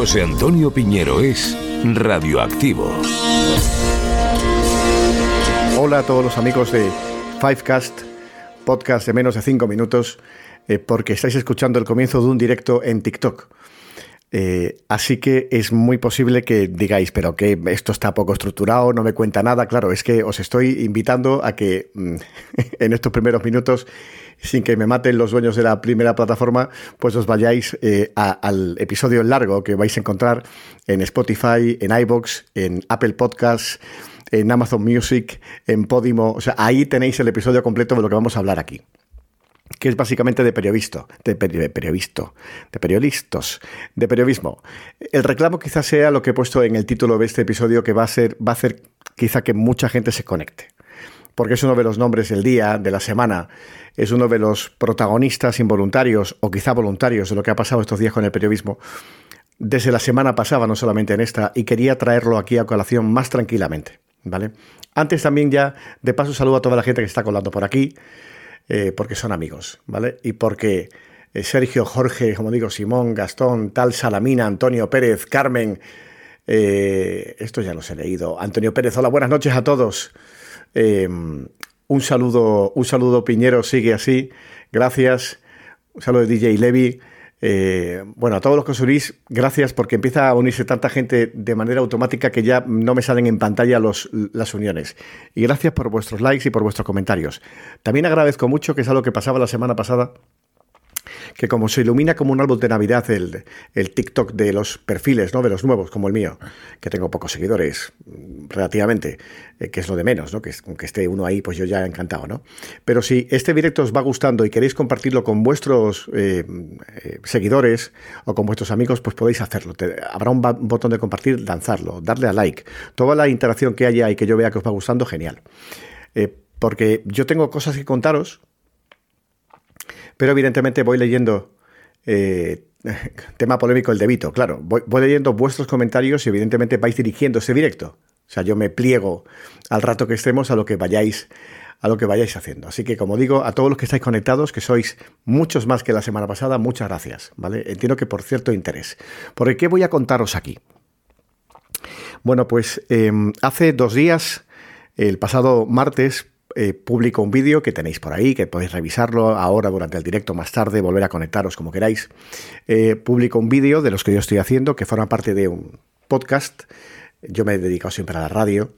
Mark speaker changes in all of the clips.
Speaker 1: José Antonio Piñero es Radioactivo.
Speaker 2: Hola a todos los amigos de Fivecast, podcast de menos de 5 minutos, eh, porque estáis escuchando el comienzo de un directo en TikTok. Eh, así que es muy posible que digáis, pero que esto está poco estructurado, no me cuenta nada. Claro, es que os estoy invitando a que mm, en estos primeros minutos, sin que me maten los dueños de la primera plataforma, pues os vayáis eh, al episodio largo que vais a encontrar en Spotify, en iBox, en Apple Podcasts, en Amazon Music, en Podimo. O sea, ahí tenéis el episodio completo de lo que vamos a hablar aquí que es básicamente de periodista, de, periodista, de periodistas, de periodismo. El reclamo quizás sea lo que he puesto en el título de este episodio, que va a ser, va a hacer quizá que mucha gente se conecte. Porque es uno de los nombres del día, de la semana, es uno de los protagonistas involuntarios o quizá voluntarios de lo que ha pasado estos días con el periodismo desde la semana pasada, no solamente en esta, y quería traerlo aquí a colación más tranquilamente, ¿vale? Antes también ya, de paso, saludo a toda la gente que está colando por aquí. Eh, porque son amigos, ¿vale? Y porque eh, Sergio, Jorge, como digo, Simón, Gastón, Tal, Salamina, Antonio Pérez, Carmen, eh, esto ya los he leído. Antonio Pérez, hola, buenas noches a todos. un saludo, un saludo Piñero, sigue así, gracias. Un saludo de DJ Levi. Eh, bueno, a todos los que os unís, gracias porque empieza a unirse tanta gente de manera automática que ya no me salen en pantalla los, las uniones. Y gracias por vuestros likes y por vuestros comentarios. También agradezco mucho, que es algo que pasaba la semana pasada, que como se ilumina como un árbol de Navidad el, el, TikTok de los perfiles, ¿no? De los nuevos, como el mío, que tengo pocos seguidores, relativamente, eh, que es lo de menos, ¿no? Que aunque esté uno ahí, pues yo ya encantado, ¿no? Pero si este directo os va gustando y queréis compartirlo con vuestros eh, eh, seguidores o con vuestros amigos, pues podéis hacerlo. habrá un botón de compartir, lanzarlo, darle a like. Toda la interacción que haya y que yo vea que os va gustando, genial. porque yo tengo cosas que contaros pero evidentemente voy leyendo eh, tema polémico el de Vito, claro. Voy, leyendo vuestros comentarios y evidentemente vais dirigiendo ese directo. O sea, yo me pliego al rato que estemos a lo que vayáis a lo que vayáis haciendo. Así que, como digo, a todos los que estáis conectados, que sois muchos más que la semana pasada, muchas gracias, ¿vale? Entiendo que por cierto interés. ¿Por qué voy a contaros aquí? Bueno, pues em, hace dos días, el pasado martes, eh, publico un vídeo que tenéis por ahí, que podéis revisarlo ahora durante el directo, más tarde, volver a conectaros como queráis. Eh, publico un vídeo de los que yo estoy haciendo, que forma parte de un podcast. Yo me he dedicado siempre a la radio.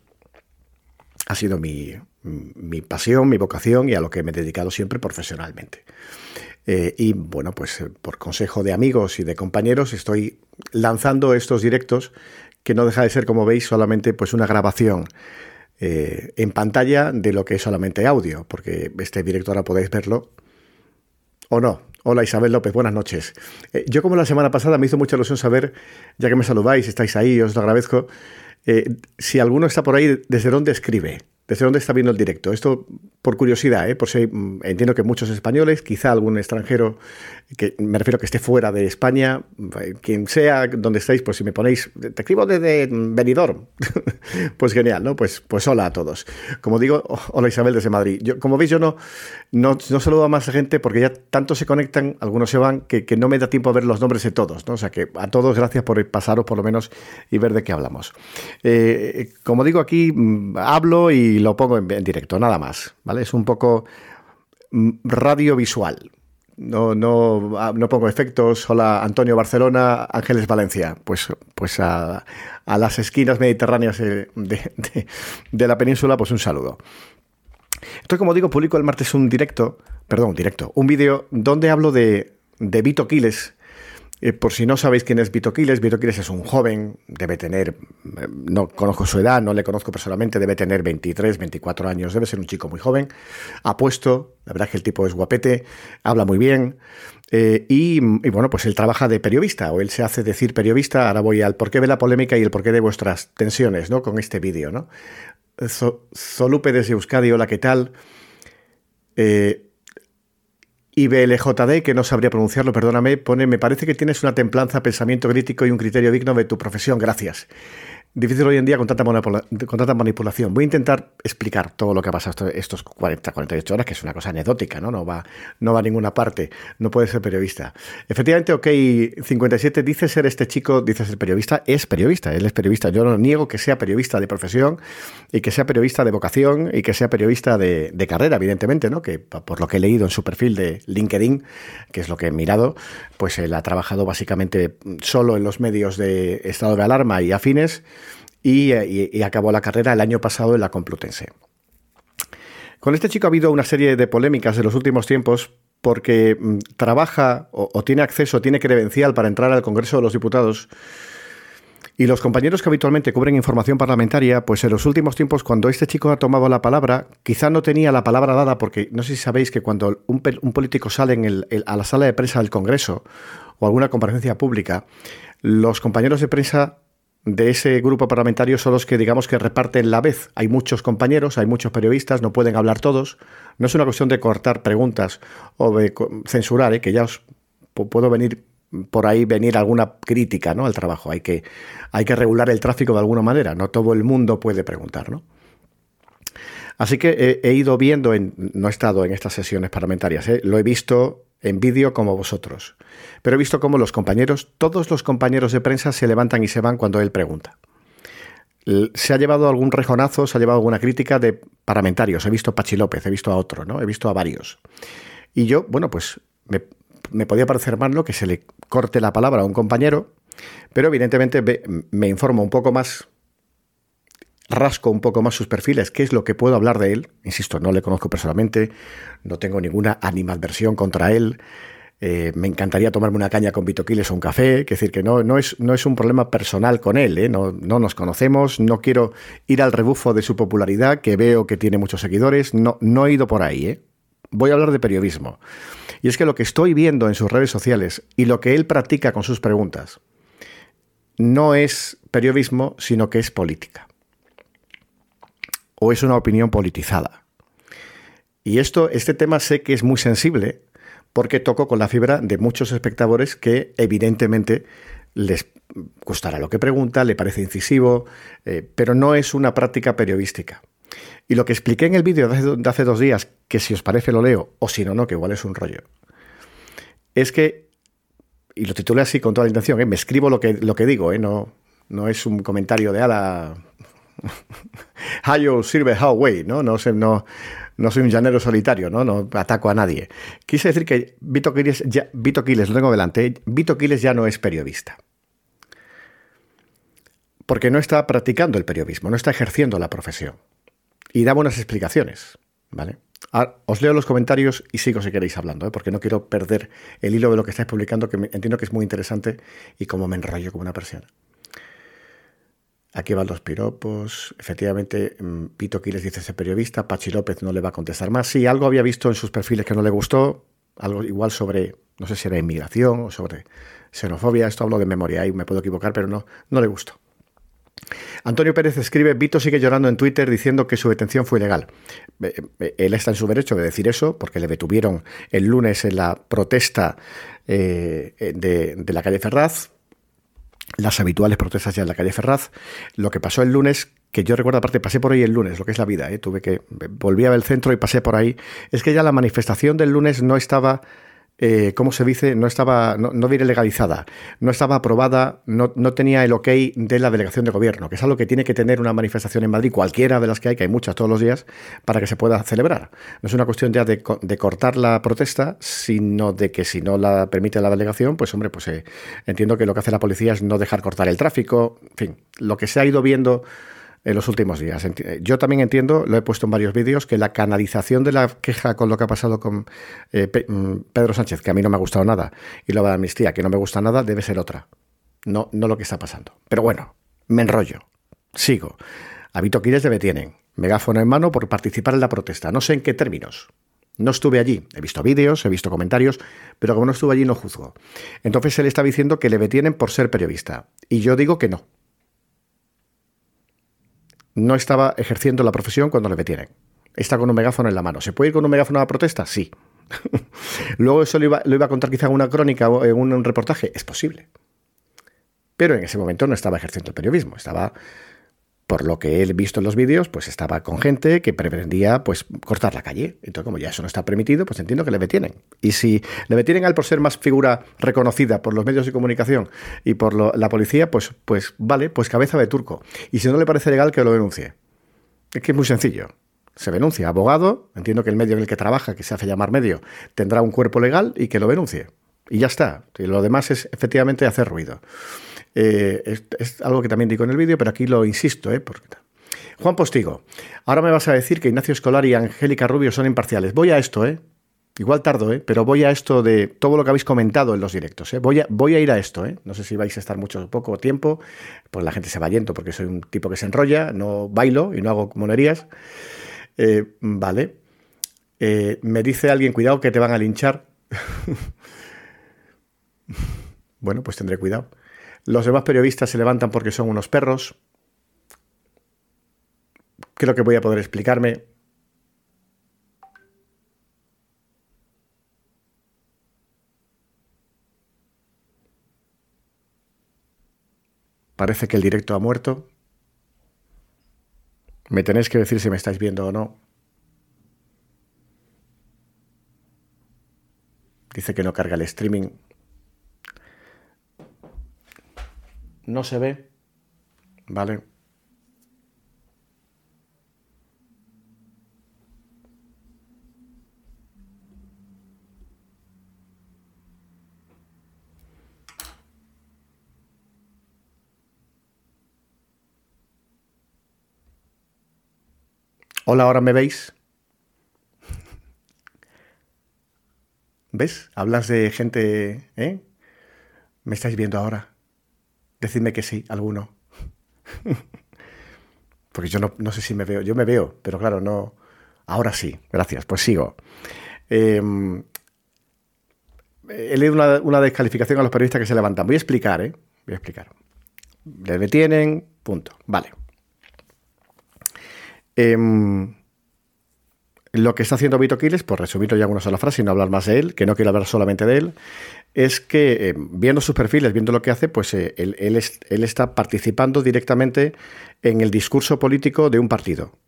Speaker 2: Ha sido mi, pasión, mi vocación y a lo que me he dedicado siempre profesionalmente. Eh, y bueno, pues por consejo de amigos y de compañeros estoy lanzando estos directos que no deja de ser, como veis, solamente pues una grabación eh, en pantalla de lo que es solamente audio, porque este directo ahora podéis verlo o no. Hola Isabel López, buenas noches. Eh, yo como la semana pasada me hizo mucha ilusión saber, ya que me saludáis, estáis ahí, os lo agradezco, eh, si alguno está por ahí, ¿desde dónde escribe? ¿Desde dónde está viendo el directo? Esto por curiosidad, por si mm, entiendo que muchos españoles, quizá algún extranjero, que me refiero que esté fuera de España, eh, quien sea donde estáis, pues si me ponéis, te escribo desde Benidorm, pues genial, ¿no? Pues, pues hola a todos. Como digo, hola Isabel desde Madrid. Yo, como veis, yo no, no, no saludo a más gente porque ya tanto se conectan, algunos se van, que, no me da tiempo a ver los nombres de todos, ¿no? O sea que a todos gracias por pasaros por lo menos y ver de qué hablamos. Eh, como digo, aquí mm, hablo y lo pongo en, directo, nada más. ¿vale? Es un poco mm, radiovisual. No, no, ah, no pongo efectos. Hola, Antonio Barcelona, Ángeles Valencia. Pues, pues a, las esquinas mediterráneas de, la península, pues un saludo. Entonces, como digo, publico el martes un directo, perdón, directo, un vídeo donde hablo de, de Vito Quiles, eh, por si no sabéis quién es Vito Quiles, Vito Quiles es un joven, debe tener, eh, no conozco su edad, no le conozco personalmente, debe tener 23, 24 años, debe ser un chico muy joven, apuesto, la verdad es que el tipo es guapete, habla muy bien, eh, y, bueno, pues él trabaja de periodista, o él se hace decir periodista, ahora voy al porqué de la polémica y el porqué de vuestras tensiones, ¿no? Con este vídeo, ¿no? Solupe desde Euskadi, hola, ¿qué tal? Eh, IBLJD, que no sabría pronunciarlo, perdóname, pone, me parece que tienes una templanza, pensamiento crítico y un criterio digno de tu profesión, gracias. Difícil hoy en día con tanta, con tanta, manipulación. Voy a intentar explicar todo lo que ha pasado estos 40, 48 horas, que es una cosa anecdótica, ¿no? No va, no va a ninguna parte, no puede ser periodista. Efectivamente, OK 57 dice ser este chico, dice ser periodista, es periodista, él es periodista. Yo no niego que sea periodista de profesión y que sea periodista de vocación y que sea periodista de, carrera, evidentemente, ¿no? Que por lo que he leído en su perfil de LinkedIn, que es lo que he mirado, pues él ha trabajado básicamente solo en los medios de estado de alarma y afines y, acabó la carrera el año pasado en la Complutense. Con este chico ha habido una serie de polémicas en los últimos tiempos porque mm, trabaja o, tiene acceso, tiene credencial para entrar al Congreso de los Diputados. Y los compañeros que habitualmente cubren información parlamentaria, pues en los últimos tiempos, cuando este chico ha tomado la palabra, quizá no tenía la palabra dada, porque no sé si sabéis que cuando un, político sale en a la sala de prensa del Congreso o alguna comparecencia pública, los compañeros de prensa de ese grupo parlamentario son los que digamos que reparten la vez. Hay muchos compañeros, hay muchos periodistas, no pueden hablar todos. No es una cuestión de cortar preguntas o de censurar, ¿eh? que ya os puedo venir por ahí venir alguna crítica ¿no? al trabajo. Hay que, hay que regular el tráfico de alguna manera. No todo el mundo puede preguntar. ¿no? Así que he, ido viendo, en, no he estado en estas sesiones parlamentarias, ¿eh? lo he visto en vídeo como vosotros. Pero he visto cómo los compañeros, todos los compañeros de prensa se levantan y se van cuando él pregunta. Se ha llevado algún rejonazo, se ha llevado alguna crítica de parlamentarios. He visto a Pachi López, he visto a otro, ¿no? He visto a varios. Y yo, bueno, pues me, me podía parecer malo que se le corte la palabra a un compañero, pero evidentemente me informo un poco más rasco un poco más sus perfiles, qué es lo que puedo hablar de él. Insisto, no le conozco personalmente, no tengo ninguna animadversión contra él. Eh, me encantaría tomarme una caña con Vito Quiles o un café, es decir, que no, no, es, no es un problema personal con él, ¿eh? no, no, nos conocemos, no quiero ir al rebufo de su popularidad, que veo que tiene muchos seguidores, no, no he ido por ahí, ¿eh? voy a hablar de periodismo. Y es que lo que estoy viendo en sus redes sociales y lo que él practica con sus preguntas no es periodismo, sino que es política o es una opinión politizada. Y esto, este tema sé que es muy sensible porque toco con la fibra de muchos espectadores que evidentemente les gustará lo que pregunta, le parece incisivo, eh, pero no es una práctica periodística. Y lo que expliqué en el vídeo de hace, dos días, que si os parece lo leo, o si no, no, que igual es un rollo, es que, y lo titulé así con toda la intención, ¿eh? me escribo lo que, lo que digo, ¿eh? no, no es un comentario de ala Hayo sirve Way, ¿no? No, sé, no, no soy un llanero solitario, ¿no? No ataco a nadie. Quise decir que Vito Quiles, lo tengo delante, Vito Quiles ya no es periodista. Porque no está practicando el periodismo, no está ejerciendo la profesión. Y da buenas explicaciones, ¿vale? os leo los comentarios y sigo si queréis hablando, ¿eh? porque no quiero perder el hilo de lo que estáis publicando, que entiendo que es muy interesante y como me enrollo como una persiana. Aquí van los piropos. Efectivamente, mm, Pito Quiles dice ese periodista, Pachi López no le va a contestar más. Sí, algo había visto en sus perfiles que no le gustó, algo igual sobre, no sé si era inmigración o sobre xenofobia. Esto hablo de memoria y me puedo equivocar, pero no, no le gustó. Antonio Pérez escribe, Vito sigue llorando en Twitter diciendo que su detención fue ilegal. Él está en su derecho de decir eso, porque le detuvieron el lunes en la protesta eh, de la calle Ferraz, las habituales protestas ya en la calle Ferraz. Lo que pasó el lunes, que yo recuerdo aparte, pasé por ahí el lunes, lo que es la vida, ¿eh? tuve que, volví a ver el centro y pasé por ahí, es que ya la manifestación del lunes no estaba eh, ¿cómo se dice? No estaba, no, no diré legalizada, no estaba aprobada, no, no, tenía el ok de la delegación de gobierno, que es algo que tiene que tener una manifestación en Madrid, cualquiera de las que hay, que hay muchas todos los días, para que se pueda celebrar. No es una cuestión ya de, cortar la protesta, sino de que si no la permite la delegación, pues hombre, pues eh, entiendo que lo que hace la policía es no dejar cortar el tráfico, en fin, lo que se ha ido viendo en los últimos días. Yo también entiendo, lo he puesto en varios vídeos, que la canalización de la queja con lo que ha pasado con eh, mm, Pedro Sánchez, que a mí no me ha gustado nada, y lo de la amnistía, que no me gusta nada, debe ser otra. No, no lo que está pasando. Pero bueno, me enrollo. Sigo. A Vito Quiles le detienen. Megáfono en mano por participar en la protesta. No sé en qué términos. No estuve allí. He visto vídeos, he visto comentarios, pero como no estuve allí no juzgo. Entonces él está diciendo que le detienen por ser periodista. Y yo digo que no no estaba ejerciendo la profesión cuando le detienen. Está con un megáfono en la mano. ¿Se puede ir con un megáfono a la protesta? Sí. Luego eso lo iba, a contar quizá en una crónica o en un reportaje. Es posible. Pero en ese momento no estaba ejerciendo el periodismo, estaba por lo que he visto en los vídeos, pues estaba con gente que pretendía pues cortar la calle. Entonces, como ya eso no está permitido, pues entiendo que le detienen. Y si le detienen al por ser más figura reconocida por los medios de comunicación y por la policía, pues, pues vale, pues cabeza de turco. Y si no le parece legal, que lo denuncie. Es que es muy sencillo. Se denuncia. Abogado, entiendo que el medio en el que trabaja, que se hace llamar medio, tendrá un cuerpo legal y que lo denuncie. Y ya está. Y lo demás es efectivamente hacer ruido. Eh, es, algo que también digo en el vídeo, pero aquí lo insisto. ¿eh? Juan Postigo, ahora me vas a decir que Ignacio Escolar y Angélica Rubio son imparciales. Voy a esto, ¿eh? Igual tardo, ¿eh? pero voy a esto de todo lo que habéis comentado en los directos. ¿eh? Voy, a, voy a ir a esto. ¿eh? No sé si vais a estar mucho o poco tiempo, pues la gente se va yendo porque soy un tipo que se enrolla, no bailo y no hago monerías. Eh, vale. me dice alguien, cuidado que te van a linchar. bueno, pues tendré cuidado. Los demás periodistas se levantan porque son unos perros. Creo que voy a poder explicarme. Parece que el directo ha muerto. Me tenéis que decir si me estáis viendo o no. Dice que no carga el streaming. No se ve, ¿vale? Hola, ¿ahora me veis? ¿Ves? Hablas de gente, ¿eh? ¿Me estáis viendo ahora? Decidme que sí, alguno. Porque yo no, sé si me veo. Yo me veo, pero claro, no. Ahora sí, gracias. Pues sigo. Em, he leído una, descalificación a los periodistas que se levantan. Voy a explicar, ¿eh? Voy a explicar. Le detienen, punto. Vale. Em, lo que está haciendo Vito Quiles, por resumirlo ya una sola frase y no hablar más de él, que no quiero hablar solamente de él, es que eh, viendo sus perfiles, viendo lo que hace, pues eh, él, está participando directamente en el discurso político de un partido.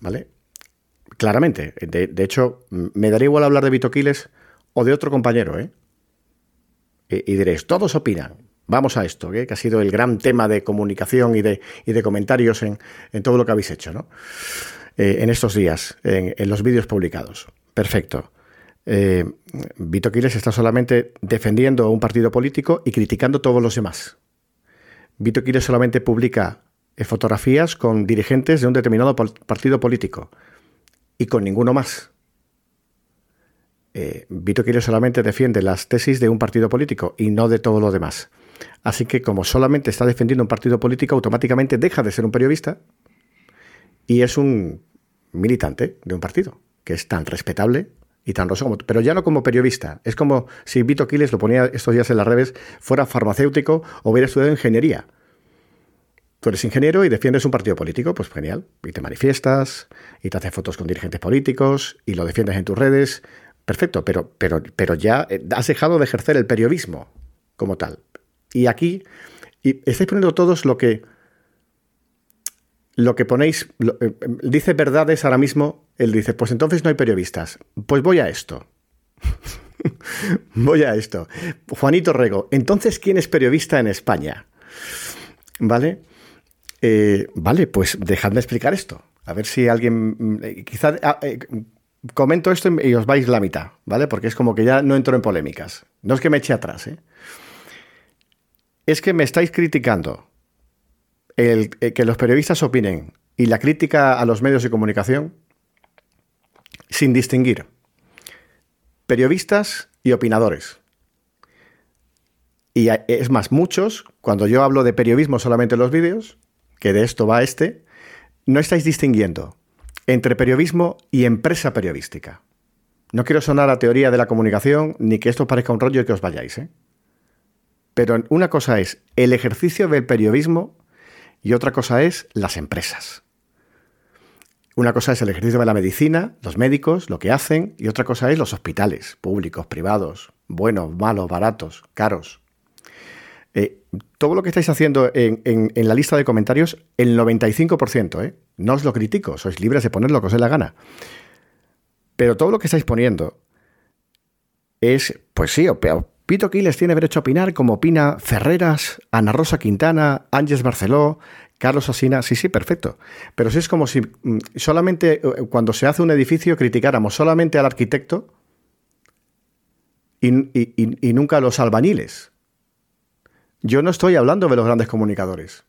Speaker 2: ¿Vale? Claramente. De, hecho, me daría igual hablar de Vito Quiles o de otro compañero, ¿eh? Y, diréis, todos opinan. Vamos a esto, ¿eh? que ha sido el gran tema de comunicación y de, y de comentarios en, en, todo lo que habéis hecho, ¿no? En estos días, en, los vídeos publicados. Perfecto eh, Vito Quiles está solamente defendiendo a un partido político y criticando a todos los demás. Vito Quiles solamente publica eh, fotografías con dirigentes de un determinado partido político y con ninguno más. Eh, Vito Quiles solamente defiende las tesis de un partido político y no de todo lo demás. Así que como solamente está defendiendo un partido político, automáticamente deja de ser un periodista y es un militante de un partido, que es tan respetable y tan roso como pero ya no como periodista. Es como si Vito Quiles, lo ponía estos días en las redes, fuera farmacéutico o hubiera estudiado ingeniería. Tú eres ingeniero y defiendes un partido político, pues genial. Y te manifiestas, y te haces fotos con dirigentes políticos, y lo defiendes en tus redes. Perfecto, pero, pero, pero ya eh, has dejado de ejercer el periodismo como tal. Y aquí y estáis poniendo todos lo que lo que ponéis, eh, dice verdades ahora mismo, él dice, pues entonces no hay periodistas. Pues voy a esto. voy a esto. Juanito Rego, entonces, ¿quién es periodista en España? ¿Vale? Eh, vale, pues dejadme explicar esto. A ver si alguien, mm, eh, quizá comento esto y os vais la mitad, ¿vale? Porque es como que ya no entro en polémicas. No es que me eche atrás, ¿eh? Es que me estáis criticando eh, que los periodistas opinen y la crítica a los medios de comunicación sin distinguir periodistas y opinadores. Y es más, muchos, cuando yo hablo de periodismo solamente en los vídeos, que de esto va este, no estáis distinguiendo entre periodismo y empresa periodística. No quiero sonar a teoría de la comunicación ni que esto parezca un rollo y que os vayáis. ¿eh? Pero una cosa es el ejercicio del periodismo y otra cosa es las empresas. Una cosa es el ejercicio de la medicina, los médicos, lo que hacen, y otra cosa es los hospitales, públicos, privados, buenos, malos, baratos, caros. Eh, todo lo que estáis haciendo en, la lista de comentarios, el 95%, ¿eh? no os lo critico, sois libres de poner lo que os dé la gana. Pero todo lo que estáis poniendo es, pues sí, Pito Quiles tiene derecho a opinar como opina Ferreras, Ana Rosa Quintana, Ángeles Barceló, Carlos Asina, sí, sí, perfecto. Pero si es como si mm, solamente eh, cuando se hace un edificio criticáramos solamente al arquitecto y, nunca a los albañiles. Yo no estoy hablando de los grandes comunicadores.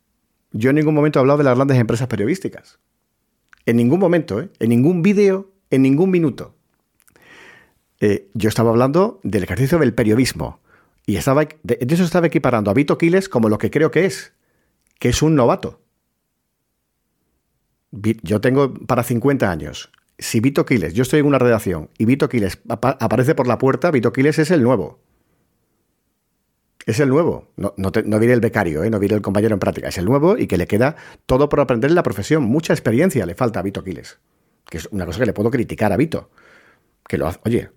Speaker 2: Yo en ningún momento he hablado de las grandes empresas periodísticas. En ningún momento, ¿eh? en ningún vídeo, en ningún minuto. Eh, yo estaba hablando del ejercicio del periodismo. Y estaba, de, eso estaba equiparando a Vito Quiles como lo que creo que es, que es un novato. Yo tengo para 50 años. Si Vito Quiles, yo estoy en una redacción y Vito Quiles aparece por la puerta, Vito Quiles es el nuevo. Es el nuevo. No, no, diré el becario, ¿eh? no diré el compañero en práctica. Es el nuevo y que le queda todo por aprender en la profesión. Mucha experiencia le falta a Vito Quiles. Que es una cosa que le puedo criticar a Vito. Que lo hace, oye,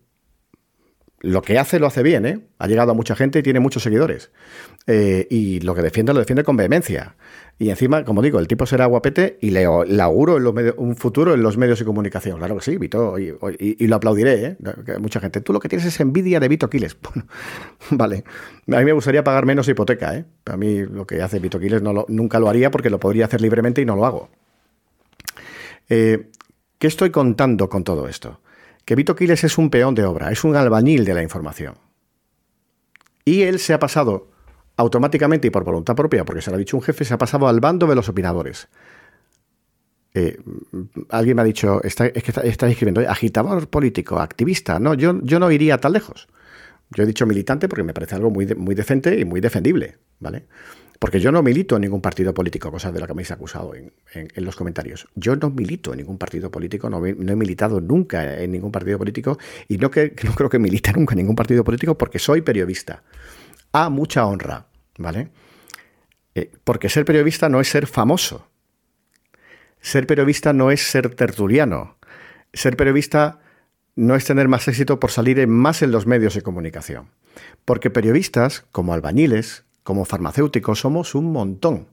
Speaker 2: lo que hace lo hace bien, ¿eh? Ha llegado a mucha gente y tiene muchos seguidores. Eh, y lo que defiende lo defiende con vehemencia. Y encima, como digo, el tipo será guapete y le, auguro en los un futuro en los medios de comunicación. Claro que sí, Vito, y, lo aplaudiré, ¿eh? Mucha gente. Tú lo que tienes es envidia de Vito Quiles. vale. A mí me gustaría pagar menos hipoteca, ¿eh? A mí lo que hace Vito Quiles no nunca lo haría porque lo podría hacer libremente y no lo hago. Eh, ¿Qué estoy contando con todo esto? Que Vito Quiles es un peón de obra, es un albañil de la información. Y él se ha pasado automáticamente y por voluntad propia, porque se lo ha dicho un jefe, se ha pasado al bando de los opinadores. Eh, alguien me ha dicho, está, es que está, escribiendo, agitador político, activista. No, yo, yo no iría tan lejos. Yo he dicho militante porque me parece algo muy, muy decente y muy defendible, ¿vale? Porque yo no milito en ningún partido político, cosa de la que me habéis acusado en, los comentarios. Yo no milito en ningún partido político, no, he militado nunca en ningún partido político y no, que, no creo que milite nunca en ningún partido político porque soy periodista. A mucha honra, ¿vale? Eh, porque ser periodista no es ser famoso. Ser periodista no es ser tertuliano. Ser periodista no es tener más éxito por salir más en los medios de comunicación. Porque periodistas, como albañiles, como farmacéuticos somos un montón.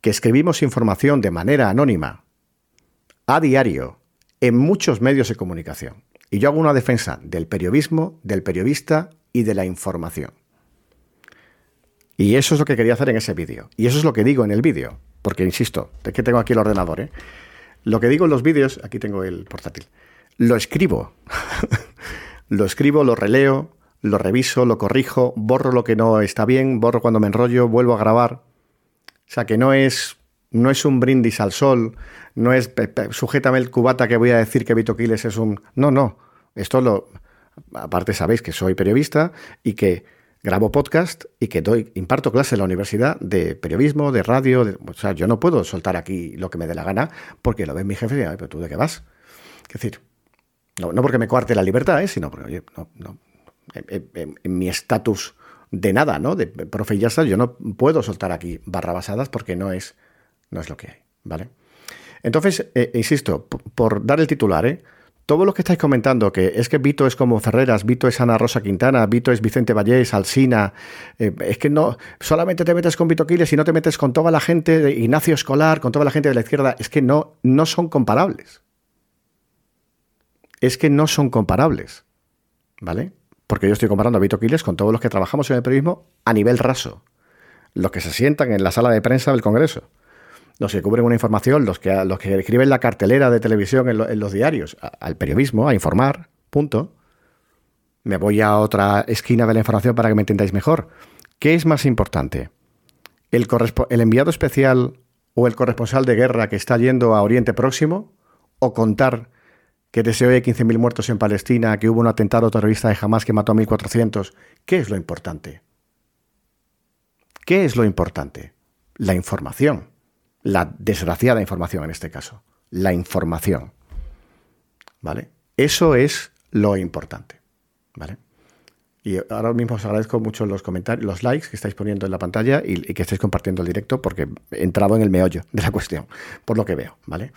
Speaker 2: Que escribimos información de manera anónima, a diario, en muchos medios de comunicación. Y yo hago una defensa del periodismo, del periodista y de la información. Y eso es lo que quería hacer en ese vídeo. Y eso es lo que digo en el vídeo. Porque, insisto, es que tengo aquí el ordenador. ¿eh? Lo que digo en los vídeos, aquí tengo el portátil, lo escribo. lo escribo, lo releo, lo reviso, lo corrijo, borro lo que no está bien, borro cuando me enrollo, vuelvo a grabar. O sea, que no es, no es un brindis al sol, no es sujétame el cubata que voy a decir que Vito Quiles es un... No, no. Esto lo... Aparte sabéis que soy periodista y que grabo podcast y que doy, imparto clase en la universidad de periodismo, de radio. o sea, yo no puedo soltar aquí lo que me dé la gana porque lo ve mi jefe y pero tú de qué vas. Es decir, no, no porque me cuarte la libertad, ¿eh? sino porque, oye, no, no, en, mi estatus de nada, ¿no? De profe y ya está, yo no puedo soltar aquí barrabasadas porque no es, no es lo que hay, ¿vale? Entonces, eh, insisto, por, dar el titular, ¿eh? Todo lo que estáis comentando, que es que Vito es como Ferreras, Vito es Ana Rosa Quintana, Vito es Vicente Vallés, Alsina, eh, es que no, solamente te metes con Vito Quiles y no te metes con toda la gente de Ignacio Escolar, con toda la gente de la izquierda, es que no, no son comparables. Es que no son comparables, ¿vale? Porque yo estoy comparando a Vito Quiles con todos los que trabajamos en el periodismo a nivel raso, los que se sientan en la sala de prensa del Congreso, los que cubren una información, los que, los que escriben la cartelera de televisión en, los diarios, al periodismo, a informar, punto. Me voy a otra esquina de la información para que me entendáis mejor. ¿Qué es más importante? ¿El, ¿El enviado especial o el corresponsal de guerra que está yendo a Oriente Próximo? ¿O contar que deseo de 15.000 muertos en Palestina, que hubo un atentado terrorista de Hamas que mató a 1.400. ¿Qué es lo importante? ¿Qué es lo importante? La información. La desgraciada información en este caso. La información. ¿Vale? Eso es lo importante. ¿Vale? Y ahora mismo os agradezco mucho los comentarios, los likes que estáis poniendo en la pantalla y, que estáis compartiendo el directo porque he entrado en el meollo de la cuestión, por lo que veo, ¿vale?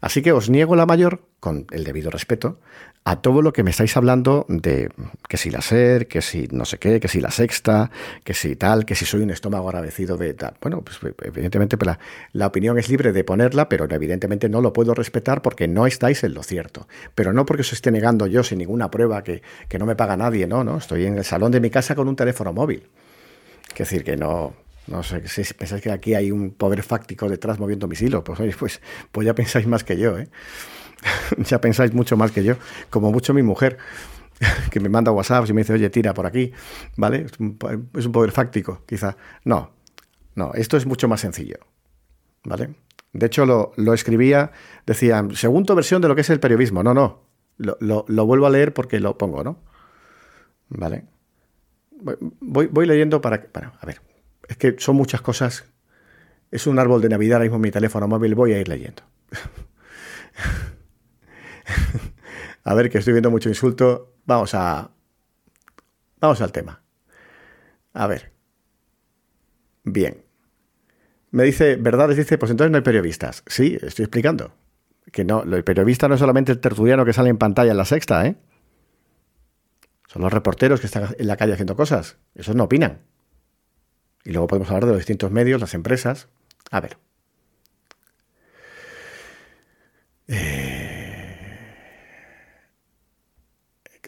Speaker 2: Así que os niego la mayor, con el debido respeto, a todo lo que me estáis hablando de que si la SER, que si no sé qué, que si la sexta, que si tal, que si soy un estómago agradecido de tal. Bueno, pues evidentemente pues la, la, opinión es libre de ponerla, pero evidentemente no lo puedo respetar porque no estáis en lo cierto. Pero no porque os esté negando yo sin ninguna prueba que, que no me paga nadie, no, no, estoy en el salón de mi casa con un teléfono móvil. Es decir, que no, no sé si pensáis que aquí hay un poder fáctico detrás moviendo mis hilos. Pues, pues, pues ya pensáis más que yo, ¿eh? ya pensáis mucho más que yo. Como mucho mi mujer, que me manda WhatsApp y me dice, oye, tira por aquí, ¿vale? Es un, poder fáctico, quizá. No, no, esto es mucho más sencillo, ¿vale? De hecho, lo, lo escribía, decía, segunda versión de lo que es el periodismo. No, no, lo, lo, vuelvo a leer porque lo pongo, ¿no? ¿Vale? Voy, voy leyendo para, para... A ver, es que son muchas cosas. Es un árbol de Navidad, ahora mismo mi teléfono móvil, voy a ir leyendo. a ver, que estoy viendo mucho insulto. Vamos a. Vamos al tema. A ver. Bien. Me dice, ¿verdades? Dice, pues entonces no hay periodistas. Sí, estoy explicando. Que no, el periodista no es solamente el tertuliano que sale en pantalla en la sexta, ¿eh? Son los reporteros que están en la calle haciendo cosas. Esos no opinan. Y luego podemos hablar de los distintos medios, las empresas. A ver. Eh...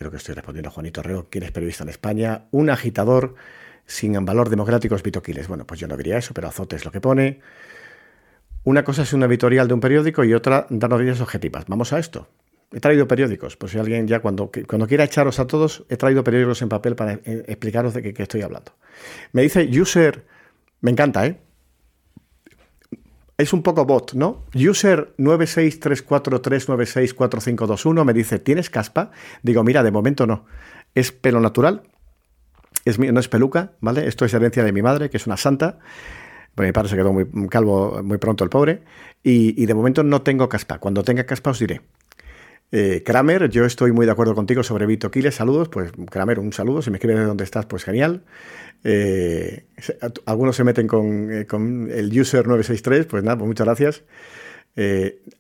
Speaker 2: Creo que estoy respondiendo a Juanito Reo, ¿quién es periodista en España? Un agitador sin valor democrático es Vito Quiles. Bueno, pues yo no diría eso, pero azote es lo que pone. Una cosa es una editorial de un periódico y otra dar noticias objetivas. Vamos a esto. He traído periódicos, por si alguien ya cuando, cuando quiera echaros a todos, he traído periódicos en papel para eh, explicaros de qué estoy hablando. Me dice user, me encanta, ¿eh? Es un poco bot, ¿no? User 96343964521 me dice, ¿tienes caspa? Digo, mira, de momento no. Es pelo natural, es, no es peluca, ¿vale? Esto es herencia de mi madre, que es una santa. Pues mi padre se quedó muy calvo muy pronto, el pobre. Y, y de momento no tengo caspa. Cuando tenga caspa os diré. Eh, Kramer, yo estoy muy de acuerdo contigo sobre Vito Quiles. Saludos, pues Kramer, un saludo. Si me escribes de dónde estás, pues genial. Eh, algunos se meten con, eh, el user 963, pues nada, pues muchas gracias.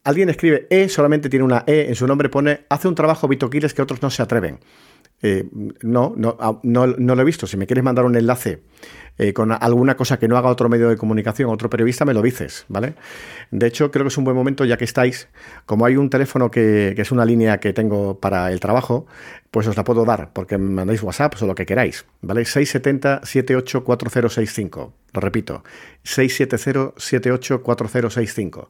Speaker 2: Alguien escribe E, solamente tiene una E en su nombre, pone hace un trabajo Vito Quiles que otros no se atreven. No, no, no, no, lo he visto. Si me quieres mandar un enlace eh, con alguna cosa que no haga otro medio de comunicación, otro periodista, me lo dices, ¿vale? De hecho, creo que es un buen momento, ya que estáis, como hay un teléfono que, es una línea que tengo para el trabajo, pues os la puedo dar, porque me mandáis WhatsApp o lo que queráis, ¿vale? 670-784065. Lo repito, 670-784065.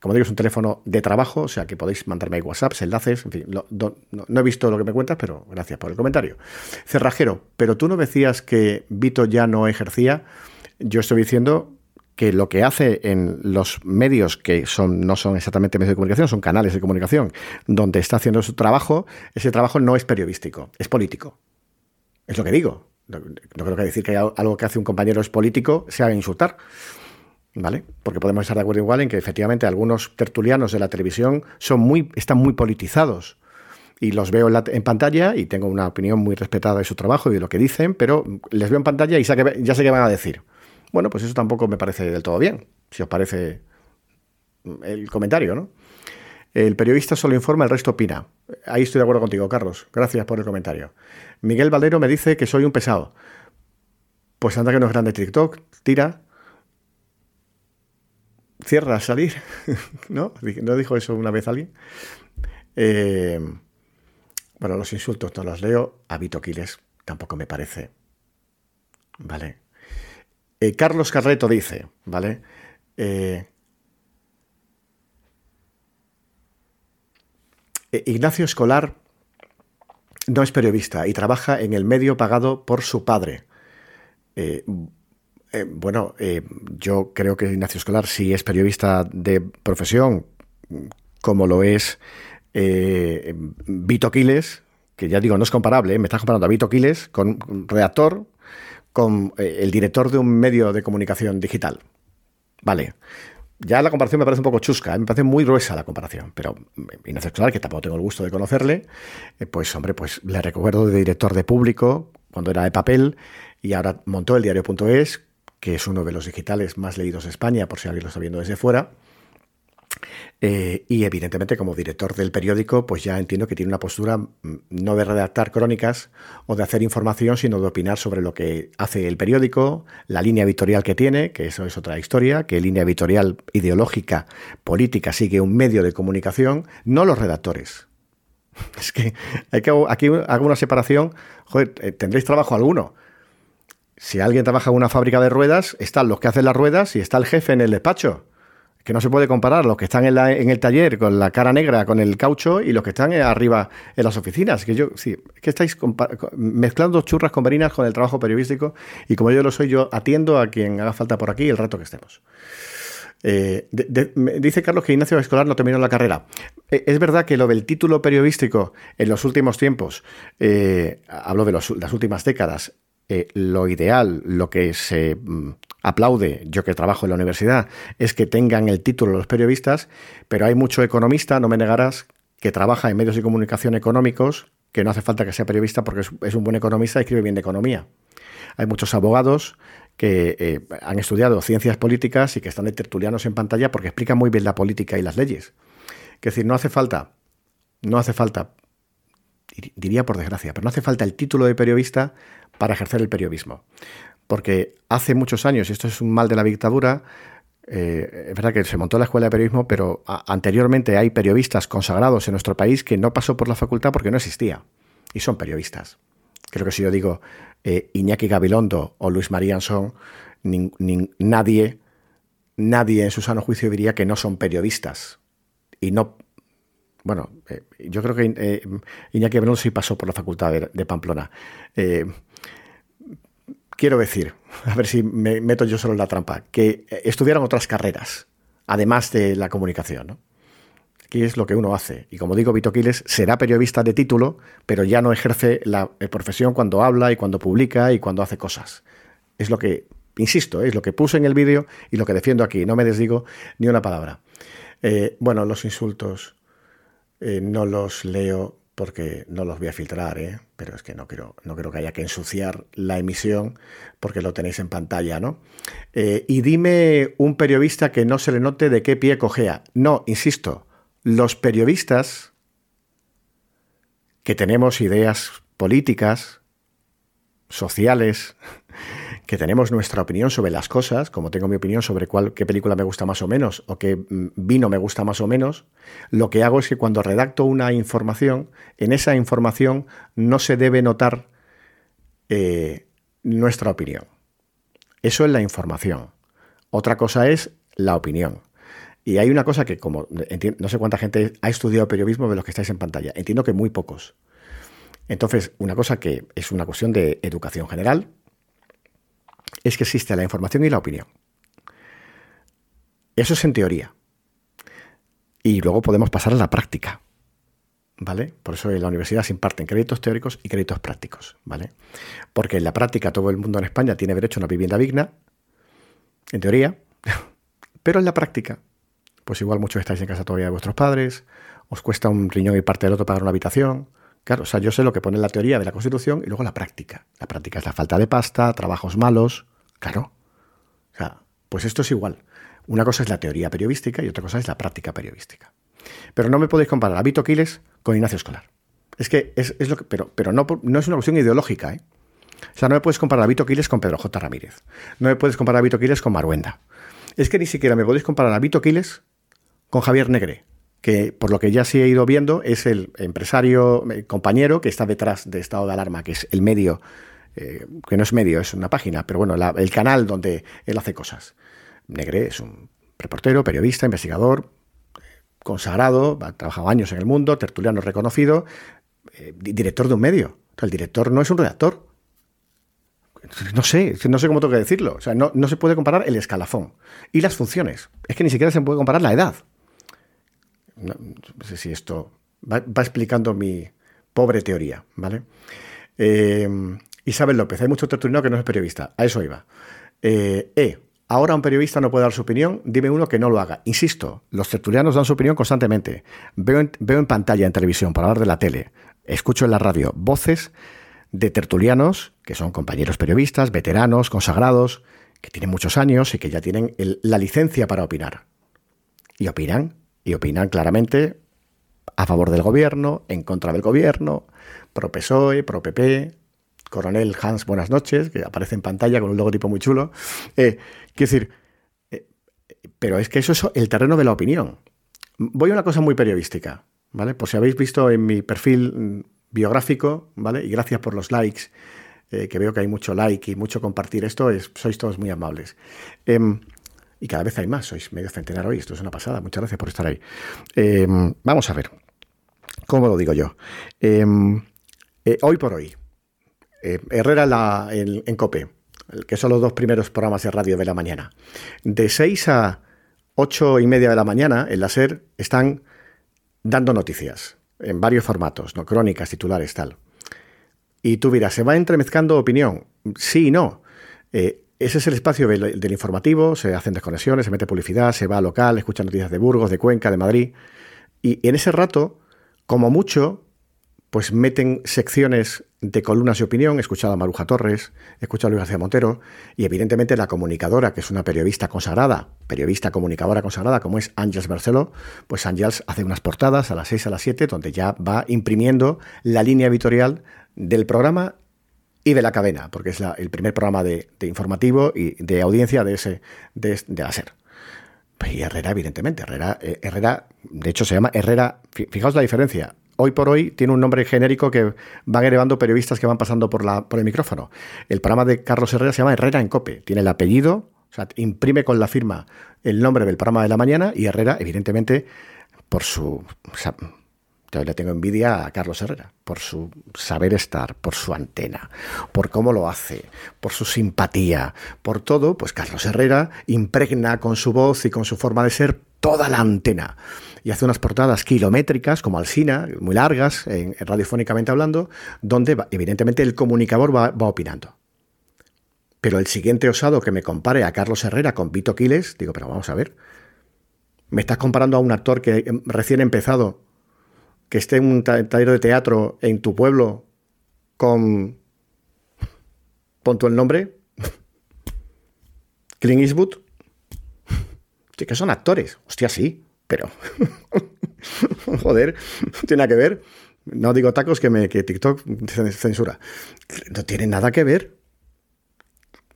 Speaker 2: Como digo, es un teléfono de trabajo, o sea que podéis mandarme WhatsApps, enlaces, en fin, no, no, he visto lo que me cuentas, pero gracias por el comentario. Cerrajero, pero tú no decías que Vito ya no ejercía. Yo estoy diciendo que lo que hace en los medios que son, no son exactamente medios de comunicación, son canales de comunicación, donde está haciendo su trabajo, ese trabajo no es periodístico, es político. Es lo que digo. No, creo que decir que algo que hace un compañero es político sea insultar. ¿Vale? Porque podemos estar de acuerdo igual en que efectivamente algunos tertulianos de la televisión son muy, están muy politizados. Y los veo en, la, en, pantalla y tengo una opinión muy respetada de su trabajo y de lo que dicen, pero les veo en pantalla y ya sé qué van a decir. Bueno, pues eso tampoco me parece del todo bien, si os parece el comentario, ¿no? El periodista solo informa, el resto opina. Ahí estoy de acuerdo contigo, Carlos. Gracias por el comentario. Miguel Valero me dice que soy un pesado. Pues anda que no es grande TikTok, tira, cierra salir, ¿no? ¿No dijo eso una vez alguien? Eh, bueno, los insultos no los leo. A Vito Quiles tampoco me parece. ¿Vale? Eh, Carlos Carreto dice, ¿vale? Eh, Ignacio Escolar no es periodista y trabaja en el medio pagado por su padre. Eh, eh, bueno, eh, yo creo que Ignacio Escolar sí es periodista de profesión, como lo es Vito Quiles, que ya digo, no es comparable, me estás comparando a Vito Quiles con un redactor, con el director de un medio de comunicación digital. Vale. Ya la comparación me parece un poco chusca, me parece muy gruesa la comparación, pero Ignacio Escolar, que tampoco tengo el gusto de conocerle, pues hombre, pues le recuerdo de director de público, cuando era de papel y ahora montó el diario.es, que es uno de los digitales más leídos de España, por si alguien lo está viendo desde fuera. Eh, y evidentemente como director del periódico, pues ya entiendo que tiene una postura mm, no de redactar crónicas o de hacer información, sino de opinar sobre lo que hace el periódico, la línea editorial que tiene, que eso es otra historia, que línea editorial ideológica, política, sigue un medio de comunicación, no los redactores. Es que hay que aquí hago una separación. Joder, eh, tendréis trabajo alguno. Si alguien trabaja en una fábrica de ruedas, están los que hacen las ruedas y está el jefe en el despacho que no se puede comparar los que están en, el taller con la cara negra, con el caucho, y los que están arriba en las oficinas. Que yo, sí, que estáis mezclando churras con verinas con el trabajo periodístico, y como yo lo soy, yo atiendo a quien haga falta por aquí el rato que estemos. Eh, dice Carlos que Ignacio Escolar no terminó la carrera. Eh, es verdad que lo del título periodístico en los últimos tiempos, eh, hablo de las últimas décadas, lo ideal, lo que se mm, aplaude, yo que trabajo en la universidad, es que tengan el título los periodistas, pero hay mucho economista, no me negarás, que trabaja en medios de comunicación económicos, que no hace falta que sea periodista porque es un buen economista y escribe bien de economía. Hay muchos abogados que eh, han estudiado ciencias políticas y que están de tertulianos en pantalla porque explican muy bien la política y las leyes. Es decir, no hace falta, no hace falta, diría por desgracia, pero no hace falta el título de periodista para ejercer el periodismo porque hace muchos años, y esto es un mal de la dictadura, eh, es verdad que se montó la escuela de periodismo, pero anteriormente hay periodistas consagrados en nuestro país que no pasó por la facultad porque no existía. Y son periodistas. Creo que si yo digo eh, Iñaki Gabilondo o Luis María Ansón, nadie, nadie en su sano juicio diría que no son periodistas. Y no. Bueno, eh, yo creo que Iñaki Gabilondo sí pasó por la facultad de Pamplona quiero decir, a ver si me meto yo solo en la trampa, que estudiaron otras carreras, además de la comunicación. ¿no? Aquí es lo que uno hace. Y como digo, Vito Quiles será periodista de título, pero ya no ejerce la eh, profesión cuando habla y cuando publica y cuando hace cosas. Es lo que, insisto, es lo que puse en el vídeo y lo que defiendo aquí. No me desdigo ni una palabra. Eh, bueno, los insultos eh, no los leo porque no los voy a filtrar, ¿eh? pero es que no quiero, no creo que haya que ensuciar la emisión porque lo tenéis en pantalla, ¿no? Eh, y dime un periodista que no se le note de qué pie cojea. No, insisto, los periodistas que tenemos ideas políticas, sociales, que tenemos nuestra opinión sobre las cosas, como tengo mi opinión sobre cuál, qué película me gusta más o menos o qué mm, vino me gusta más o menos, lo que hago es que cuando redacto una información, en esa información no se debe notar eh, nuestra opinión. Eso es la información. Otra cosa es la opinión. Y hay una cosa que, como no sé cuánta gente ha estudiado periodismo de los que estáis en pantalla, entiendo que muy pocos. Entonces, una cosa que es una cuestión de educación general, es que existe la información y la opinión. Eso es en teoría. Y luego podemos pasar a la práctica. ¿Vale? Por eso en la universidad se imparten créditos teóricos y créditos prácticos, ¿vale? Porque en la práctica todo el mundo en España tiene derecho a una vivienda digna, en teoría, pero en la práctica, pues igual muchos estáis en casa todavía de vuestros padres, os cuesta un riñón y parte del otro pagar una habitación, Claro, o sea, yo sé lo que pone la teoría de la Constitución y luego la práctica. La práctica es la falta de pasta, trabajos malos. Claro. O sea, pues esto es igual. Una cosa es la teoría periodística y otra cosa es la práctica periodística. Pero no me podéis comparar a Vito Quiles con Ignacio Escolar. Es que es, lo que. Pero, pero no, no es una cuestión ideológica, ¿eh? O sea, no me puedes comparar a Vito Quiles con Pedro J. Ramírez. No me puedes comparar a Vito Quiles con Maruenda. Es que ni siquiera me podéis comparar a Vito Quiles con Javier Negre que por lo que ya sí he ido viendo es el empresario eh, compañero que está detrás de estado de alarma, que es el medio, eh, que no es medio, es una página, pero bueno, el canal donde él hace cosas. Negre es un reportero, periodista, investigador, consagrado, ha trabajado años en el mundo, tertuliano reconocido, eh, director de un medio. el director no es un redactor. No sé, no sé cómo tengo que decirlo. O sea, no, no se puede comparar el escalafón y las funciones. Es que ni siquiera se puede comparar la edad. No, sé si esto va, explicando mi pobre teoría, ¿vale? Eh, Isabel López, hay mucho tertuliano que no es periodista, a eso iba. Eh, e, ahora un periodista no puede dar su opinión, dime uno que no lo haga. Insisto, los tertulianos dan su opinión constantemente. Veo en, veo en pantalla, en televisión, para hablar de la tele, escucho en la radio voces de tertulianos, que son compañeros periodistas, veteranos, consagrados, que tienen muchos años y que ya tienen la licencia para opinar. Y opinan, y opinan claramente a favor del gobierno, en contra del gobierno, pro PSOE, pro PP, coronel Hans, buenas noches, que aparece en pantalla con un logotipo muy chulo. Eh, quiero decir, eh, pero es que eso es el terreno de la opinión. Voy a una cosa muy periodística, ¿vale? Por si habéis visto en mi perfil mm, biográfico, ¿vale? Y gracias por los likes, eh, que veo que hay mucho like y mucho compartir esto, es, sois todos muy amables. Y cada vez hay más, sois medio centenar hoy, esto es una pasada, muchas gracias por estar ahí. Em, vamos a ver, ¿cómo lo digo yo? Em, hoy por hoy, Herrera en, en COPE, que son los dos primeros programas de radio de la mañana. De 6 a 8 y media de la mañana, en la SER, están dando noticias en varios formatos, ¿no? crónicas, titulares, tal. Y tú dirás, ¿se va entremezclando opinión? Sí y no. Eh, ese es el espacio del, informativo, se hacen desconexiones, se mete publicidad, se va a local, escucha noticias de Burgos, de Cuenca, de Madrid. Y en ese rato, como mucho, pues meten secciones de columnas de opinión. He escuchado a Maruja Torres, he escuchado a Luis García Montero y evidentemente la comunicadora, que es una periodista consagrada, periodista comunicadora consagrada, como es Ángels Barceló, pues Ángels hace unas portadas a las 6 a las 7 donde ya va imprimiendo la línea editorial del programa y de la cadena, porque es el primer programa de, informativo y de audiencia de, ese, de, de la. Y Herrera, evidentemente, Herrera, eh, Herrera, de hecho se llama Herrera, fijaos la diferencia, hoy por hoy tiene un nombre genérico que van elevando periodistas que van pasando por, la, por el micrófono. El programa de Carlos Herrera se llama Herrera en Cope. Tiene el apellido, o sea, imprime con la firma el nombre del programa de la mañana y Herrera, evidentemente, por su... yo le tengo envidia a Carlos Herrera por su saber estar, por su antena, por cómo lo hace, por su simpatía, por todo, pues Carlos Herrera impregna con su voz y con su forma de ser toda la antena y hace unas portadas kilométricas, como Alsina, muy largas, en, radiofónicamente hablando, donde evidentemente el comunicador va, opinando. Pero el siguiente osado que me compare a Carlos Herrera con Vito Quiles, digo, pero vamos a ver. ¿Me estás comparando a un actor que em, recién empezado, que esté un taller de teatro en tu pueblo con... Pon tú el nombre. Clint Eastwood. Sí, que son actores. Hostia, sí pero joder, no tiene nada que ver. No digo tacos que, me, que TikTok censura. No tiene nada que ver.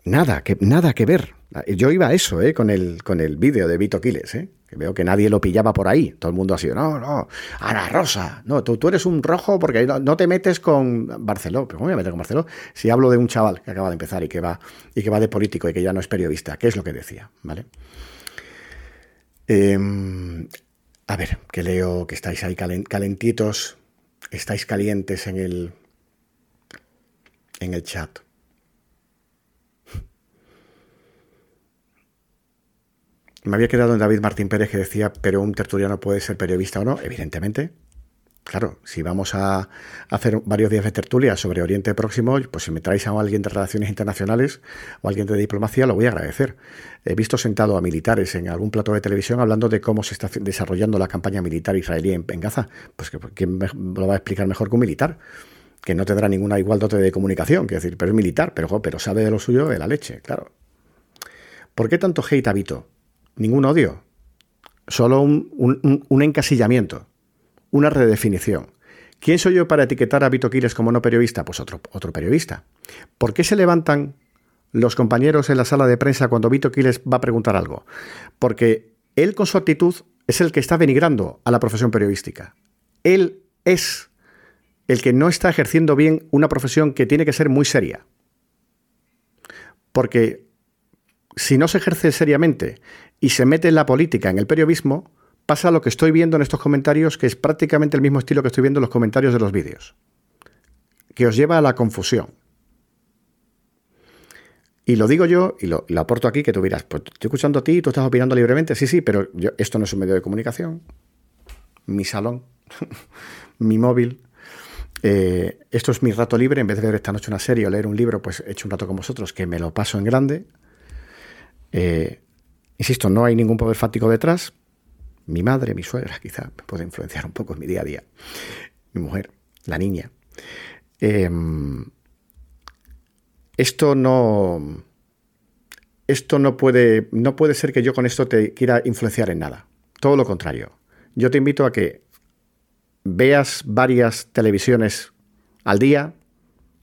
Speaker 2: Nada, que, nada que ver. Yo iba a eso, ¿eh? con el, con el vídeo de Vito Quiles, ¿eh? que veo que nadie lo pillaba por ahí. Todo el mundo ha sido, no, no, Ana Rosa, no, tú, tú eres un rojo porque no, te metes con Barceló. ¿Pero cómo voy a meter con Barceló? Si hablo de un chaval que acaba de empezar y que va, y que va de político y que ya no es periodista, ¿qué es lo que decía? ¿Vale? Em, a ver, que leo que estáis ahí calentitos, estáis calientes en el, en el chat. Me había quedado en David Martín Pérez que decía, pero un tertuliano puede ser periodista o no, evidentemente. Claro, si vamos a hacer varios días de tertulia sobre Oriente Próximo, pues si me traéis a alguien de relaciones internacionales o alguien de diplomacia, lo voy a agradecer. He visto sentado a militares en algún plato de televisión hablando de cómo se está desarrollando la campaña militar israelí en, Gaza. Pues que ¿quién lo va a explicar mejor que un militar? Que no tendrá ninguna igual dote de comunicación, quiero decir, pero es militar, pero, pero sabe de lo suyo de la leche, claro. ¿Por qué tanto hate habito? Ningún odio. Solo un encasillamiento una redefinición. ¿Quién soy yo para etiquetar a Vito Quiles como no periodista? Pues otro, otro periodista. ¿Por qué se levantan los compañeros en la sala de prensa cuando Vito Quiles va a preguntar algo? Porque él con su actitud es el que está denigrando a la profesión periodística. Él es el que no está ejerciendo bien una profesión que tiene que ser muy seria. Porque si no se ejerce seriamente y se mete en la política, en el periodismo, pasa lo que estoy viendo en estos comentarios, que es prácticamente el mismo estilo que estoy viendo en los comentarios de los vídeos, que os lleva a la confusión. Y lo digo yo y lo, aporto aquí, que tú dirás, pues estoy escuchando a ti, tú estás opinando libremente, sí, sí, pero esto no es un medio de comunicación, mi salón, mi móvil, eh, esto es mi rato libre, en vez de ver esta noche una serie o leer un libro, pues he hecho un rato con vosotros, que me lo paso en grande. Eh, insisto, no hay ningún poder fático detrás, mi madre, mi suegra, quizá me puede influenciar un poco en mi día a día. Mi mujer, la niña. Em, esto no. Esto no puede, no puede ser que yo con esto te quiera influenciar en nada. Todo lo contrario. Yo te invito a que veas varias televisiones al día,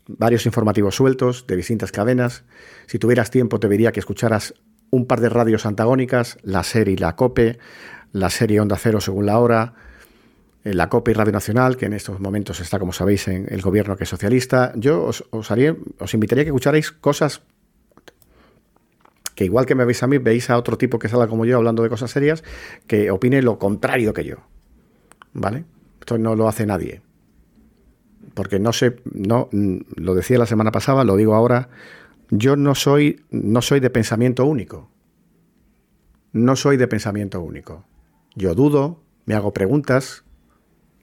Speaker 2: varios informativos sueltos de distintas cadenas. Si tuvieras tiempo, te diría que escucharas un par de radios antagónicas, la serie y la COPE, la serie Onda Cero según la hora, eh, la COPE y Radio Nacional, que en estos momentos está, como sabéis, en el gobierno que es socialista. Yo os, os, os invitaría a que escucharais cosas que igual que me veis a mí, veis a otro tipo que salga como yo hablando de cosas serias, que opine lo contrario que yo. ¿Vale? Esto no lo hace nadie. Porque no sé, no, lo decía la semana pasada, lo digo ahora, yo no soy, no soy de pensamiento único. No soy de pensamiento único. Yo dudo, me hago preguntas,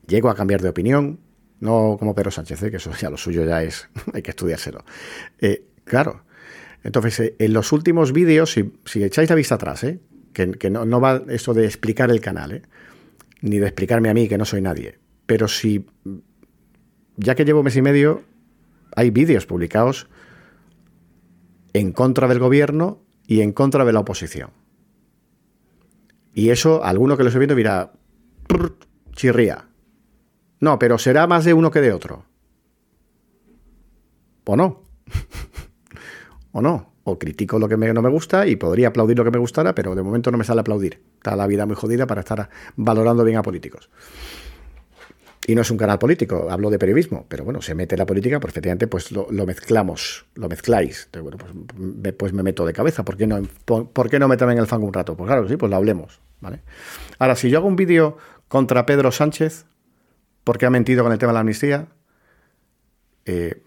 Speaker 2: llego a cambiar de opinión, no como Pedro Sánchez, ¿eh? que eso ya lo suyo ya es, hay que estudiárselo. Eh, claro. Entonces, eh, en los últimos vídeos, si, echáis la vista atrás, que, no, no, va eso de explicar el canal, ni de explicarme a mí que no soy nadie, pero si, ya que llevo mes y medio, hay vídeos publicados en contra del gobierno y en contra de la oposición. Y eso, alguno que lo esté viendo dirá, chirría. No, pero será más de uno que de otro. ¿O no? ¿O no? O critico lo que no me gusta y podría aplaudir lo que me gustara, pero de momento no me sale aplaudir. Está la vida muy jodida para estar valorando bien a políticos. Y no es un canal político, hablo de periodismo, pero bueno, se mete la política, pues efectivamente pues lo, mezclamos, lo mezcláis. Entonces, bueno, pues, pues, me meto de cabeza, ¿por qué, no, por, qué no meterme en el fango un rato? Pues claro, sí, pues lo hablemos. ¿vale? Ahora, si yo hago un vídeo contra Pedro Sánchez, porque ha mentido con el tema de la amnistía, eh,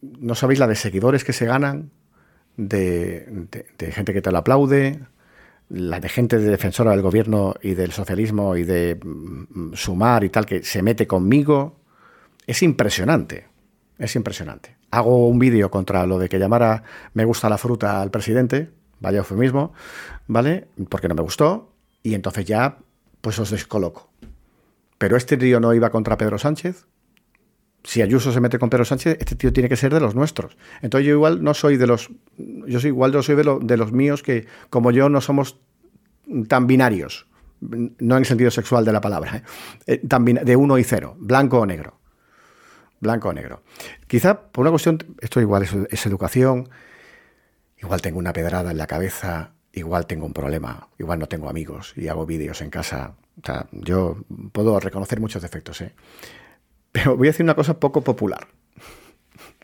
Speaker 2: no sabéis la de seguidores que se ganan, de, de gente que te lo aplaude, la de gente de defensora del gobierno y del socialismo y de mm, sumar y tal que se mete conmigo, es impresionante. Es impresionante. Hago un vídeo contra lo de que llamara me gusta la fruta al presidente, vaya eufemismo, ¿vale? Porque no me gustó, y entonces ya pues os descoloco. Pero este tío no iba contra Pedro Sánchez. Si Ayuso se mete con Pedro Sánchez, este tío tiene que ser de los nuestros. Entonces yo igual no soy de los yo soy igual, yo soy de, de los míos que, como yo, no somos tan binarios, no en el sentido sexual de la palabra, ¿eh? Eh, de uno y cero, blanco o negro. Blanco o negro. Quizá por una cuestión, esto igual es, educación, igual tengo una pedrada en la cabeza, igual tengo un problema, igual no tengo amigos y hago vídeos en casa. yo puedo reconocer muchos defectos, ¿eh? Pero voy a decir una cosa poco popular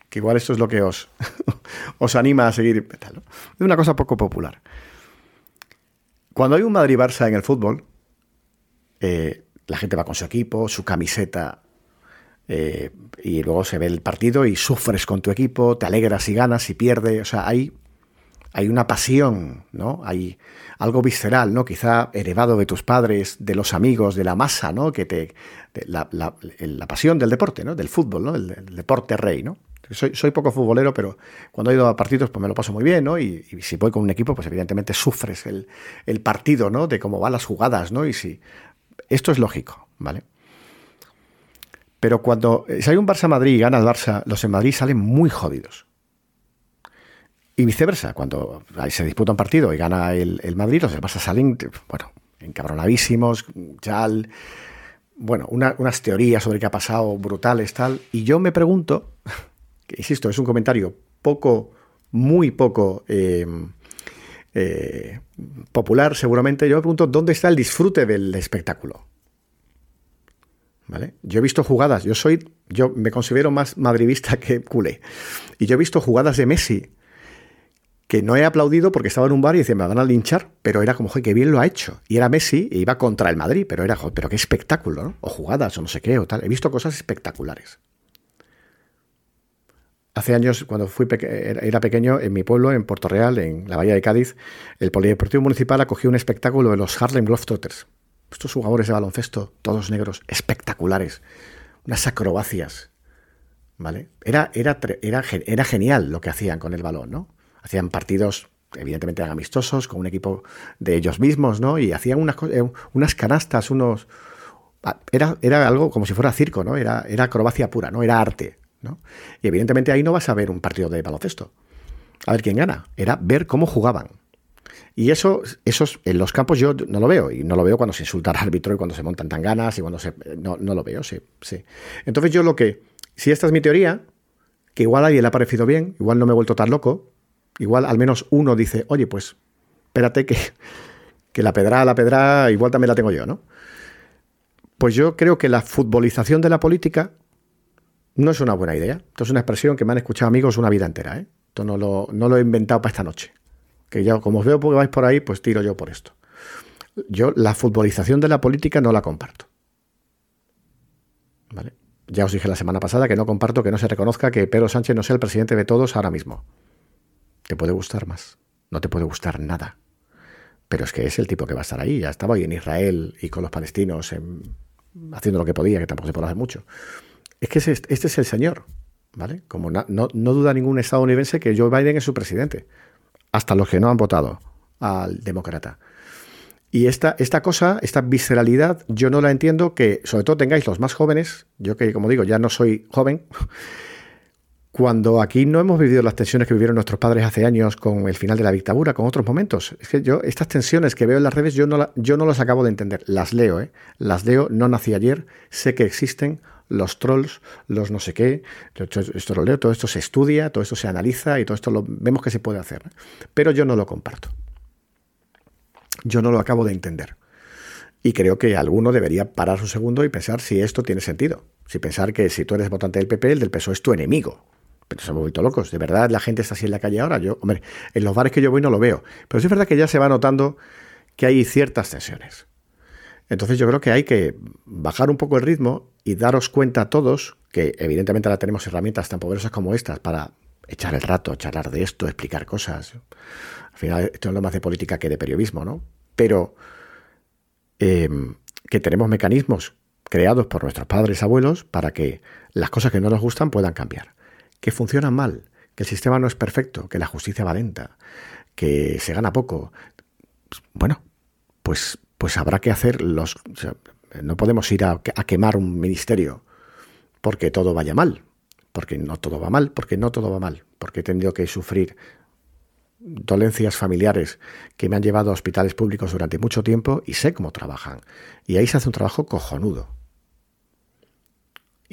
Speaker 2: que igual esto es lo que os, os anima a seguir. Tal, Una cosa poco popular. Cuando hay un Madrid-Barça en el fútbol, eh, la gente va con su equipo, su camiseta, eh, y luego se ve el partido y sufres con tu equipo, te alegras y ganas y pierdes. O sea, hay, hay una pasión, ¿no? Hay algo visceral, ¿no? Quizá heredado de tus padres, de los amigos, de la masa, ¿no? Que te, la, pasión del deporte, ¿no? Del fútbol, ¿no? el deporte rey, ¿no? Soy, poco futbolero, pero cuando he ido a partidos pues me lo paso muy bien, ¿no? Y, si voy con un equipo, pues evidentemente sufres el, partido, ¿no? De cómo van las jugadas, ¿no? Y si... Esto es lógico, ¿vale? Pero cuando si hay un Barça-Madrid y gana el Barça, los en Madrid salen muy jodidos. Y viceversa, cuando se disputa un partido y gana el, Madrid, los Barça salen, bueno, encabronadísimos, chal, bueno, unas teorías sobre qué ha pasado brutales, tal. Y yo me pregunto, insisto, es un comentario poco, muy poco eh, eh, popular seguramente, yo me pregunto dónde está el disfrute del espectáculo. ¿Vale? Yo he visto jugadas, yo soy, yo me considero más madridista que culé, y yo he visto jugadas de Messi que no he aplaudido porque estaba en un bar y decía, me van a linchar, pero era como, joder, qué bien lo ha hecho. Y era Messi e iba contra el Madrid, pero era, joder, pero qué espectáculo, ¿no? O jugadas, o no sé qué, o tal. He visto cosas espectaculares. Hace años, cuando fui era pequeño, en mi pueblo, en Puerto Real, en la Bahía de Cádiz, el Polideportivo Municipal acogió un espectáculo de los Harlem Globetrotters. Estos jugadores de baloncesto, todos negros, espectaculares. Unas acrobacias. ¿Vale? Era, era, era, era genial lo que hacían con el balón, ¿no? Hacían partidos evidentemente eran amistosos, con un equipo de ellos mismos, ¿no? Y hacían unas, eh, unas canastas, unos... Ah, era, era algo como si fuera circo, ¿no? Era, era acrobacia pura, ¿no? Era arte, y evidentemente ahí no vas a ver un partido de baloncesto. a ver quién gana, era ver cómo jugaban. Y eso, esos, en los campos yo no lo veo, y no lo veo cuando se insulta al árbitro y cuando se montan tan ganas y cuando se... No, no lo veo, sí, sí. Entonces yo lo que, si esta es mi teoría, que igual a alguien le ha parecido bien, igual no me he vuelto tan loco, igual al menos uno dice, oye, pues espérate que, que la pedra, la pedra, igual también la tengo yo, ¿no? Pues yo creo que la futbolización de la política no es una buena idea. Esto es una expresión que me han escuchado amigos una vida entera, ¿eh? Esto no lo, no lo he inventado para esta noche que ya como os veo que vais por ahí, pues tiro yo por esto. Yo la futbolización de la política no la comparto. ¿Vale? Ya os dije la semana pasada que no comparto que no se reconozca que Pedro Sánchez no sea el presidente de todos ahora mismo. Te puede gustar más, no te puede gustar nada. Pero es que es el tipo que va a estar ahí. Ya estaba ahí en Israel y con los palestinos haciendo lo que podía, que tampoco se puede hacer mucho. Es que este, es el señor, ¿vale? Como no, no duda ningún estadounidense que Joe Biden es su presidente hasta los que no han votado al demócrata. Y esta, esta cosa, esta visceralidad, yo no la entiendo que sobre todo tengáis los más jóvenes, yo que como digo ya no soy joven, cuando aquí no hemos vivido las tensiones que vivieron nuestros padres hace años con el final de la dictadura, con otros momentos. Es que yo, estas tensiones que veo en las redes, yo no, yo no las acabo de entender. Las leo, ¿eh? Las leo, no nací ayer, sé que existen, los trolls, los no sé qué, esto lo leo, todo esto se estudia, todo esto se analiza y todo esto lo vemos que se puede hacer. Pero yo no lo comparto. Yo no lo acabo de entender. Y creo que alguno debería parar un segundo y pensar si esto tiene sentido. Si pensar que si tú eres votante del PP, el del PSOE es tu enemigo. Pero somos muy locos. De verdad, la gente está así en la calle ahora. Yo, hombre, en los bares que yo voy no lo veo. Pero sí es verdad que ya se va notando que hay ciertas tensiones. Entonces yo creo que hay que bajar un poco el ritmo y daros cuenta a todos que evidentemente ahora tenemos herramientas tan poderosas como estas para echar el rato, charlar de esto, explicar cosas. Al final esto es lo más de política que de periodismo, ¿no? Pero em, que tenemos mecanismos creados por nuestros padres, abuelos, para que las cosas que no nos gustan puedan cambiar. Que funcionan mal, que el sistema no es perfecto, que la justicia va lenta, que se gana poco. Bueno, pues pues habrá que hacer los... no podemos ir a, quemar un ministerio porque todo vaya mal, porque no todo va mal, porque no todo va mal, porque he tenido que sufrir dolencias familiares que me han llevado a hospitales públicos durante mucho tiempo y sé cómo trabajan. Y ahí se hace un trabajo cojonudo.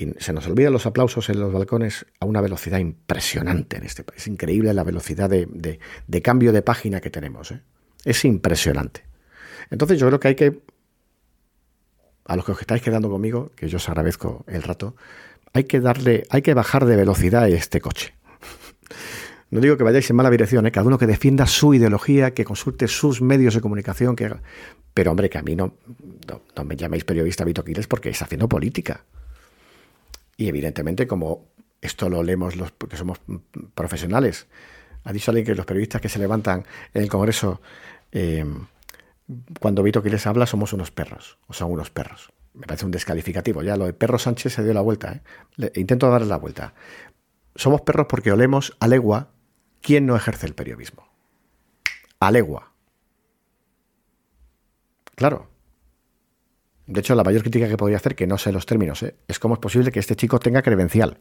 Speaker 2: Y se nos olvidan los aplausos en los balcones a una velocidad impresionante en este país. Es increíble la velocidad de, cambio de página que tenemos. ¿eh? Es impresionante. Entonces yo creo que hay que, a los que os estáis quedando conmigo, que yo os agradezco el rato, hay que darle, hay que bajar de velocidad este coche. No digo que vayáis en mala dirección, ¿eh? cada uno que defienda su ideología, que consulte sus medios de comunicación, que Pero hombre, que a mí no, no, me llaméis periodista Vito Quiles porque está haciendo política. Y evidentemente, como esto lo leemos los porque somos profesionales, ha dicho alguien que los periodistas que se levantan en el Congreso eh, cuando Vito les habla somos unos perros, o son unos perros. Me parece un descalificativo. Ya lo de perro Sánchez se dio la vuelta. ¿eh? intento darle la vuelta. Somos perros porque olemos a legua quién no ejerce el periodismo. A legua. Claro. De hecho, la mayor crítica que podría hacer, que no sé los términos, ¿eh? es cómo es posible que este chico tenga credencial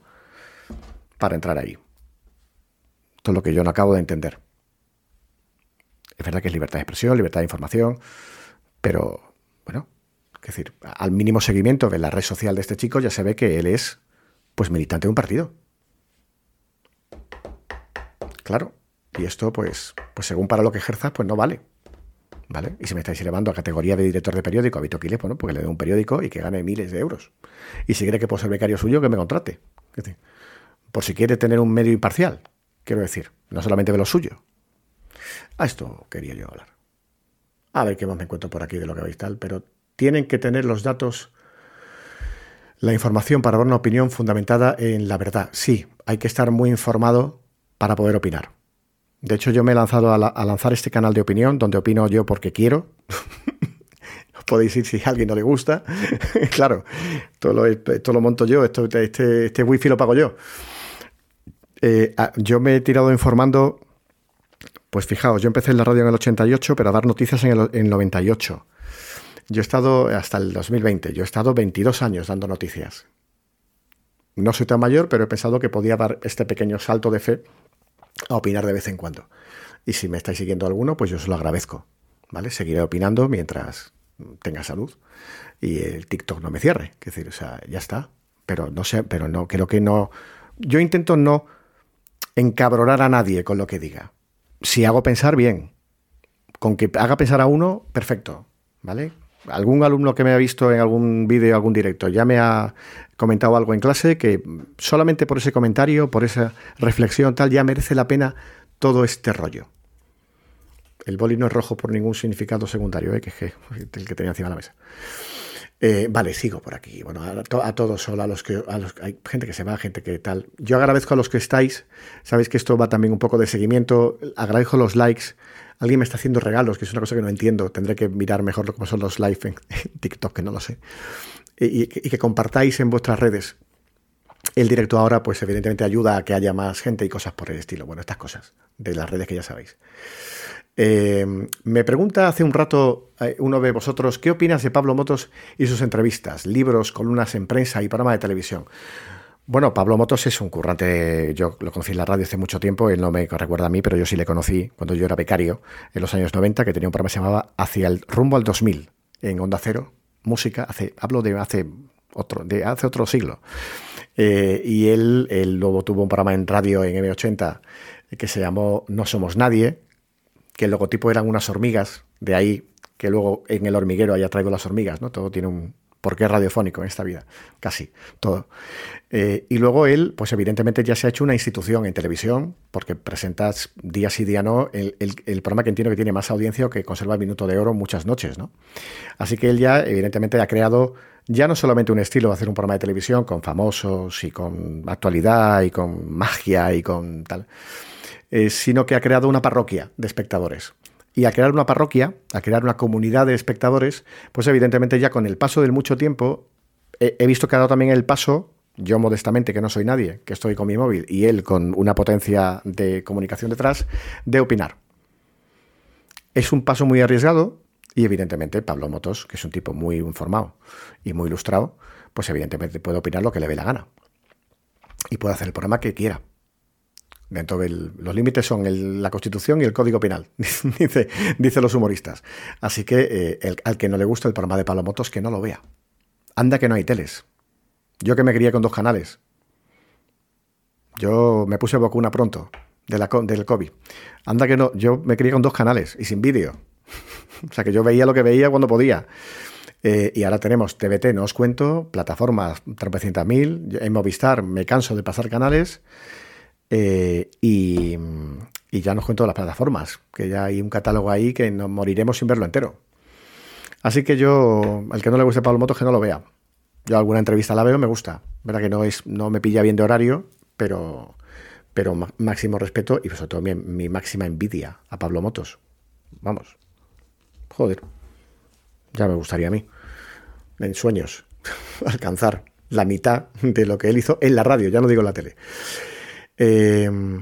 Speaker 2: para entrar ahí. Esto es lo que yo no acabo de entender. Es verdad que es libertad de expresión, libertad de información, pero bueno, es decir, al mínimo seguimiento de la red social de este chico ya se ve que él es pues militante de un partido. Claro, y esto pues, pues según para lo que ejerza, pues no vale. ¿Vale? Y si me estáis elevando a categoría de director de periódico a Vito Quiles, bueno, porque le dé un periódico y que gane miles de euros. Y si quiere que puedo ser becario suyo, que me contrate. por si quiere tener un medio imparcial, quiero decir, no solamente de lo suyo. A esto quería yo hablar. A ver qué más me encuentro por aquí de lo que veis tal, pero tienen que tener los datos, la información para dar una opinión fundamentada en la verdad. Sí, hay que estar muy informado para poder opinar. De hecho, yo me he lanzado a, lanzar este canal de opinión, donde opino yo porque quiero. Podéis ir si a alguien no le gusta. claro, todo lo, esto lo monto yo, esto, este, este wifi lo pago yo. Eh, yo me he tirado informando pues fijaos, yo empecé en la radio en el 88, pero a dar noticias en el, 98. Yo he estado hasta el 2020, yo he estado 22 años dando noticias. No soy tan mayor, pero he pensado que podía dar este pequeño salto de fe a opinar de vez en cuando. Y si me estáis siguiendo alguno, pues yo os lo agradezco. ¿Vale? Seguiré opinando mientras tenga salud y el TikTok no me cierre. Es decir, o sea, ya está. Pero no sé, pero no, creo que no. Yo intento no encabronar a nadie con lo que diga. Si hago pensar, bien. Con que haga pensar a uno, perfecto. ¿Vale? Algún alumno que me ha visto en algún vídeo, algún directo, ya me ha comentado algo en clase que solamente por ese comentario, por esa reflexión tal, ya merece la pena todo este rollo. El boli no es rojo por ningún significado secundario, ¿eh? que es el que tenía encima de la mesa. Eh, vale, sigo por aquí. Bueno, a, todos, a los que a hay gente que se va, gente que tal. Yo agradezco a los que estáis. Sabéis que esto va también un poco de seguimiento. Agradezco los likes. Alguien me está haciendo regalos, que es una cosa que no entiendo. Tendré que mirar mejor cómo son los live en, TikTok, que no lo sé. Y, y, que compartáis en vuestras redes. El directo ahora, pues evidentemente ayuda a que haya más gente y cosas por el estilo. Bueno, estas cosas de las redes que ya sabéis. Eh, me pregunta hace un rato eh, uno de vosotros, ¿qué opinas de Pablo Motos y sus entrevistas, libros, columnas en prensa y programa de televisión? Bueno, Pablo Motos es un currante, yo lo conocí en la radio hace mucho tiempo, él no me recuerda a mí, pero yo sí le conocí cuando yo era becario en los años 90, que tenía un programa que se llamaba Hacia el rumbo al 2000 en Onda Cero, música, hace, hablo de hace otro, de hace otro siglo. Eh, y él, luego tuvo un programa en radio en M80 que se llamó No Somos Nadie, que el logotipo eran unas hormigas, de ahí que luego en el hormiguero haya traído las hormigas, ¿no? Todo tiene un porqué radiofónico en esta vida, casi todo. Eh, y luego él, pues evidentemente ya se ha hecho una institución en televisión, porque presentas día sí, día no el, programa que entiendo que tiene más audiencia o que conserva el minuto de oro muchas noches, ¿no? Así que él ya, evidentemente, ha creado ya no solamente un estilo de hacer un programa de televisión con famosos y con actualidad y con magia y con tal, eh, sino que ha creado una parroquia de espectadores. Y a crear una parroquia, a crear una comunidad de espectadores, pues evidentemente ya con el paso del mucho tiempo, he visto que ha dado también el paso, yo modestamente, que no soy nadie, que estoy con mi móvil, y él con una potencia de comunicación detrás, de opinar. Es un paso muy arriesgado, y evidentemente Pablo Motos, que es un tipo muy informado y muy ilustrado, pues evidentemente puede opinar lo que le dé la gana. Y puede hacer el programa que quiera. Dentro del, los límites son la Constitución y el Código Penal, dice, dice los humoristas. Así que eh, al que no le gusta el programa de Palomotos, que no lo vea. Anda que no hay teles. Yo que me crié con dos canales. Yo me puse vacuna pronto de la, del COVID. Anda que no, yo me crié con dos canales y sin vídeo. o sea que yo veía lo que veía cuando podía. Eh, y ahora tenemos TVT, no os cuento, plataformas mil En Movistar me canso de pasar canales. Eh, y, ya nos cuento las plataformas, que ya hay un catálogo ahí que nos moriremos sin verlo entero. Así que yo, al que no le guste Pablo Motos, que no lo vea. Yo alguna entrevista la veo, me gusta. Verdad que no, es, no me pilla bien de horario, pero, pero máximo respeto y sobre todo mi, mi máxima envidia a Pablo Motos. Vamos. Joder. Ya me gustaría a mí. En sueños. alcanzar la mitad de lo que él hizo en la radio, ya no digo en la tele. Em,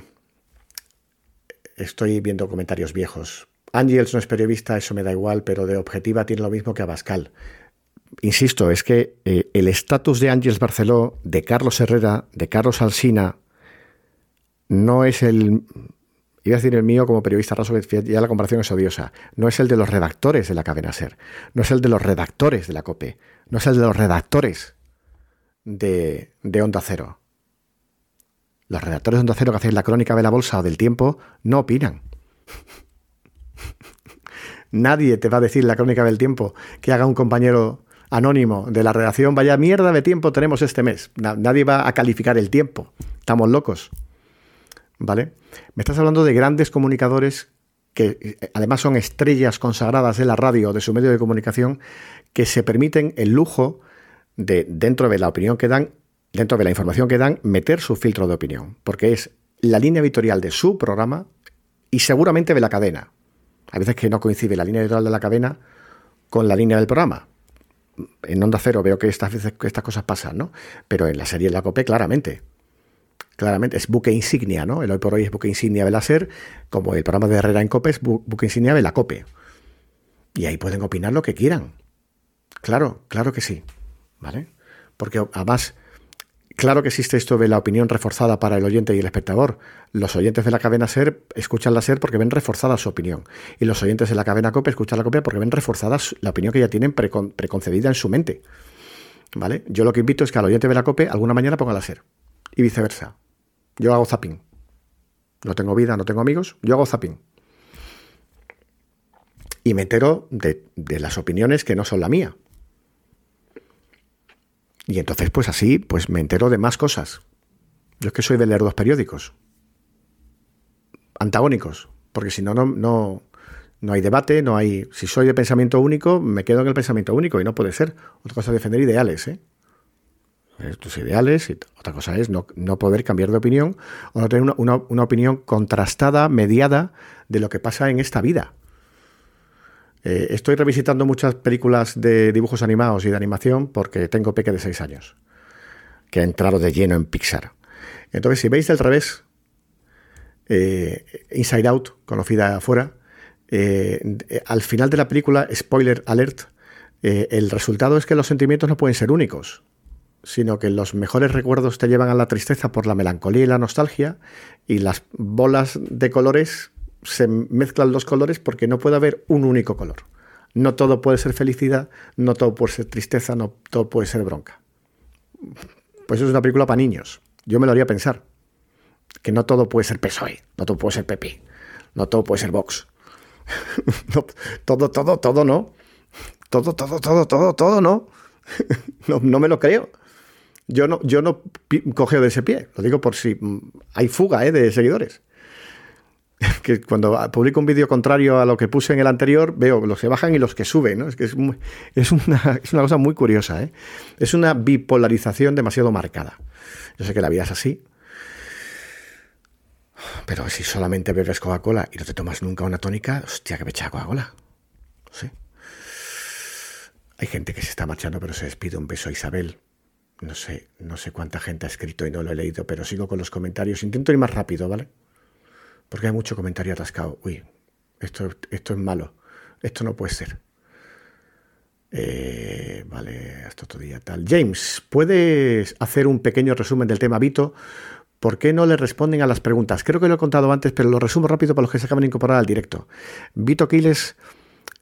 Speaker 2: estoy viendo comentarios viejos. Ángels no es periodista, eso me da igual, pero de objetiva tiene lo mismo que Abascal. Insisto, es que eh, el estatus de Ángels Barceló, de Carlos Herrera, de Carlos Alsina, no es el. Iba a decir el mío como periodista raso, ya la comparación es odiosa. No es el de los redactores de la cadena Ser. No es el de los redactores de la COPE. No es el de los redactores de, de Onda Cero. Los redactores de Onda Cero que hacen la crónica de la bolsa o del tiempo no opinan. Nadie te va a decir la crónica del tiempo que haga un compañero anónimo de la redacción, vaya mierda de tiempo tenemos este mes. Nadie va a calificar el tiempo. Estamos locos. ¿Vale? Me estás hablando de grandes comunicadores que eh, además son estrellas consagradas de la radio, de su medio de comunicación, que se permiten el lujo de, dentro de la opinión que dan, dentro de la información que dan, meter su filtro de opinión, porque es la línea editorial de su programa y seguramente de la cadena. A veces que no coincide la línea editorial de la cadena con la línea del programa. En Onda Cero veo que estas veces estas cosas pasan, ¿no? Pero en la serie de la COPE claramente. Claramente, es buque insignia, ¿no? El hoy por hoy es buque insignia de la SER, como el programa de Herrera en COPE es buque insignia de la COPE. Y ahí pueden opinar lo que quieran. Claro, claro que sí. ¿Vale? Porque además claro que existe esto de la opinión reforzada para el oyente y el espectador. Los oyentes de la cadena SER escuchan la SER porque ven reforzada su opinión. Y los oyentes de la cadena COPE escuchan la COPE porque ven reforzada la opinión que ya tienen preconcebida en su mente. ¿Vale? Yo lo que invito es que al oyente de la COPE alguna mañana ponga la SER. Y viceversa. Yo hago zapping. No tengo vida, no tengo amigos. Yo hago zapping. Y me entero de, de las opiniones que no son la mía. Y entonces, pues así, pues me entero de más cosas. Yo es que soy de leer dos periódicos. Antagónicos. Porque si no, no, no, no hay debate, no hay. Si soy de pensamiento único, me quedo en el pensamiento único y no puede ser. Otra cosa es defender ideales, ¿eh? Tus ideales, y otra cosa es no, poder cambiar de opinión o no tener una, una opinión contrastada, mediada de lo que pasa en esta vida. Eh, estoy revisitando muchas películas de dibujos animados y de animación porque tengo peque de 6 años, que ha entrado de lleno en Pixar. Entonces, si veis del revés, eh, Inside Out, conocida afuera, eh, al final de la película, spoiler alert, el resultado es que los sentimientos no pueden ser únicos, sino que los mejores recuerdos te llevan a la tristeza por la melancolía y la nostalgia, y las bolas de colores se mezclan los colores porque no puede haber un único color. No todo puede ser felicidad, no todo puede ser tristeza, no todo puede ser bronca. Pues es una película para niños. Yo me lo haría pensar. Que no todo puede ser PSOE, no todo puede ser PP, no todo puede ser Vox. todo, todo, todo no. Todo, todo, todo, todo, todo no. no. no. me lo creo. Yo no, yo no cogeo de ese pie. Lo digo por si mm, hay fuga ¿eh? de seguidores. que cuando publico un vídeo contrario a lo que puse en el anterior, veo los que bajan y los que suben. Es que es, es, una, es una, cosa muy curiosa, ¿eh? Es una bipolarización demasiado marcada. Yo sé que la vida es así, pero si solamente bebes Coca-Cola y no te tomas nunca una tónica, hostia, que me echa Coca-Cola. Sí. Hay gente que se está marchando, pero se despide. Un beso a Isabel. No sé, no sé cuánta gente ha escrito y no lo he leído, pero sigo con los comentarios. Intento ir más rápido, ¿vale? Porque hay mucho comentario atascado. Uy, esto, esto es malo. Esto no puede ser. Eh, vale, hasta otro día tal. James, ¿puedes hacer un pequeño resumen del tema Vito? ¿Por qué no le responden a las preguntas? Creo que lo he contado antes, pero lo resumo rápido para los que se acaban de incorporar al directo. Vito Quiles,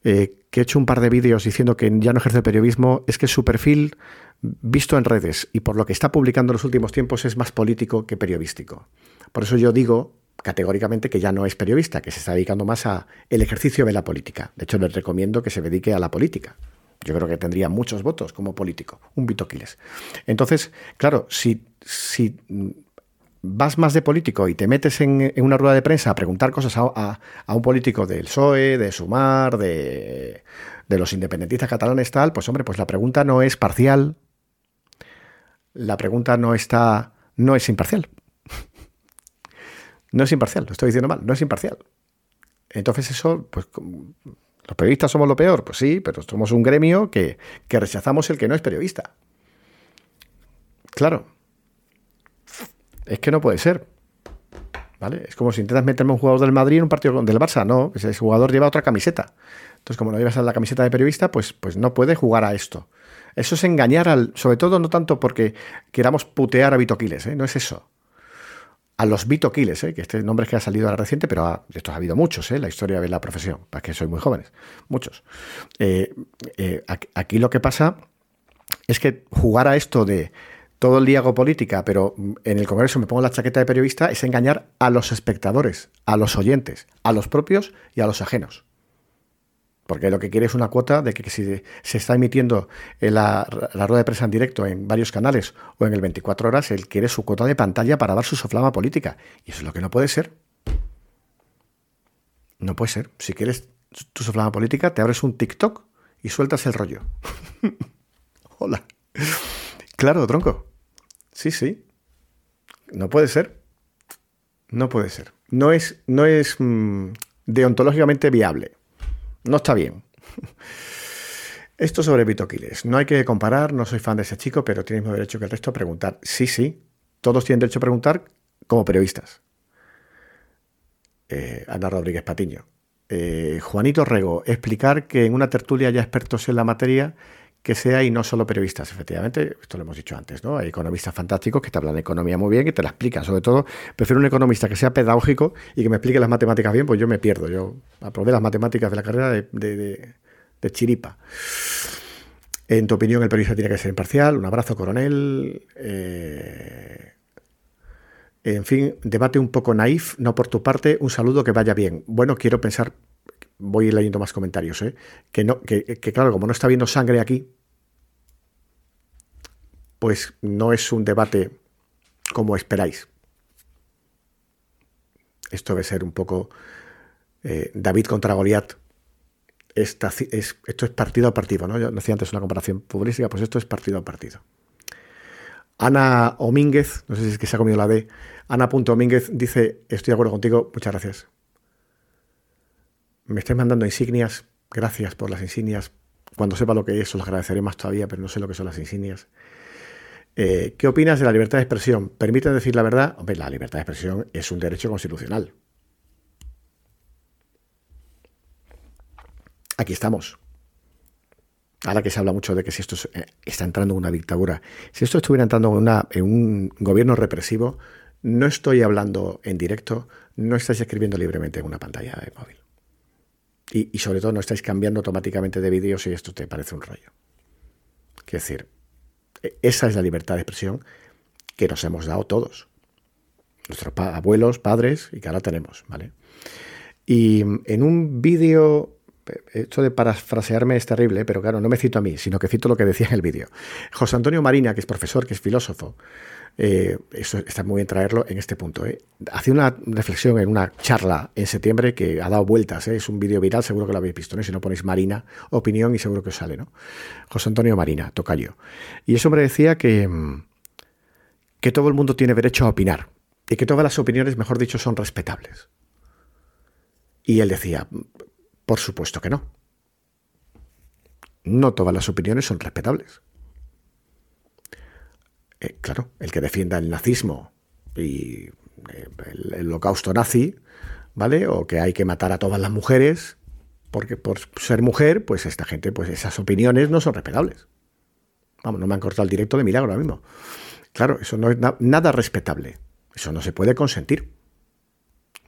Speaker 2: eh, que he hecho un par de vídeos diciendo que ya no ejerce periodismo, es que su perfil, visto en redes y por lo que está publicando en los últimos tiempos, es más político que periodístico. Por eso yo digo categóricamente que ya no es periodista, que se está dedicando más a el ejercicio de la política. De hecho, les recomiendo que se dedique a la política. Yo creo que tendría muchos votos como político, un Vitoquiles. Entonces, claro, si, si vas más de político y te metes en, una rueda de prensa a preguntar cosas a, un político del PSOE, de Sumar, de, de los independentistas catalanes, tal, pues hombre, pues la pregunta no es parcial, la pregunta no está, no es imparcial. No es imparcial, lo estoy diciendo mal, no es imparcial. Entonces eso, pues los periodistas somos lo peor, pues sí, pero somos un gremio que, rechazamos el que no es periodista. Claro. Es que no puede ser. ¿Vale? Es como si intentas meterme un jugador del Madrid en un partido del Barça. No, ese jugador lleva otra camiseta. Entonces, como no llevas la camiseta de periodista, pues, pues no puede jugar a esto. Eso es engañar al. Sobre todo, no tanto porque queramos putear a Vito ¿eh? no es eso a los Vito ¿eh? que este nombre es que ha salido ahora reciente, pero de estos ha habido muchos en ¿eh? la historia de la profesión, para que soy muy jóvenes, muchos. Eh, eh, aquí lo que pasa es que jugar a esto de todo el día hago política, pero en el Congreso me pongo la chaqueta de periodista, es engañar a los espectadores, a los oyentes, a los propios y a los ajenos. Porque lo que quiere es una cuota de que si se está emitiendo la, rueda de prensa en directo en varios canales o en el 24 horas, él quiere su cuota de pantalla para dar su soflama política. Y eso es lo que no puede ser. No puede ser. Si quieres tu soflama política, te abres un TikTok y sueltas el rollo. Hola. Claro, tronco. Sí, sí. No puede ser. No puede ser. No es, no es mm, deontológicamente viable. No está bien. Esto sobre Vito No hay que comparar, no soy fan de ese chico, pero tienes más derecho que el resto a preguntar. Sí, sí, todos tienen derecho a preguntar como periodistas. Eh, Ana Rodríguez Patiño. Eh, Juanito Rego, explicar que en una tertulia haya expertos en la materia que sea y no solo periodistas, efectivamente, esto lo hemos dicho antes, ¿no? Hay economistas fantásticos que te hablan de economía muy bien y te la explican, sobre todo, prefiero un economista que sea pedagógico y que me explique las matemáticas bien, pues yo me pierdo, yo aprobé las matemáticas de la carrera de, chiripa. En tu opinión, el periodista tiene que ser imparcial. Un abrazo, coronel. Eh, en fin, debate un poco naif, no por tu parte. Un saludo, que vaya bien. Bueno, quiero pensar, voy leyendo más comentarios, ¿eh? que, no, que claro, como no está viendo sangre aquí, pues no es un debate como esperáis. Esto debe ser un poco eh, David contra Goliat. esto es partido a partido, ¿no? Yo decía antes una comparación futbolística, pues esto es partido a partido. Ana Omínguez, no sé si es que se ha comido la D, Ana.Omínguez dice, estoy de acuerdo contigo, muchas gracias. Me estáis mandando insignias, gracias por las insignias. Cuando sepa lo que es, os las agradeceré más todavía, pero no sé lo que son las insignias. Eh, ¿Qué opinas de la libertad de expresión? ¿Permite decir la verdad? Hombre, la libertad de expresión es un derecho constitucional. Aquí estamos. Ahora que se habla mucho de que si esto eh, está entrando en una dictadura, si esto estuviera entrando en, un gobierno represivo, no estoy hablando en directo, no estáis escribiendo libremente en una pantalla de móvil. Y, y sobre todo no estáis cambiando automáticamente de vídeo si esto te parece un rollo. Quiero decir, esa es la libertad de expresión que nos hemos dado todos. Nuestros abuelos, padres, y que ahora tenemos, ¿vale? Y en un vídeo, esto de parafrasearme es terrible, pero claro, no me cito a mí, sino que cito lo que decía en el vídeo. José Antonio Marina, que es profesor, que es filósofo, eh, está muy bien traerlo en este punto. ¿eh? Hacía una reflexión en una charla en septiembre que ha dado vueltas. ¿eh? Es un vídeo viral, seguro que lo habéis visto. Si no ponéis Marina, opinión y seguro que os sale. ¿no? José Antonio Marina, tocayo. Y ese hombre decía que, mm, que todo el mundo tiene derecho a opinar y que todas las opiniones, mejor dicho, son respetables. Y él decía, por supuesto que no. No todas las opiniones son respetables. Eh, claro, el que defienda el nazismo y eh, el, holocausto nazi, ¿vale? O que hay que matar a todas las mujeres, porque por ser mujer, pues esta gente, pues esas opiniones no son respetables. Vamos, no me han cortado el directo de milagro ahora mismo. Claro, eso no es nada respetable. Eso no se puede consentir.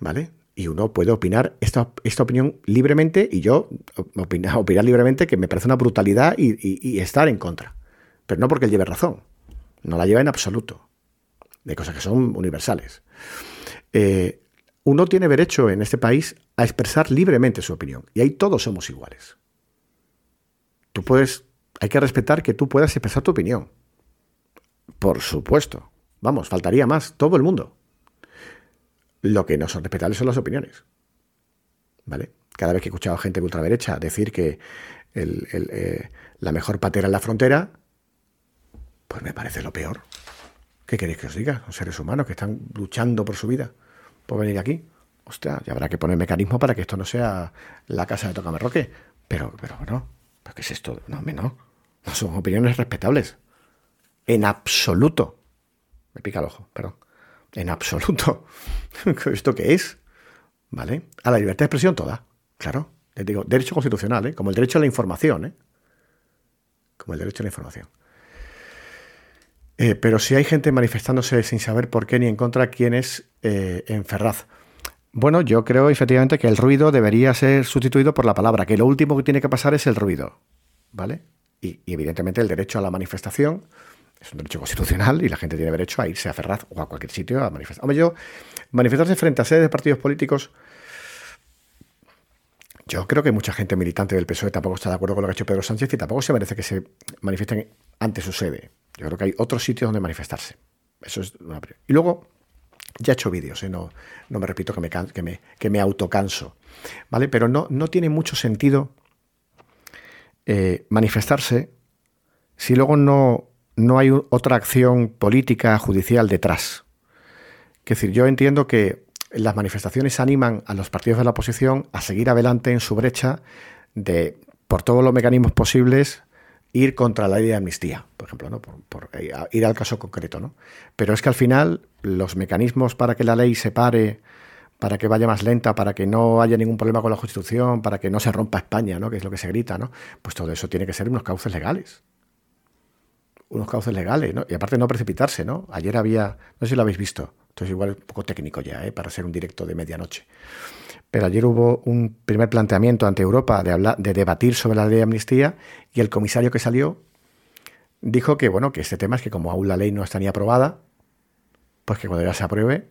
Speaker 2: ¿Vale? Y uno puede opinar esta, esta opinión libremente y yo opinar, opinar libremente que me parece una brutalidad y estar en contra. Pero no porque él lleve razón. No la lleva en absoluto. De cosas que son universales. Eh, uno tiene derecho en este país a expresar libremente su opinión. Y ahí todos somos iguales. Tú puedes. Hay que respetar que tú puedas expresar tu opinión. Por supuesto. Vamos, faltaría más. Todo el mundo. Lo que no son respetables son las opiniones. ¿Vale? Cada vez que he escuchado gente de ultraderecha decir que eh, la mejor patera en la frontera, pues me parece lo peor. ¿Qué queréis que os diga? Los seres humanos que están luchando por su vida, por venir aquí. Hostia, ya habrá que poner mecanismo para que esto no sea la casa de Tocamerroque. Pero, pero no. ¿Pero qué es esto? No, no. No son opiniones respetables. En absoluto. Me pica el ojo, perdón. En absoluto. ¿Esto qué es? ¿Vale? A la libertad de expresión toda. Claro. Les digo, derecho constitucional, ¿eh? Como el derecho a la información, ¿eh? Como el derecho a la información. Eh, pero si hay gente manifestándose sin saber por qué ni en contra, ¿quién es eh, en Ferraz? Bueno, yo creo efectivamente que el ruido debería ser sustituido por la palabra, que lo último que tiene que pasar es el ruido, ¿vale? Y, evidentemente el derecho a la manifestación es un derecho constitucional y la gente tiene derecho a irse a Ferraz o a cualquier sitio a manifestar. Hombre, yo, manifestarse frente a sedes de partidos políticos, yo creo que mucha gente militante del PSOE tampoco está de acuerdo con lo que ha hecho Pedro Sánchez y tampoco se merece que se manifiesten ante su sede. Yo creo que hay otros sitios donde manifestarse. Eso es Y luego, ya he hecho vídeos, ¿eh? no, no, me repito que me, que me, que me autocanso. ¿Vale? Pero no, no tiene mucho sentido eh, manifestarse si luego no, no hay otra acción política, judicial detrás. Es decir, yo entiendo que las manifestaciones animan a los partidos de la oposición a seguir adelante en su brecha de, por todos los mecanismos posibles, ir contra la ley de amnistía, por ejemplo, ¿no? eh, ir al caso concreto. ¿no? Pero es que al final los mecanismos para que la ley se pare para que vaya más lenta, para que no haya ningún problema con la Constitución, para que no se rompa España, ¿no? que es lo que se grita, ¿no? pues todo eso tiene que ser unos cauces legales. Unos cauces legales, ¿no? Y aparte no precipitarse, ¿no? Ayer había, no sé si lo habéis visto, igual es un poco técnico ya, ¿eh? para ser un directo de medianoche. Pero ayer hubo un primer planteamiento ante Europa de, hablar, de debatir sobre la ley de amnistía y el comisario que salió dijo que, bueno, que este tema es que como aún la ley no está ni aprobada, pues que cuando ya se apruebe,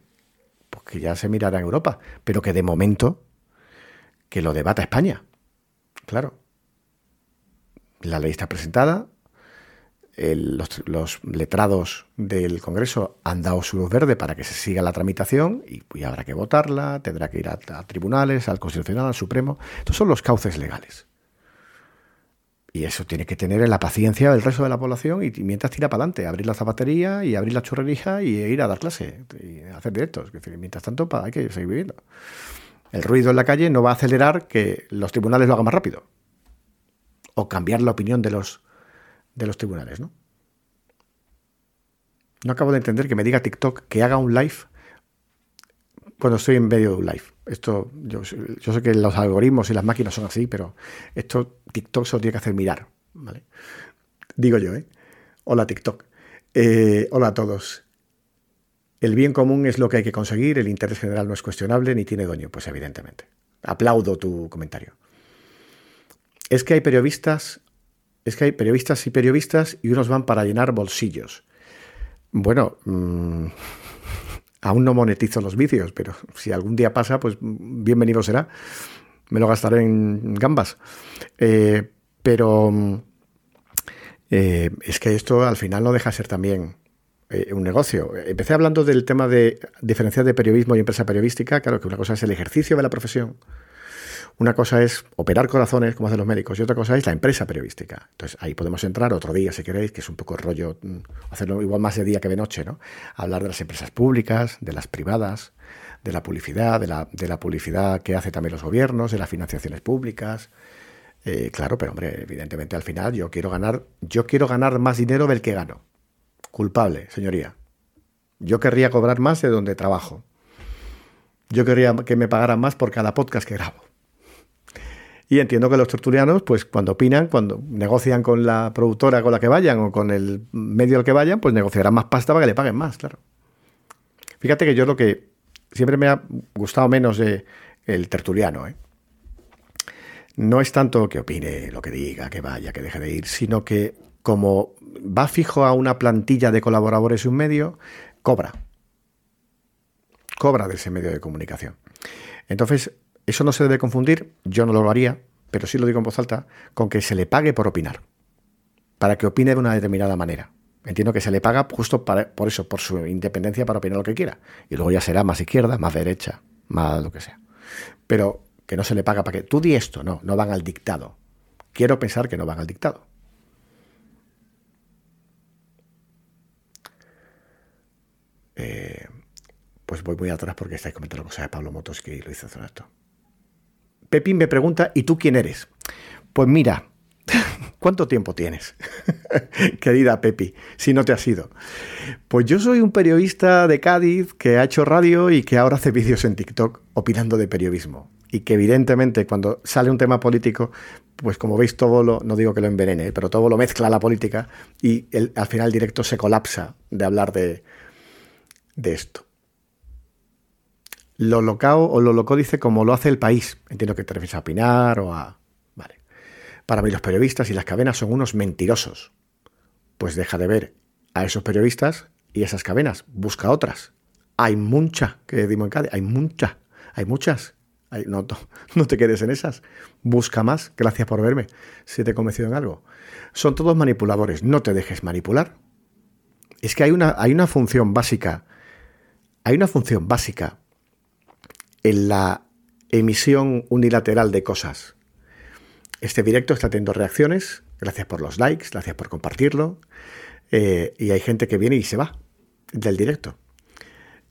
Speaker 2: pues que ya se mirará en Europa, pero que de momento que lo debata España. Claro. La ley está presentada, los, letrados del Congreso han dado su luz verde para que se siga la tramitación y, habrá que votarla, tendrá que ir a, tribunales, al Constitucional, al Supremo. Estos son los cauces legales. Y eso tiene que tener la paciencia del resto de la población y, mientras tira para adelante, abrir la zapatería y abrir la churrería y ir a dar clase y hacer directos. mientras tanto, hay que seguir viviendo. El ruido en la calle no va a acelerar que los tribunales lo hagan más rápido. O cambiar la opinión de los, de los tribunales, ¿no? No acabo de entender que me diga TikTok que haga un live cuando estoy en medio de un live. Esto, yo, sé que los algoritmos y las máquinas son así, pero esto TikTok se lo tiene que hacer mirar, ¿vale? Digo yo, ¿eh? Hola TikTok. Eh, hola a todos. El bien común es lo que hay que conseguir, el interés general no es cuestionable ni tiene dueño, pues evidentemente. Aplaudo tu comentario. Es que hay periodistas, es que hay periodistas y periodistas y unos van para llenar bolsillos. Bueno, mmm, Aún no monetizo los vicios, pero si algún día pasa, pues bienvenido será. Me lo gastaré en gambas. Eh, pero eh, es que esto al final no deja de ser también eh, un negocio. Empecé hablando del tema de diferenciar de periodismo y empresa periodística. Claro que una cosa es el ejercicio de la profesión una cosa es operar corazones, como hacen los médicos, y otra cosa es la empresa periodística. Entonces ahí podemos entrar otro día, si queréis, que es un poco rollo, mm, hacerlo igual más de día que de noche, ¿no? Hablar de las empresas públicas, de las privadas, de la publicidad, de la, de la publicidad que hacen también los gobiernos, de las financiaciones públicas. Eh, claro, pero hombre, evidentemente al final yo quiero ganar, yo quiero ganar más dinero del que gano. Culpable, señoría. Yo querría cobrar más de donde trabajo. Yo querría que me pagaran más por cada podcast que grabo. Y entiendo que los tertulianos, pues cuando opinan, cuando negocian con la productora con la que vayan o con el medio al que vayan, pues negociarán más pasta para que le paguen más, claro. Fíjate que yo lo que siempre me ha gustado menos de el tertuliano, ¿eh? no es tanto que opine lo que diga, que vaya, que deje de ir, sino que como va fijo a una plantilla de colaboradores y un medio, cobra. Cobra de ese medio de comunicación. Entonces, eso no se debe confundir, yo no lo haría, pero sí lo digo en voz alta, con que se le pague por opinar, para que opine de una determinada manera. Entiendo que se le paga justo por eso, por su independencia para opinar lo que quiera. Y luego ya será más izquierda, más derecha, más lo que sea. Pero que no se le paga para que tú di esto, no, no van al dictado. Quiero pensar que no van al dictado. Eh, pues voy muy atrás porque estáis comentando cosas de Pablo Motos que lo hizo hace rato. Pepín me pregunta, ¿y tú quién eres? Pues mira, ¿cuánto tiempo tienes? Querida Pepi, si no te has ido. Pues yo soy un periodista de Cádiz que ha hecho radio y que ahora hace vídeos en TikTok opinando de periodismo. Y que evidentemente cuando sale un tema político, pues como veis todo lo, no digo que lo envenene, pero todo lo mezcla la política y al final el directo se colapsa de hablar de, de esto lo locao o lo loco dice como lo hace el país. Entiendo que te refieres a opinar o a... Vale. Para mí los periodistas y las cadenas son unos mentirosos. Pues deja de ver a esos periodistas y esas cadenas. Busca otras. Hay mucha que dimos en Cádiz. Hay mucha. Hay muchas. no, no te quedes en esas. Busca más. Gracias por verme. Si te he convencido en algo. Son todos manipuladores. No te dejes manipular. Es que hay una, hay una función básica. Hay una función básica en la emisión unilateral de cosas. Este directo está teniendo reacciones, gracias por los likes, gracias por compartirlo, eh, y hay gente que viene y se va del directo.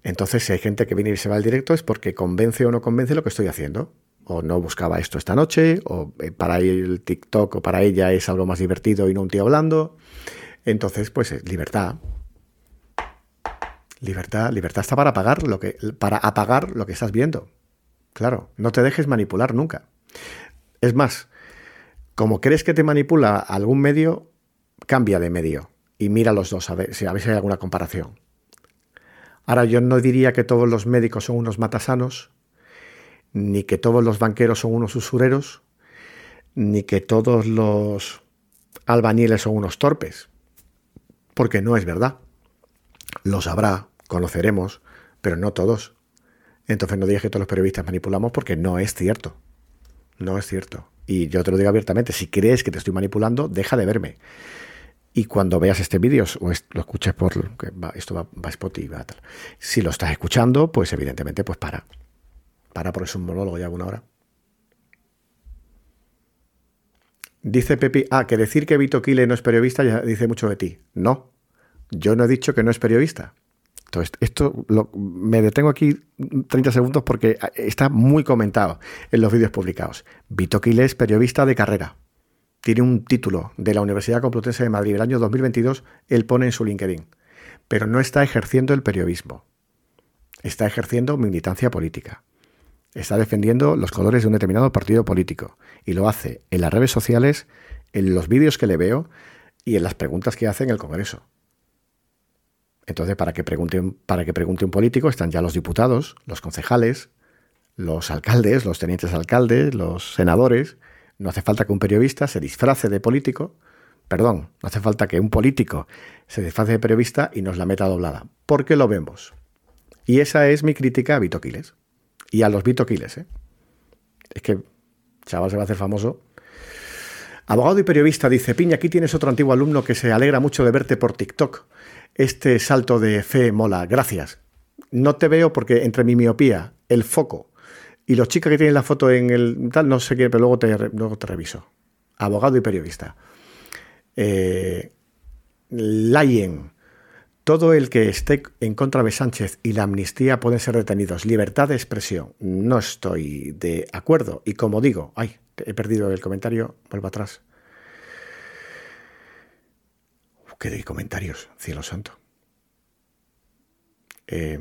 Speaker 2: Entonces, si hay gente que viene y se va del directo es porque convence o no convence lo que estoy haciendo. O no buscaba esto esta noche, o eh, para el TikTok o para ella es algo más divertido y no un tío hablando. Entonces, pues libertad. Libertad, libertad está para apagar lo que, para apagar lo que estás viendo. Claro, no te dejes manipular nunca. Es más, como crees que te manipula algún medio, cambia de medio y mira los dos a ver, si, a ver si hay alguna comparación. Ahora, yo no diría que todos los médicos son unos matasanos, ni que todos los banqueros son unos usureros, ni que todos los albañiles son unos torpes, porque no es verdad. Los habrá, conoceremos, pero no todos. Entonces no digas que todos los periodistas manipulamos porque no es cierto. No es cierto. Y yo te lo digo abiertamente, si crees que te estoy manipulando, deja de verme. Y cuando veas este vídeo o lo escuches por... esto va, a Spotify, va tal. Si lo estás escuchando, pues evidentemente, pues para. Para porque es un monólogo ya una hora. Dice Pepi, ah, que decir que Vito Quile no es periodista ya dice mucho de ti. No, yo no he dicho que no es periodista. Esto me detengo aquí 30 segundos porque está muy comentado en los vídeos publicados. Vito Quile es periodista de carrera. Tiene un título de la Universidad Complutense de Madrid el año 2022, él pone en su LinkedIn. Pero no está ejerciendo el periodismo. Está ejerciendo militancia política. Está defendiendo los colores de un determinado partido político. Y lo hace en las redes sociales, en los vídeos que le veo y en las preguntas que hace en el Congreso. Entonces, para que, pregunte, para que pregunte un político están ya los diputados, los concejales, los alcaldes, los tenientes alcaldes, los senadores. No hace falta que un periodista se disfrace de político, perdón, no hace falta que un político se disfrace de periodista y nos la meta doblada, porque lo vemos. Y esa es mi crítica a Vito Quiles. Y a los Vito Quiles, ¿eh? Es que, chaval, se va a hacer famoso. Abogado y periodista dice, Piña, aquí tienes otro antiguo alumno que se alegra mucho de verte por TikTok este salto de fe mola, gracias. No te veo porque entre mi miopía, el foco y los chicos que tienen la foto en el tal, no sé qué, pero luego te, luego te reviso. Abogado y periodista. Eh, Layen. Todo el que esté en contra de Sánchez y la amnistía pueden ser detenidos. Libertad de expresión. No estoy de acuerdo. Y como digo, ay, he perdido el comentario, vuelvo atrás. ¿Qué de comentarios, cielo santo. Eh,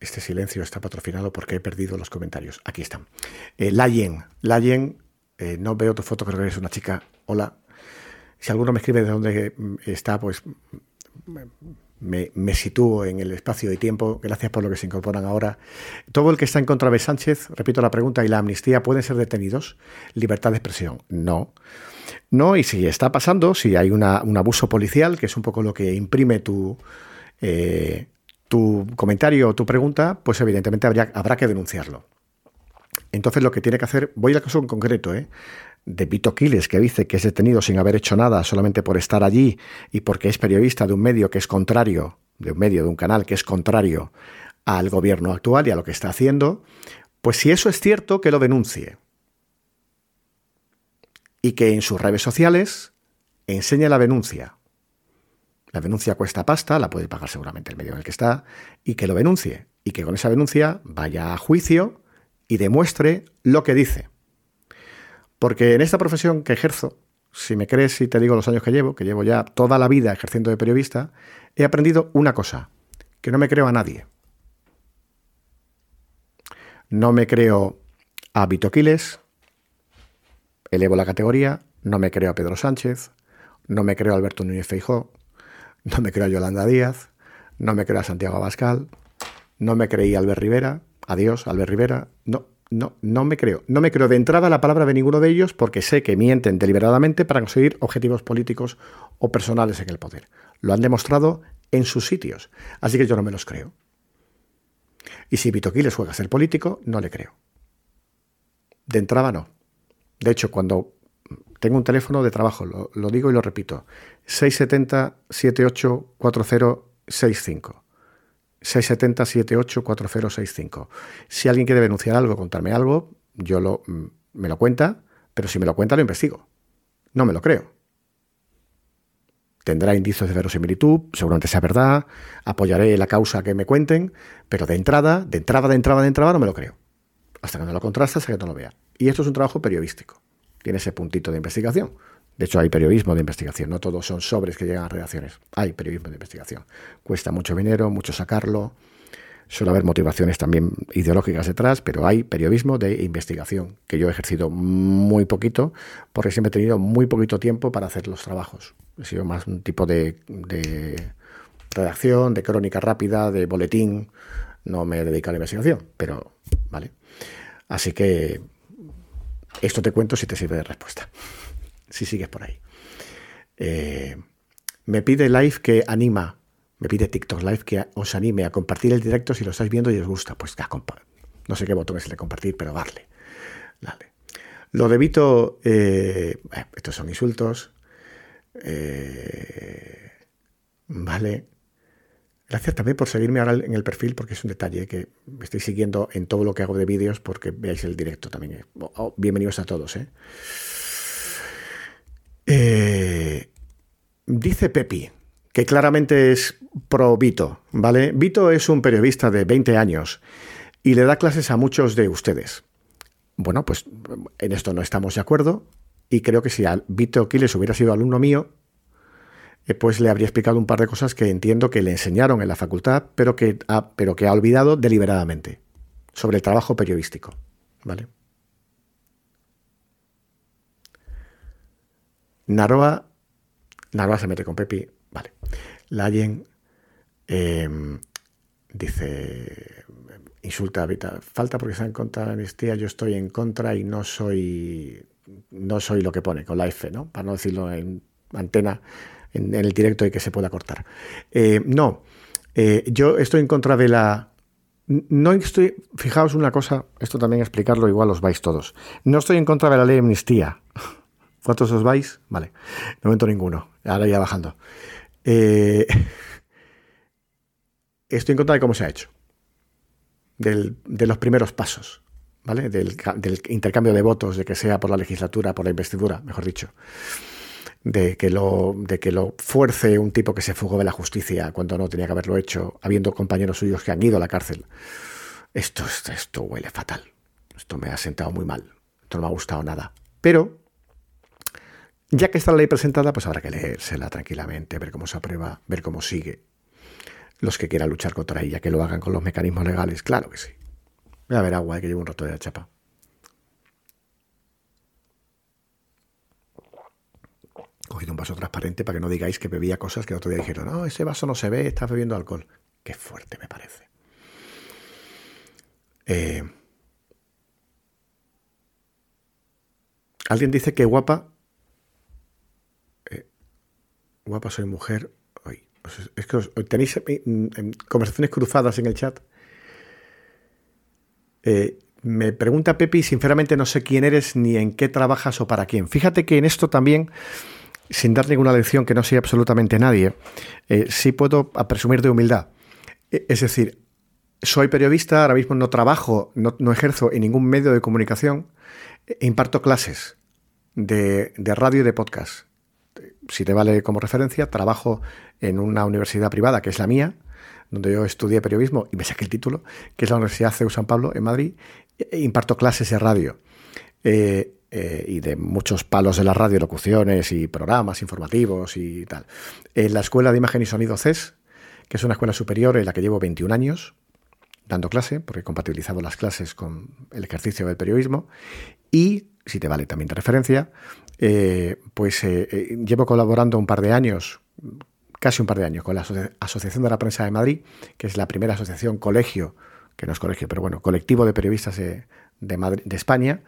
Speaker 2: este silencio está patrocinado porque he perdido los comentarios. Aquí están. Eh, Layen, Layen, eh, no veo tu foto, que eres una chica. Hola. Si alguno me escribe de dónde está, pues me, me, sitúo en el espacio y tiempo. Gracias por lo que se incorporan ahora. Todo el que está en contra de Sánchez, repito la pregunta, y la amnistía, ¿pueden ser detenidos? Libertad de expresión. No. No, y si está pasando, si hay un abuso policial, que es un poco lo que imprime tu, eh, tu comentario o tu pregunta, pues evidentemente habrá que denunciarlo. Entonces lo que tiene que hacer, voy al caso en concreto, ¿eh? De Vito Quiles, que dice que es detenido sin haber hecho nada solamente por estar allí y porque es periodista de un medio que es contrario, de un medio, de un canal que es contrario al gobierno actual y a lo que está haciendo, pues si eso es cierto, que lo denuncie y que en sus redes sociales enseñe la denuncia. La denuncia cuesta pasta, la puede pagar seguramente el medio en el que está, y que lo denuncie, y que con esa denuncia vaya a juicio y demuestre lo que dice. Porque en esta profesión que ejerzo, si me crees y te digo los años que llevo, que llevo ya toda la vida ejerciendo de periodista, he aprendido una cosa, que no me creo a nadie. No me creo a Vitoquiles, elevo la categoría, no me creo a Pedro Sánchez, no me creo a Alberto Núñez Feijó, no me creo a Yolanda Díaz, no me creo a Santiago Abascal, no me creí a Albert Rivera, adiós, Albert Rivera, no, no, no me creo. No me creo de entrada la palabra de ninguno de ellos porque sé que mienten deliberadamente para conseguir objetivos políticos o personales en el poder. Lo han demostrado en sus sitios, así que yo no me los creo. Y si Vito les juega a ser político, no le creo. De entrada no. De hecho, cuando tengo un teléfono de trabajo, lo, digo y lo repito, 670-784065. 670-784065. Si alguien quiere denunciar algo, contarme algo, yo lo, mm, me lo cuenta, pero si me lo cuenta lo investigo. No me lo creo. Tendrá indicios de verosimilitud, seguramente sea verdad, apoyaré la causa que me cuenten, pero de entrada, de entrada, de entrada, de entrada no me lo creo. Hasta que no lo contraste, hasta que no lo vea. Y esto es un trabajo periodístico. Tiene ese puntito de investigación. De hecho, hay periodismo de investigación, no todos son sobres que llegan a redacciones. Hay periodismo de investigación. Cuesta mucho dinero, mucho sacarlo. Suele haber motivaciones también ideológicas detrás, pero hay periodismo de investigación, que yo he ejercido muy poquito, porque siempre he tenido muy poquito tiempo para hacer los trabajos. He sido más un tipo de, de redacción, de crónica rápida, de boletín. No me he dedicado a la investigación, pero vale. Así que esto te cuento si te sirve de respuesta. Si sigues por ahí. Eh, me pide live que anima, me pide TikTok live que os anime a compartir el directo si lo estáis viendo y os gusta. Pues no sé qué botón es el de compartir, pero darle. Dale. Lo de Vito, eh, estos son insultos. Eh, vale. Gracias también por seguirme ahora en el perfil, porque es un detalle que me estoy siguiendo en todo lo que hago de vídeos, porque veáis el directo también. Oh, oh, bienvenidos a todos. ¿eh? Eh, dice Pepi, que claramente es pro Vito, ¿vale? Vito es un periodista de 20 años y le da clases a muchos de ustedes. Bueno, pues en esto no estamos de acuerdo y creo que si Vito Quiles hubiera sido alumno mío, eh, pues le habría explicado un par de cosas que entiendo que le enseñaron en la facultad, pero que ha, pero que ha olvidado deliberadamente sobre el trabajo periodístico. ¿Vale? Naroa, Naroa se mete con Pepi, vale. Layen em, dice, insulta a Vita, falta porque está en contra de la amnistía, yo estoy en contra y no soy, no soy lo que pone con la F, ¿no? Para no decirlo en antena, en, el directo y que se pueda cortar. Eh, no, eh, yo estoy en contra de la... No estoy, fijaos una cosa, esto también explicarlo, igual os vais todos. No estoy en contra de la ley de amnistía. ¿Cuántos os vais? Vale, de momento ninguno. Ahora ya bajando. Eh, estoy en contra de cómo se ha hecho. de los primeros pasos, ¿vale? Del, intercambio de votos, de que sea por la legislatura, por la investidura, mejor dicho. De que, lo, de que lo fuerce un tipo que se fugó de la justicia cuando no tenía que haberlo hecho, habiendo compañeros suyos que han ido a la cárcel. Esto, esto huele fatal. Esto me ha sentado muy mal. Esto no me ha gustado nada. Pero ya que está la ley presentada, pues habrá que leérsela tranquilamente, ver cómo se aprueba, ver cómo sigue. Los que quieran luchar contra ella, que lo hagan con los mecanismos legales, claro que sí. Voy a ver agua, que llevo un rato de la chapa. Cogido un vaso transparente para que no digáis que bebía cosas que otro día dijeron, no, ese vaso no se ve, está bebiendo alcohol. Qué fuerte me parece. Eh, alguien dice que guapa guapa soy mujer. es que tenéis eh, mm, conversaciones cruzadas en el chat. Eh, me pregunta Pepi, sinceramente no sé quién eres ni en qué trabajas o para quién. Fíjate que en esto también, sin dar ninguna lección que no sea absolutamente nadie, eh, sí puedo presumir de humildad. E, es decir, soy periodista, ahora mismo no trabajo, no, ejerzo en ningún medio de comunicación, e imparto clases de, de radio y de podcast si te vale como referencia, trabajo en una universidad privada, que es la mía, donde yo estudié periodismo y me saqué el título, que es la Universidad CEU San Pablo, en Madrid, e imparto clases de radio. Eh, eh, y de muchos palos de la radio, locuciones y programas informativos y tal. En la Escuela de Imagen y Sonido CES, que es una escuela superior en la que llevo 21 años dando clase, porque he compatibilizado las clases con el ejercicio del periodismo, y, si te vale también de referencia, eh, pues eh, eh, llevo colaborando un par de años, casi un par de años, con la Asociación de la Prensa de Madrid, que es la primera asociación colegio, que no es colegio, pero bueno, colectivo de periodistas de, de España,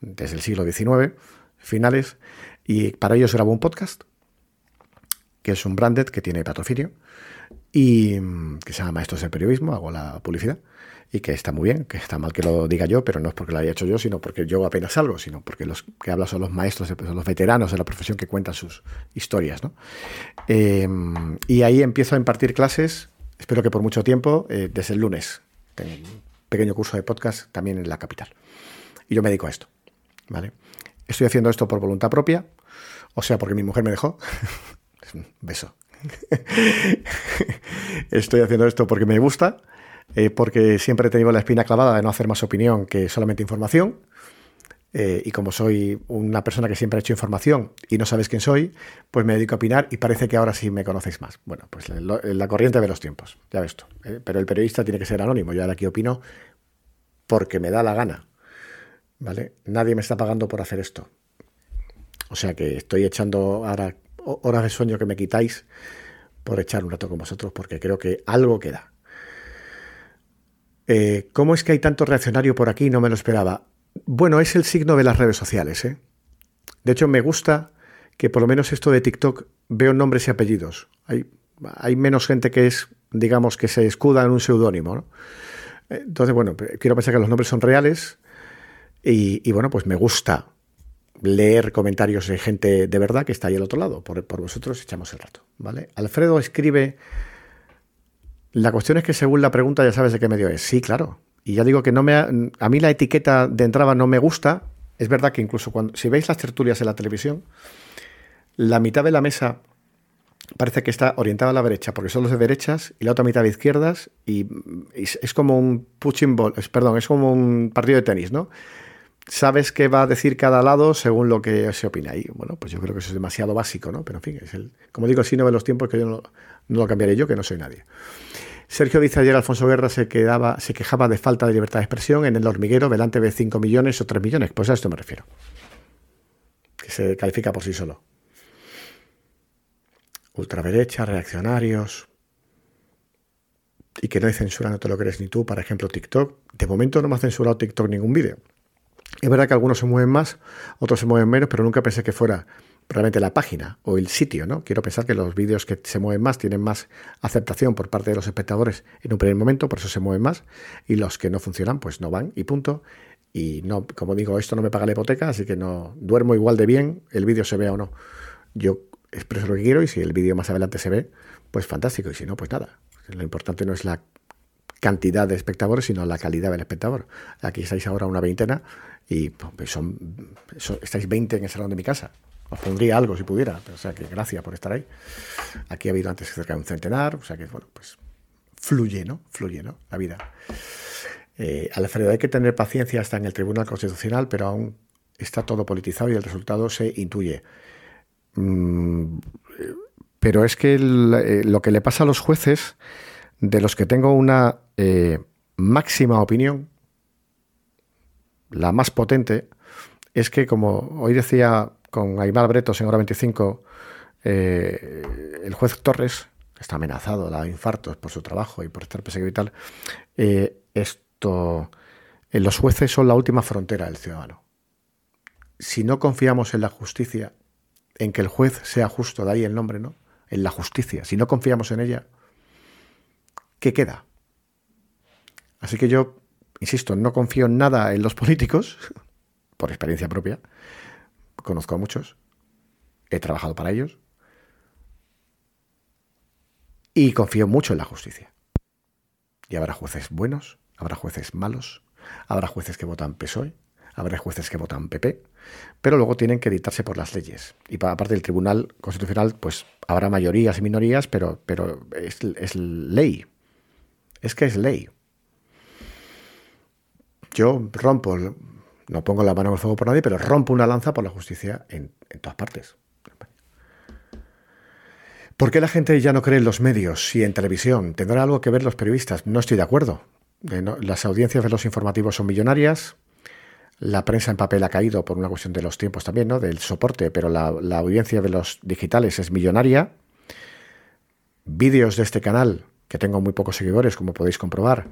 Speaker 2: desde el siglo XIX, finales, y para ellos grabo un podcast, que es un branded que tiene patrocinio, y mm, que se llama Maestros del Periodismo, hago la publicidad y que está muy bien, que está mal que lo diga yo, pero no es porque lo haya hecho yo, sino porque yo apenas salgo, sino porque los que hablan son los maestros, son los veteranos de la profesión que cuentan sus historias. ¿no? Em, y ahí empiezo a impartir clases, espero que por mucho tiempo, eh, desde el lunes. Tengo un pequeño curso de podcast también en la capital. Y yo me dedico a esto. ¿vale? Estoy haciendo esto por voluntad propia, o sea, porque mi mujer me dejó. un beso. Estoy haciendo esto porque me gusta eh, porque siempre he tenido la espina clavada de no hacer más opinión que solamente información. eh, y como soy una persona que siempre ha hecho información y no sabes quién soy, pues me dedico a opinar y parece que ahora sí me conocéis más. Bueno, pues la, corriente de los tiempos, ya ves tú. ¿eh? Pero el periodista tiene que ser anónimo. Yo ahora aquí opino porque me da la gana. ¿Vale? Nadie me está pagando por hacer esto. O sea que estoy echando ahora horas de sueño que me quitáis por echar un rato con vosotros porque creo que algo queda. Eh, ¿Cómo es que hay tanto reaccionario por aquí? No me lo esperaba. Bueno, es el signo de las redes sociales. ¿eh? De hecho, me gusta que por lo menos esto de TikTok veo nombres y apellidos. Hay, menos gente que es, digamos, que se escuda en un seudónimo. Entonces, bueno, quiero pensar que los nombres son reales y, bueno, pues me gusta leer comentarios de gente de verdad que está ahí al otro lado. Por, por vosotros echamos el rato, ¿vale? Alfredo escribe... La cuestión es que según la pregunta ya sabes de qué medio es. Sí, claro. Y ya digo que no me a mí la etiqueta de entrada no me gusta. Es verdad que incluso cuando si veis las tertulias en la televisión, la mitad de la mesa parece que está orientada a la derecha, porque son los de derechas, y la otra mitad de izquierdas, y, es como un punching ball, perdón, es como un partido de tenis, ¿no? Sabes qué va a decir cada lado según lo que se opina. Y bueno, pues yo creo que eso es demasiado básico, ¿no? Pero en fin, es el, como digo, el signo de los tiempos que yo no, no lo cambiaré yo, que no soy nadie. Sergio dice ayer Alfonso Guerra se, quedaba, se quejaba de falta de libertad de expresión en el hormiguero delante de 5 millones o 3 millones. Pues a esto me refiero. Que se califica por sí solo. Ultraderecha, reaccionarios. Y que no hay censura, no te lo crees ni tú. Por ejemplo, TikTok. De momento no me ha censurado TikTok ningún vídeo. Es verdad que algunos se mueven más, otros se mueven menos, pero nunca pensé que fuera realmente la página o el sitio, ¿no? Quiero pensar que los vídeos que se mueven más tienen más aceptación por parte de los espectadores en un primer momento, por eso se mueven más, y los que no funcionan, pues no van y punto. Y no, como digo, esto no me paga la hipoteca, así que no duermo igual de bien, el vídeo se vea o no. Yo expreso lo que quiero y si el vídeo más adelante se ve, pues fantástico, y si no, pues nada. Lo importante no es la cantidad de espectadores, sino la calidad del espectador. Aquí estáis ahora una veintena y pues, son, estáis 20 en el salón de mi casa. Os pondría algo si pudiera, o sea que gracias por estar ahí. Aquí ha habido antes cerca de un centenar, o sea que, bueno, pues fluye, ¿no? Fluye, ¿no? La vida. Eh, Alfredo, hay que tener paciencia hasta en el Tribunal Constitucional, pero aún está todo politizado y el resultado se intuye. Mm, pero es que eh, lo que le pasa a los jueces, de los que tengo una eh, máxima opinión, la más potente, es que como hoy decía con Aymar Bretos en hora 25, eh, el juez Torres, está amenazado, da infartos por su trabajo y por estar perseguido y tal, eh, esto, eh, los jueces son la última frontera del ciudadano. Si no confiamos en la justicia, en que el juez sea justo, de ahí el nombre, ¿no? En la justicia, si no confiamos en ella, ¿qué queda? Así que yo, insisto, no confío en nada en los políticos, por experiencia propia, conozco a muchos, he trabajado para ellos y confío mucho en la justicia. Y habrá jueces buenos, habrá jueces malos, habrá jueces que votan PSOE, habrá jueces que votan PP, pero luego tienen que editarse por las leyes. Y para parte del Tribunal Constitucional, pues habrá mayorías y minorías, pero, pero es, es ley. Es que es ley. Yo rompo no pongo la mano en el fuego por nadie, pero rompo una lanza por la justicia en, todas partes. ¿Por qué la gente ya no cree en los medios y en televisión? ¿Tendrá algo que ver los periodistas? No estoy de acuerdo. Eh, las audiencias de los informativos son millonarias. La prensa en papel ha caído por una cuestión de los tiempos también, ¿no? Del soporte, pero la, audiencia de los digitales es millonaria. Vídeos de este canal, que tengo muy pocos seguidores, como podéis comprobar,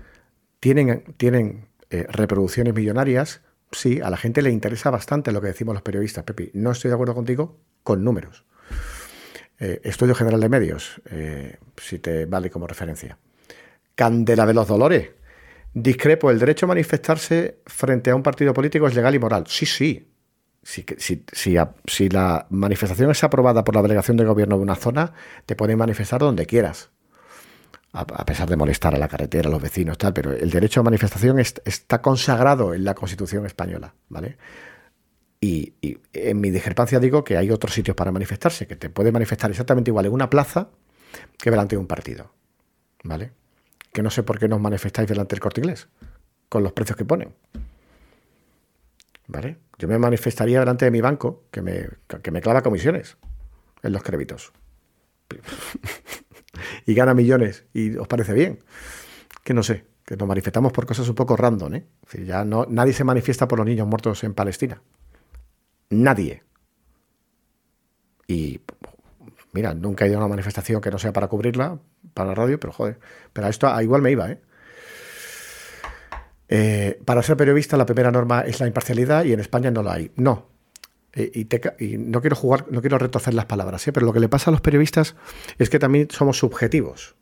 Speaker 2: tienen, tienen eh, reproducciones millonarias sí, a la gente le interesa bastante lo que decimos los periodistas, Pepi. No estoy de acuerdo contigo con números. Eh, Estudio General de Medios, eh, si te vale como referencia. Candela de los Dolores. Discrepo, el derecho a manifestarse frente a un partido político es legal y moral. Sí, sí. Si, si la manifestación es aprobada por la delegación de gobierno de una zona, te pueden manifestar donde quieras a, pesar de molestar a la carretera, a los vecinos, tal, pero el derecho a manifestación está consagrado en la Constitución española, ¿vale? Y, en mi discrepancia digo que hay otros sitios para manifestarse, que te puede manifestar exactamente igual en una plaza que delante de un partido, ¿vale? Que no sé por qué nos manifestáis delante del corte inglés, con los precios que ponen. ¿vale? Yo me manifestaría delante de mi banco que me, que me clava comisiones en los créditos. Y gana millones y os parece bien. Que no sé, que nos manifestamos por cosas un poco random, ¿eh? ya no, nadie se manifiesta por los niños muertos en Palestina. Nadie. Y mira, nunca he ido a una manifestación que no sea para cubrirla, para la radio, pero joder, pero a esto igual me iba, ¿eh? ¿eh? para ser periodista la primera norma es la imparcialidad y en España no la hay. No. Eh, y, no quiero jugar, no quiero retorcer las palabras, ¿eh? pero lo que le pasa a los periodistas es que también somos subjetivos.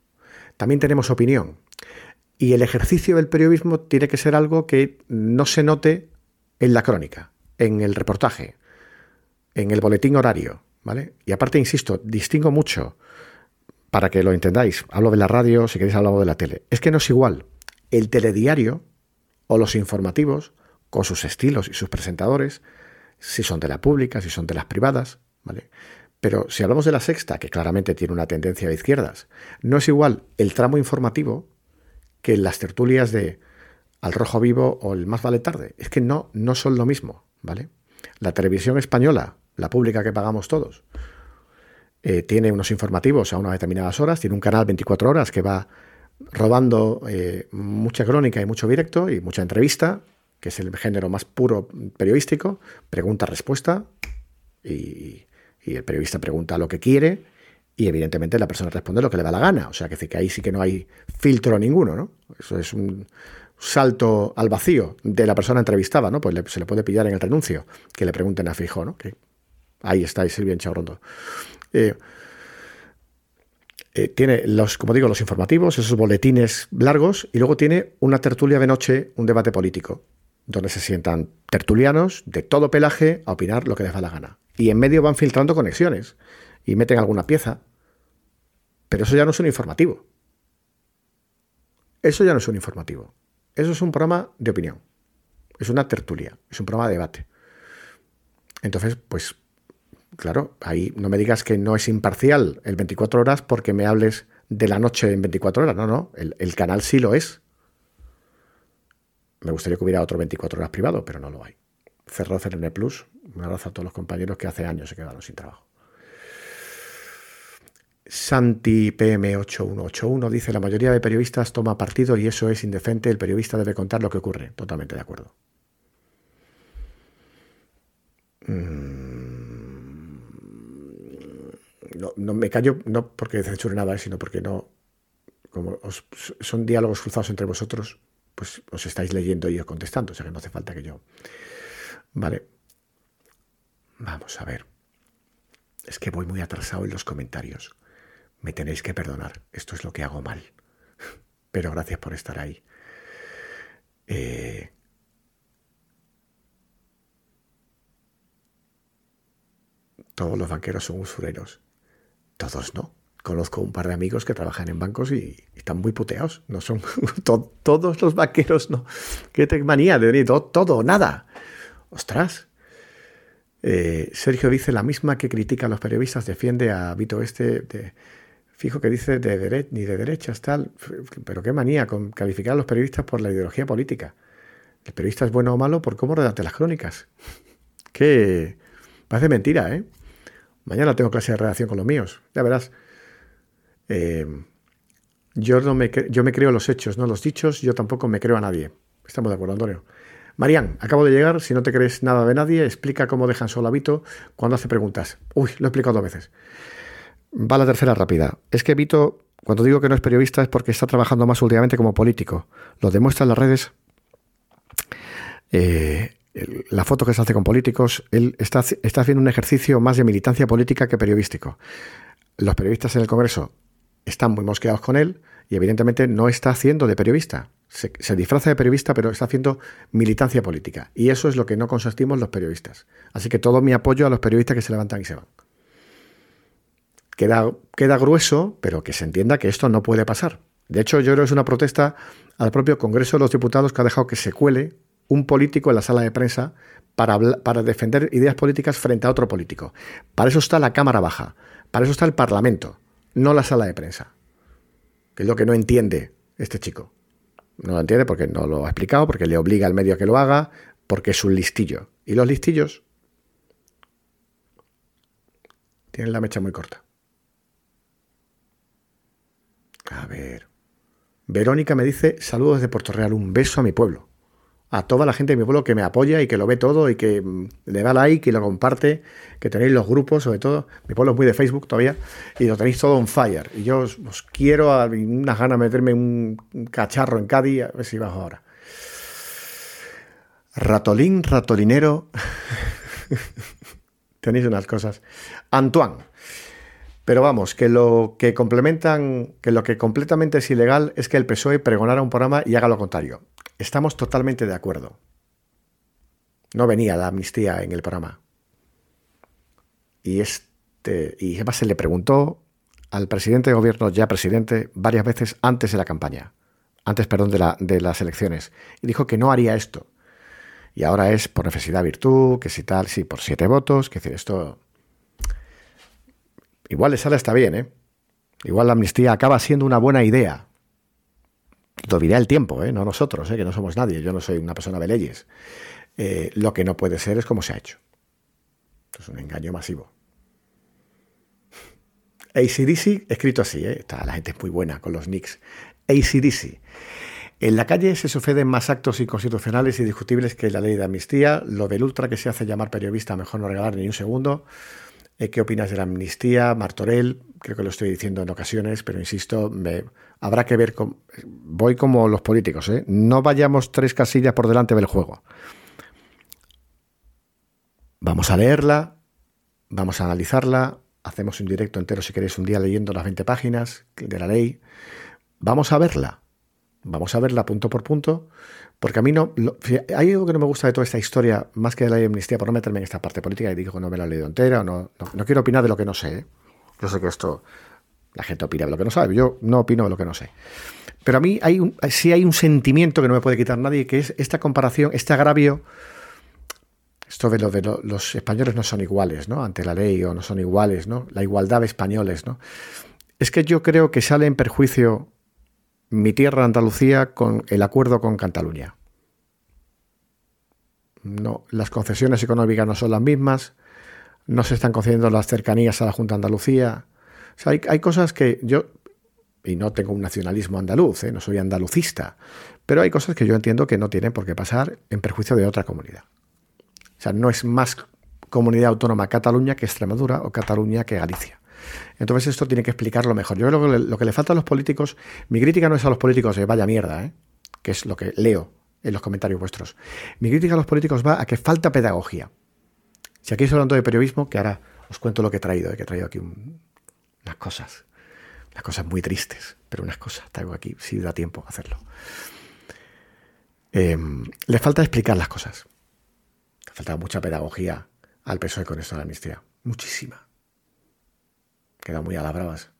Speaker 2: También tenemos opinión. Y el ejercicio del periodismo tiene que ser algo que no se note en la crónica, en el reportaje, en el boletín horario, ¿vale? Y aparte, insisto, distingo mucho, para que lo entendáis, hablo de la radio, si queréis hablo de la tele. Es que no es igual el telediario o los informativos, con sus estilos y sus presentadores, si son de la pública, si son de las privadas, ¿vale? Pero si hablamos de la sexta, que claramente tiene una tendencia de izquierdas, no es igual el tramo informativo que las tertulias de Al Rojo Vivo o el Más Vale Tarde. Es que no, no son lo mismo, ¿vale? La televisión española, la pública que pagamos todos, eh, tiene unos informativos a unas determinadas horas, tiene un canal 24 horas que va robando eh, mucha crónica y mucho directo y mucha entrevista, que es el género más puro periodístico, pregunta-respuesta y, el periodista pregunta lo que quiere y evidentemente la persona responde lo que le da la gana. O sea, que, ahí sí que no hay filtro ninguno, ¿no? Eso es un salto al vacío de la persona entrevistada, ¿no? Pues se le puede pillar en el renuncio, que le pregunten a Fijo, ¿no? Que ahí está, Silvia Chaurrondo. Eh, eh, tiene los, como digo, los informativos, esos boletines largos, y luego tiene una tertulia de noche, un debate político, donde se sientan tertulianos de todo pelaje a opinar lo que les da la gana. Y en medio van filtrando conexiones y meten alguna pieza. Pero eso ya no es un informativo. Eso ya no es un informativo. Eso es un programa de opinión. Es una tertulia. Es un programa de debate. Entonces, pues claro, ahí no me digas que no es imparcial el 24 horas porque me hables de la noche en 24 horas. No, no, el, canal sí lo es. Me gustaría que hubiera otro 24 horas privado, pero no lo hay. Cerró CNN Plus. Un abrazo a todos los compañeros que hace años se quedaron sin trabajo. Santi PM8181 dice, la mayoría de periodistas toma partido y eso es indecente, el periodista debe contar lo que ocurre. Totalmente de acuerdo. Mm no, me callo no porque censure nada, sino porque no, como son diálogos cruzados entre vosotros, pues os estáis leyendo y os contestando, o sea que no hace falta que yo... Vale. Vamos a ver. Es que voy muy atrasado en los comentarios. Me tenéis que perdonar. Esto es lo que hago mal. Pero gracias por estar ahí. Eh, todos los banqueros son usureros. Todos no. Conozco un par de amigos que trabajan en bancos y, están muy puteados. No son todos los vaqueros, no. Qué manía de venir todo, todo, nada. Ostras. Eh, Sergio dice la misma que critica a los periodistas, defiende a Vito Este, fijo que dice de derecha, ni de derechas, tal. Pero qué manía con calificar a los periodistas por la ideología política. ¿El periodista es bueno o malo por cómo redacte las crónicas? Que parece mentira, ¿eh? Mañana tengo clase de redacción con los míos, ya verás. Eh, yo, no me, yo me creo los hechos, no los dichos, yo tampoco me creo a nadie. Estamos de acuerdo, Antonio. Marían, acabo de llegar, si no te crees nada de nadie, explica cómo dejan solo a Vito cuando hace preguntas. Uy, lo he explicado dos veces. Va la tercera rápida. Es que Vito, cuando digo que no es periodista, es porque está trabajando más últimamente como político. Lo demuestra en las redes. Eh, la foto que se hace con políticos, él está haciendo un ejercicio más de militancia política que periodístico. Los periodistas en el Congreso están muy mosqueados con él y evidentemente no está haciendo de periodista. Se, disfraza de periodista, pero está haciendo militancia política. Y eso es lo que no consentimos los periodistas. Así que todo mi apoyo a los periodistas que se levantan y se van. Queda, queda grueso, pero que se entienda que esto no puede pasar. De hecho, yo creo que es una protesta al propio Congreso de los Diputados que ha dejado que se cuele un político en la sala de prensa para, para defender ideas políticas frente a otro político. Para eso está la Cámara Baja, para eso está el Parlamento, no la sala de prensa. Que es lo que no entiende este chico. No lo entiende porque no lo ha explicado, porque le obliga al medio a que lo haga, porque es un listillo. Y los listillos tienen la mecha muy corta. A ver. Verónica me dice, saludos desde Puerto Real, un beso a mi pueblo. A toda la gente de mi pueblo que me apoya y que lo ve todo y que mm, le da like y lo comparte, que tenéis los grupos, sobre todo. Mi pueblo es muy de Facebook todavía y lo tenéis todo on fire. Y yo os, quiero, a unas ganas de meterme un cacharro en Cádiz, a ver si bajo ahora. Ratolín, ratolinero. tenéis unas cosas. Antoine. Pero vamos, que lo que complementan, que lo que completamente es ilegal es que el PSOE pregonara un programa y haga lo contrario. Estamos totalmente de acuerdo. No venía la amnistía en el programa. Y este, y además se le preguntó al presidente de gobierno, ya presidente, varias veces antes de la campaña, antes, perdón, de, la, de las elecciones, y dijo que no haría esto. Y ahora es por necesidad virtud, que si tal, sí, por siete votos, que decir, esto Igual le sale está bien, ¿eh? Igual la amnistía acaba siendo una buena idea. Lo el tiempo, ¿eh? No nosotros, ¿eh? Que no somos nadie. Yo no soy una persona de leyes. Eh, lo que no puede ser es como se ha hecho. es un engaño masivo. ACDC, escrito así. Está, la gente es muy buena con los nicks. ACDC. En la calle se suceden más actos inconstitucionales y discutibles que la ley de amnistía. Lo del ultra que se hace llamar periodista, mejor no regalar ni un segundo. Eh, ¿Qué opinas de la amnistía? Martorell, creo que lo estoy diciendo en ocasiones, pero insisto, habrá que ver, con, voy como los políticos, ¿eh? no vayamos tres casillas por delante del juego. Vamos a leerla, vamos a analizarla, hacemos un directo entero si queréis un día leyendo las 20 páginas de la ley, vamos a verla, vamos a verla punto por punto, porque a mí no. hay algo que no me gusta de toda esta historia, más que de la amnistía, por no meterme en esta parte política y digo no me la he leído entera, no, no, quiero opinar de lo que no sé. ¿eh? Yo sé que esto. La gente opina de lo que no sabe, yo no opino de lo que no sé. Pero a mí hay un, sí hay un sentimiento que no me puede quitar nadie, que es esta comparación, este agravio. Esto de los españoles no son iguales, ¿no? Ante la ley o no son iguales, ¿no? La igualdad de españoles, ¿no? Es que yo creo que sale en perjuicio mi tierra Andalucía con el acuerdo con Cataluña. No, las concesiones económicas no son las mismas, no se están concediendo las cercanías a la Junta de Andalucía. O sea, hay, cosas que yo, y no tengo un nacionalismo andaluz, ¿eh? no soy andalucista, pero hay cosas que yo entiendo que no tienen por qué pasar en perjuicio de otra comunidad. O sea, no es más comunidad autónoma Cataluña que Extremadura o Cataluña que Galicia. Entonces esto tiene que explicarlo mejor. Yo creo que lo que le falta a los políticos, mi crítica no es a los políticos de vaya mierda, ¿eh? que es lo que leo en los comentarios vuestros. Mi crítica a los políticos va a que falta pedagogía. Si aquí estoy hablando de periodismo, que ahora os cuento lo que he traído, ¿eh? que he traído aquí unas cosas, unas cosas muy tristes, pero unas cosas traigo aquí, si da tiempo a hacerlo. Em, le falta explicar las cosas. Le falta mucha pedagogía al PSOE con esto de la amnistía. Muchísima queda muy a las bravas.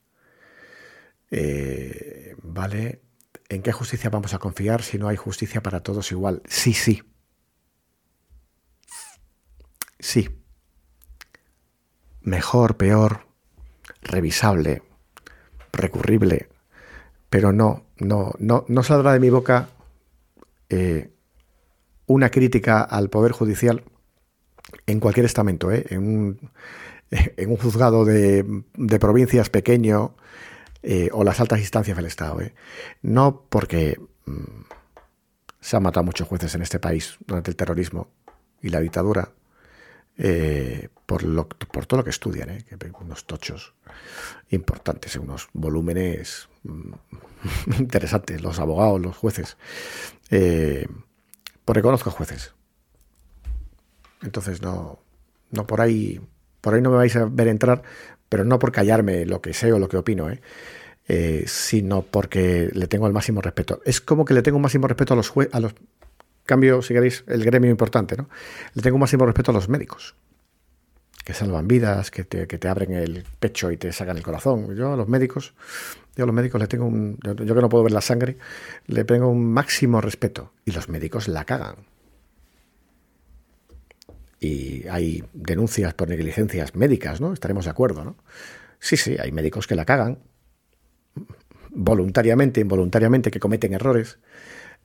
Speaker 2: Vale, ¿en qué justicia vamos a confiar si no hay justicia para todos igual? Sí, sí. Sí. Mejor, peor, revisable, recurrible, pero no, no, no, no saldrá de mi boca eh, una crítica al Poder Judicial en cualquier estamento, ¿eh? en un, en un juzgado de, provincias pequeño eh, o las altas instancias del Estado. ¿eh? No porque mm, se han matado muchos jueces en este país durante el terrorismo y la dictadura, eh, por, lo, por todo lo que estudian, ¿eh? unos tochos importantes, unos volúmenes mm, interesantes, los abogados, los jueces. pues reconozco jueces. Entonces no, no por ahí por ahí no me vais a ver entrar, pero no por callarme lo que sé o lo que opino, ¿eh? Eh, sino porque le tengo el máximo respeto. Es como que le tengo un máximo respeto a los jueces, a los cambio, si queréis, el gremio importante, ¿no? Le tengo un máximo respeto a los médicos, que salvan vidas, que te, que te abren el pecho y te sacan el corazón. Yo a los médicos, yo a los médicos le tengo un, yo, yo que no puedo ver la sangre, le tengo un máximo respeto. Y los médicos la cagan y hay denuncias por negligencias médicas, ¿no? Estaremos de acuerdo, ¿no? Sí, sí, hay médicos que la cagan, voluntariamente, involuntariamente, que cometen errores.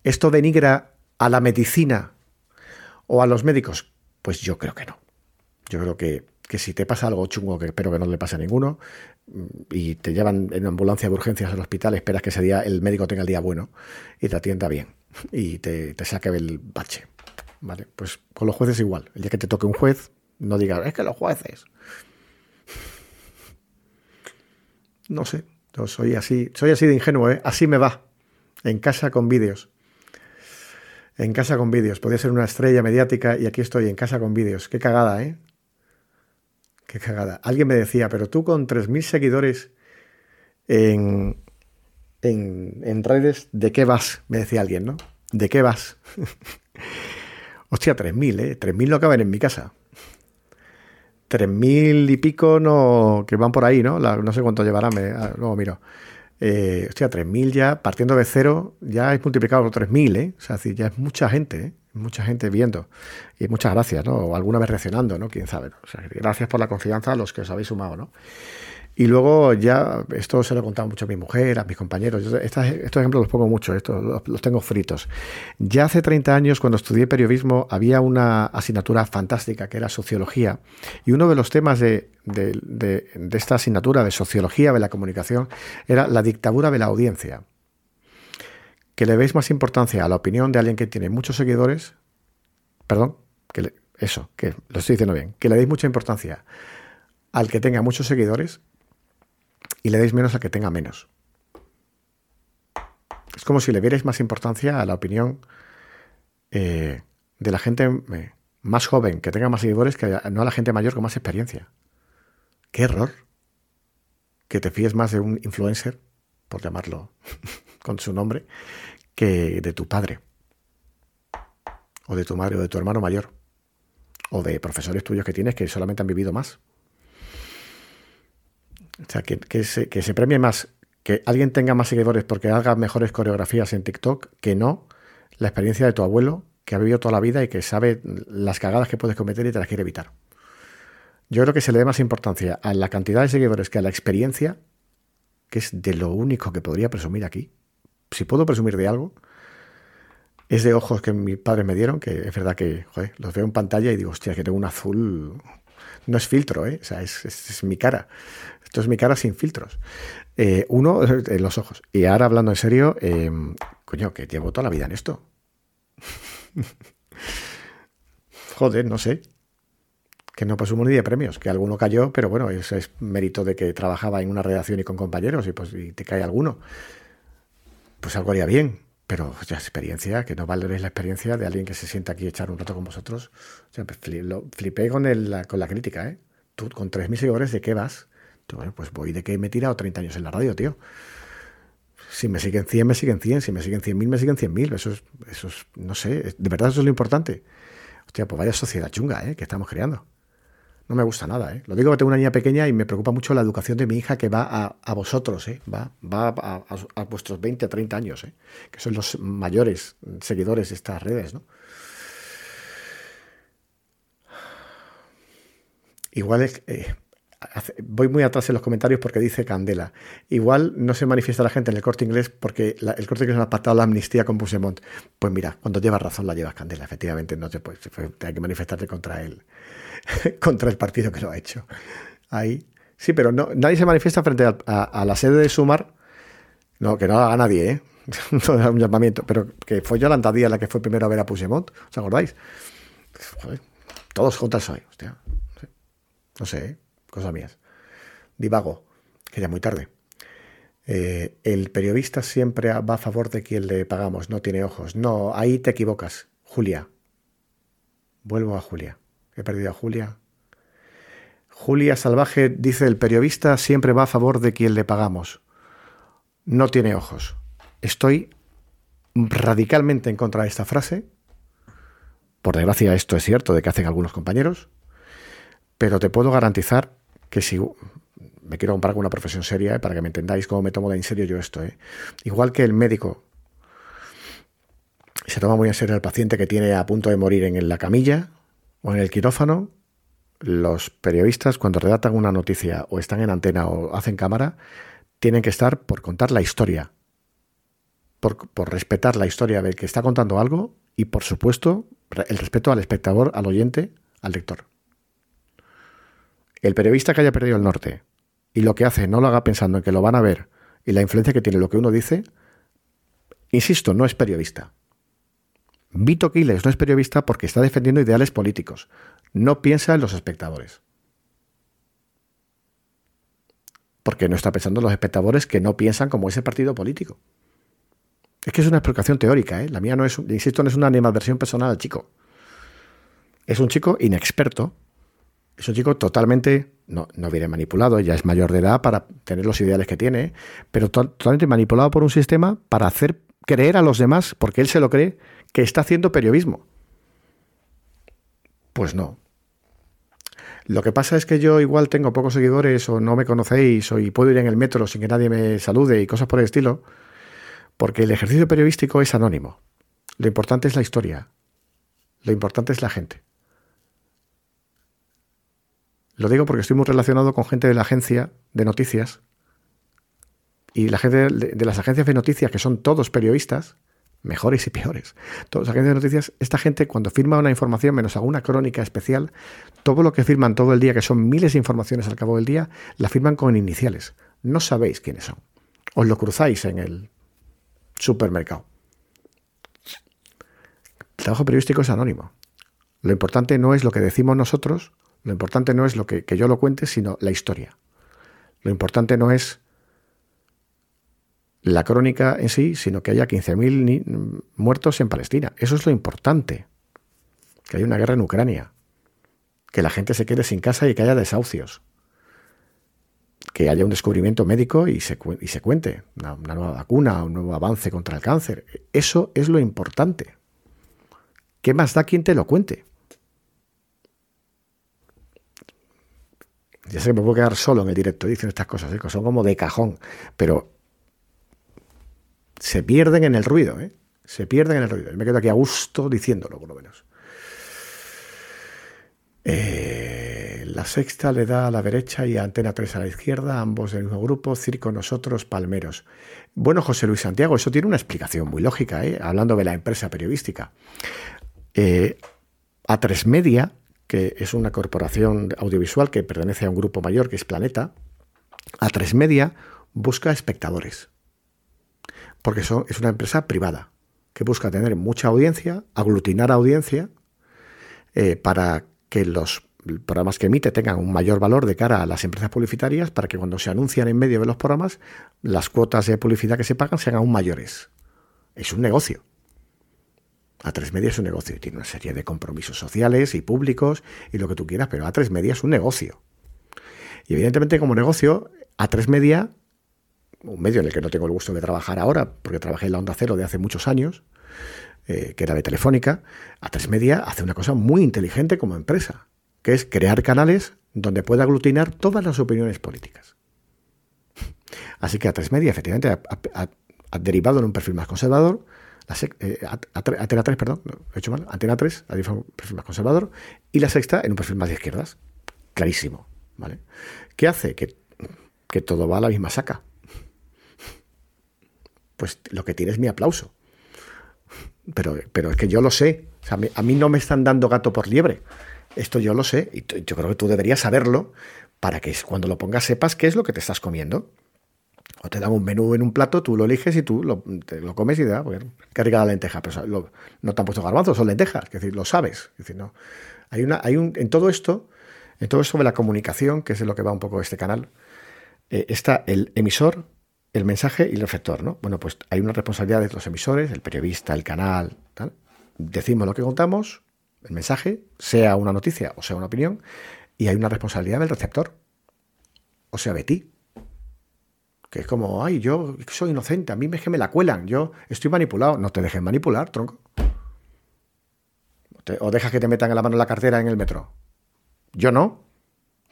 Speaker 2: Esto denigra a la medicina o a los médicos. Pues yo creo que no. Yo creo que, que si te pasa algo chungo, que espero que no le pase a ninguno, y te llevan en ambulancia de urgencias al hospital, esperas que ese día el médico tenga el día bueno y te atienda bien y te, te saque el bache. ¿Vale? Pues con los jueces igual. El día que te toque un juez, no digas, es que los jueces. No sé, soy así, soy así de ingenuo, ¿eh? Así me va. En casa con vídeos. En casa con vídeos. Podría ser una estrella mediática y aquí estoy en casa con vídeos. Qué cagada, ¿eh? Qué cagada. Alguien me decía, pero tú con 3.000 seguidores en, en, en, redes, ¿de qué vas? Me decía alguien, ¿no? ¿De qué vas? Hostia, 3.000, ¿eh? 3.000 no caben en mi casa. 3.000 y pico no, que van por ahí, ¿no? no sé cuánto llevará, me, ah, luego miro. Eh, hostia, 3.000 ya, partiendo de cero, ya es multiplicado por 3.000, ¿eh? O sea, ya es mucha gente, ¿eh? Mucha gente viendo. Y muchas gracias, ¿no? O alguna vez reaccionando, ¿no? Quién sabe. O sea, gracias por la confianza a los que os habéis sumado, ¿no? Y luego ya, esto se lo he contado mucho a mi mujer, a mis compañeros. estos ejemplos los pongo mucho, estos los, tengo fritos. Ya hace 30 años, cuando estudié periodismo, había una asignatura fantástica que era sociología. Y uno de los temas de, esta asignatura de sociología de la comunicación era la dictadura de la audiencia. Que le veis más importancia a la opinión de alguien que tiene muchos seguidores. Perdón, que eso, que lo estoy diciendo bien. Que le deis mucha importancia al que tenga muchos seguidores y le deis menos al que tenga menos. Es como si le dierais más importancia a la opinión eh, de la gente eh, más joven, que tenga más seguidores, que no a la gente mayor con más experiencia. ¡Qué error! Que te fíes más de un influencer, por llamarlo con su nombre, que de tu padre, o de tu madre, o de tu hermano mayor, o de profesores tuyos que tienes que solamente han vivido más. O sea, que, se, que se premie más que alguien tenga más seguidores porque haga mejores coreografías en TikTok que no la experiencia de tu abuelo que ha vivido toda la vida y que sabe las cagadas que puedes cometer y te las quiere evitar. Yo creo que se le dé más importancia a la cantidad de seguidores que a la experiencia, que es de lo único que podría presumir aquí. Si puedo presumir de algo, es de ojos que mis padres me dieron, que es verdad que los veo en pantalla y digo, hostia, que tengo un azul. No es filtro, ¿eh? O sea, es mi cara. Esto es mi cara sin filtros. Eh, uno, en los ojos. Y ahora hablando en serio, eh, coño, que llevo toda la vida en esto. Joder, no sé. Que no presumo ni de premios, que alguno cayó, pero bueno, eso es mérito de que trabajaba en una redacción y con compañeros y pues te cae alguno. Pues algo haría bien, pero ya experiencia, que no valoréis la experiencia de alguien que se sienta aquí a echar un rato con vosotros. O sea, pues, flipé con, el, con la crítica, ¿eh? Tú con 3.000 seguidores, ¿de qué vas? pues voy de que me he tirado 30 años en la radio, tío. Si me siguen 100, me siguen 100. Si me siguen 100.000, me siguen 100.000. Eso es, eso es, no sé, de verdad eso es lo importante. Hostia, pues vaya sociedad chunga, ¿eh? Que estamos creando. No me gusta nada, ¿eh? Lo digo que tengo una niña pequeña y me preocupa mucho la educación de mi hija que va a, vosotros, ¿eh? Va, va a, a, vuestros 20 a 30 años, ¿eh? Que son los mayores seguidores de estas redes, ¿no? Igual es, eh, voy muy atrás en los comentarios porque dice Candela. Igual no se manifiesta la gente en el corte inglés porque el corte inglés ha pactado la amnistía con Puigdemont. Pues mira, cuando llevas razón la llevas Candela, efectivamente, no te puedes, hay que manifestarte contra él, contra el partido que lo ha hecho. Ahí. Sí, pero no, nadie se manifiesta frente a, la sede de Sumar. No, que no haga nadie, ¿eh? un llamamiento. Pero que fue Yolanda Díaz la que fue primero a ver a Puigdemont, ¿os acordáis? todos hoy, hostia. No sé, ¿eh? Cosa mías. Divago, que ya muy tarde. Eh, el periodista siempre va a favor de quien le pagamos, no tiene ojos. No, ahí te equivocas. Julia. Vuelvo a Julia. He perdido a Julia. Julia Salvaje dice, el periodista siempre va a favor de quien le pagamos. No tiene ojos. Estoy radicalmente en contra de esta frase. Por desgracia esto es cierto de que hacen algunos compañeros. Pero te puedo garantizar que si me quiero comparar con una profesión seria, ¿eh? para que me entendáis cómo me tomo de en serio yo esto. ¿eh? Igual que el médico se toma muy en serio al paciente que tiene a punto de morir en la camilla o en el quirófano, los periodistas cuando redactan una noticia o están en antena o hacen cámara, tienen que estar por contar la historia, por, por respetar la historia del que está contando algo y por supuesto el respeto al espectador, al oyente, al lector. El periodista que haya perdido el norte y lo que hace no lo haga pensando en que lo van a ver y la influencia que tiene lo que uno dice, insisto, no es periodista. Vito Quiles no es periodista porque está defendiendo ideales políticos. No piensa en los espectadores. Porque no está pensando en los espectadores que no piensan como ese partido político. Es que es una explicación teórica, ¿eh? La mía no es, insisto, no es una animadversión personal al chico. Es un chico inexperto, es un chico totalmente, no, no viene manipulado, ya es mayor de edad para tener los ideales que tiene, pero totalmente manipulado por un sistema para hacer creer a los demás, porque él se lo cree, que está haciendo periodismo. Pues no. Lo que pasa es que yo igual tengo pocos seguidores o no me conocéis o y puedo ir en el metro sin que nadie me salude y cosas por el estilo, porque el ejercicio periodístico es anónimo. Lo importante es la historia. Lo importante es la gente. Lo digo porque estoy muy relacionado con gente de la agencia de noticias y la gente de, las agencias de noticias, que son todos periodistas, mejores y peores. Todas las agencias de noticias, esta gente cuando firma una información, menos alguna crónica especial, todo lo que firman todo el día, que son miles de informaciones al cabo del día, la firman con iniciales. No sabéis quiénes son. Os lo cruzáis en el supermercado. El trabajo periodístico es anónimo. Lo importante no es lo que decimos nosotros, lo importante no es lo que yo lo cuente, sino la historia. Lo importante no es la crónica en sí, sino que haya 15.000 muertos en Palestina. Eso es lo importante. Que haya una guerra en Ucrania. Que la gente se quede sin casa y que haya desahucios. Que haya un descubrimiento médico y se, y se cuente. Una, nueva vacuna, un nuevo avance contra el cáncer. Eso es lo importante. ¿Qué más da quien te lo cuente? Ya sé que me puedo quedar solo en el directo diciendo estas cosas, ¿eh? son como de cajón, pero se pierden en el ruido, ¿eh? Se pierden en el ruido. me quedo aquí a gusto diciéndolo, por lo menos. Eh, la sexta le da a la derecha y a Antena 3 a la izquierda, ambos del mismo grupo, Circo Nosotros, Palmeros. Bueno, José Luis Santiago, eso tiene una explicación muy lógica, ¿eh? hablando de la empresa periodística. Eh, A3 Media, que es una corporación audiovisual que pertenece a un grupo mayor que es Planeta, A3 Media busca espectadores porque es una empresa privada que busca tener mucha audiencia, aglutinar audiencia, eh, para que los programas que emite tengan un mayor valor de cara a las empresas publicitarias, para que cuando se anuncian en medio de los programas, las cuotas de publicidad que se pagan sean aún mayores. Es un negocio. A3 Media es un negocio y tiene una serie de compromisos sociales y públicos y lo que tú quieras, pero A3 Media es un negocio. Y evidentemente como negocio, A3 Media un medio en el que no tengo el gusto de trabajar ahora, porque trabajé en la Onda Cero de hace muchos años, eh, que era de Telefónica, a tres Media hace una cosa muy inteligente como empresa, que es crear canales donde pueda aglutinar todas las opiniones políticas. Así que a tres Media efectivamente ha, derivado en un perfil más conservador, la eh, Antena 3, perdón, he hecho mal, Antena 3 ha derivado en un perfil más conservador y la sexta en un perfil más de izquierdas. Clarísimo, ¿vale? ¿Qué hace? Que todo va a la misma saca pues lo que tiene es mi aplauso. Pero, pero es que yo lo sé. a mí no me están dando gato por liebre. Esto yo lo sé y yo creo que tú deberías saberlo para que cuando lo pongas sepas qué es lo que te estás comiendo. O te dan un menú en un plato, tú lo eliges y tú lo, comes y da, qué rica la lenteja. Pero no te han puesto garbanzos, son lentejas. Es decir, lo sabes. Es decir, no. Hay una, hay un, en todo esto, en todo esto de la comunicación, que es de lo que va un poco este canal, eh, está el emisor, el mensaje y el receptor, ¿no? Bueno, pues hay una responsabilidad de los emisores, el periodista, el canal, tal. Decimos lo que contamos, el mensaje, sea una noticia o sea una opinión, y hay una responsabilidad del receptor, o sea, de ti. Que es como, ay, yo soy inocente, a mí me, que me la cuelan, yo estoy manipulado. No te dejes manipular, tronco. o dejas que te metan en la mano la cartera en el metro. Yo no.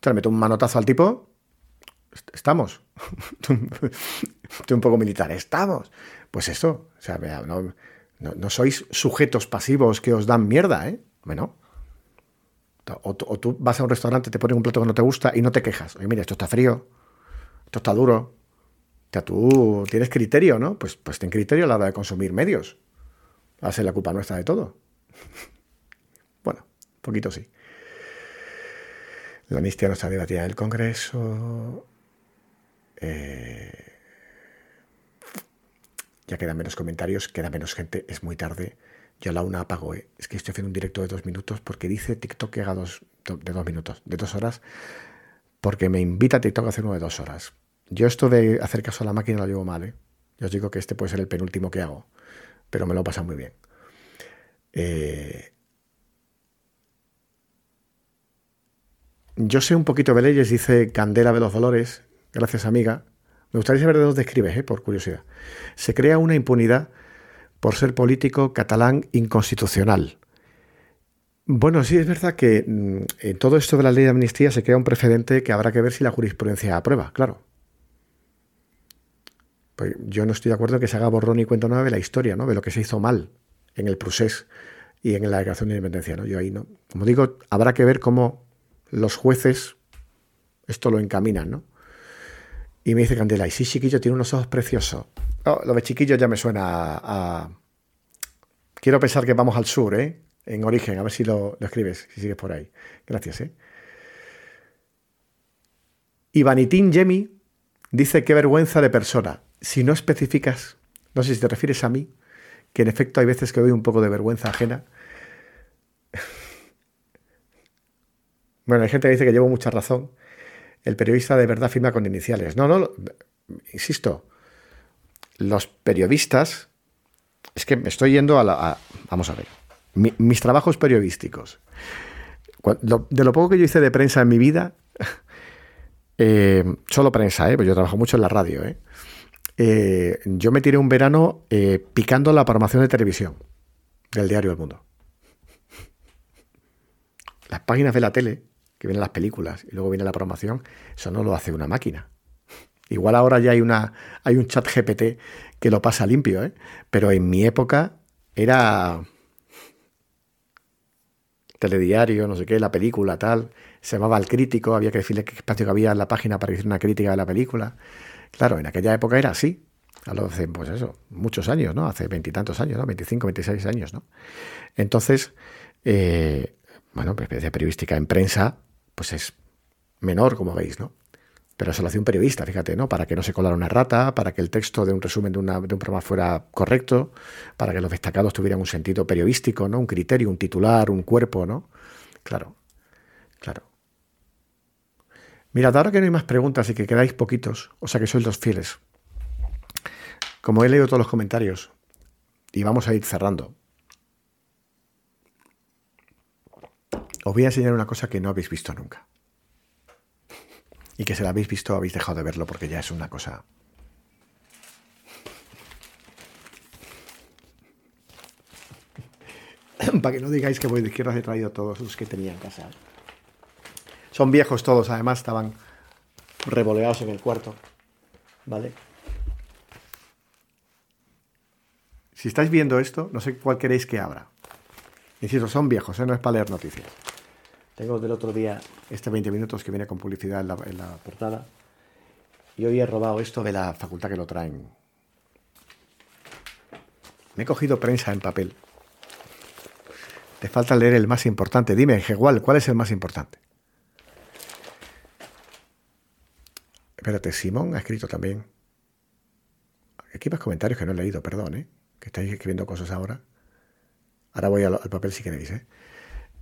Speaker 2: Te le meto un manotazo al tipo estamos. Estoy un poco militar, estamos. Pues eso, o sea, no, no, sois sujetos pasivos que os dan mierda, ¿eh? Bueno. O, tú vas a un restaurante, te ponen un plato que no te gusta y no te quejas. Oye, mira, esto está frío, esto está duro. O sea, tú tienes criterio, ¿no? Pues, pues ten criterio a la hora de consumir medios. Ser la culpa nuestra de todo. bueno, poquito sí. La amnistía no está debatida en el Congreso. Eh, ya quedan menos comentarios, queda menos gente, es muy tarde. Yo a la una apago, ¿eh? es que estoy haciendo un directo de dos minutos porque dice TikTok que haga dos, de dos minutos, de dos horas, porque me invita a TikTok a hacer uno de dos horas. Yo esto de hacer caso a la máquina lo llevo mal, ¿eh? Yo os digo que este puede ser el penúltimo que hago, pero me lo pasa muy bien. Eh, yo sé un poquito de leyes, dice Candela de los Dolores, gracias amiga. Me gustaría saber de dónde escribes, ¿eh? por curiosidad. Se crea una impunidad por ser político catalán inconstitucional. Bueno, sí, es verdad que mm, en todo esto de la ley de amnistía se crea un precedente que habrá que ver si la jurisprudencia aprueba, claro. Pues yo no estoy de acuerdo en que se haga borrón y cuenta nueva de la historia, ¿no? De lo que se hizo mal en el procés y en la declaración de independencia, ¿no? Yo ahí no. Como digo, habrá que ver cómo los jueces esto lo encaminan, ¿no? Y me dice Candela, y sí, chiquillo, tiene unos ojos preciosos. Oh, lo de chiquillo ya me suena a, Quiero pensar que vamos al sur, ¿eh? En origen, a ver si lo, escribes, si sigues por ahí. Gracias, ¿eh? Ivanitín Yemi dice, qué vergüenza de persona. Si no especificas, no sé si te refieres a mí, que en efecto hay veces que doy un poco de vergüenza ajena. bueno, hay gente que dice que llevo mucha razón. El periodista de verdad firma con iniciales. No, no, insisto, los periodistas, es que me estoy yendo a la... vamos a ver, mis trabajos periodísticos. de lo poco que yo hice de prensa en mi vida, eh, solo prensa, ¿eh? pues yo trabajo mucho en la radio, ¿eh? eh yo me tiré un verano picando la programación de televisión del diario El Mundo. Las páginas de la tele, que vienen las películas y luego viene la programación, eso no lo hace una máquina. Igual ahora ya hay, una, hay un chat GPT que lo pasa limpio, ¿eh? pero en mi época era telediario, no sé qué, la película, tal. Se llamaba El Crítico, había que decirle qué espacio que había en la página para decir una crítica de la película. Claro, en aquella época era así. A lo hace, pues muchos años, ¿no? Hace veintitantos años, ¿no? 25, 26 años, ¿no? Entonces, eh, bueno, pues periodística en prensa, pues es menor, como veis, ¿no? Pero eso lo hace un periodista, fíjate, ¿no? Para que no se colara una rata, para que el texto de un resumen de, de, un programa fuera correcto, para que los destacados tuvieran un sentido periodístico, ¿no? Un criterio, un titular, un cuerpo, ¿no? Claro, claro. Mirad, ahora que no hay más preguntas y que quedáis poquitos, o sea que sois los fieles, como he leído todos los comentarios, y vamos a ir cerrando, os voy a enseñar una cosa que no habéis visto nunca y que se la habéis visto habéis dejado de verlo porque ya es una cosa... Para que no digáis que voy de izquierda he traído todos los que tenía en casa. Son viejos todos, además estaban revoleados en el cuarto. ¿Vale? Si estáis viendo esto, no sé cuál queréis que abra. Insisto, son viejos, ¿eh? no es para leer noticias. Tengo del otro día este 20 minutos que viene con publicidad en la, portada. Y hoy he robado esto de la facultad que lo traen. Me he cogido prensa en papel. Te falta leer el más importante. Dime, igual, ¿cuál es el más importante? Espérate, Simón ha escrito también. Aquí más comentarios que no he leído, perdón, ¿eh? Que estáis escribiendo cosas ahora. Ahora voy al, papel si queréis, ¿eh?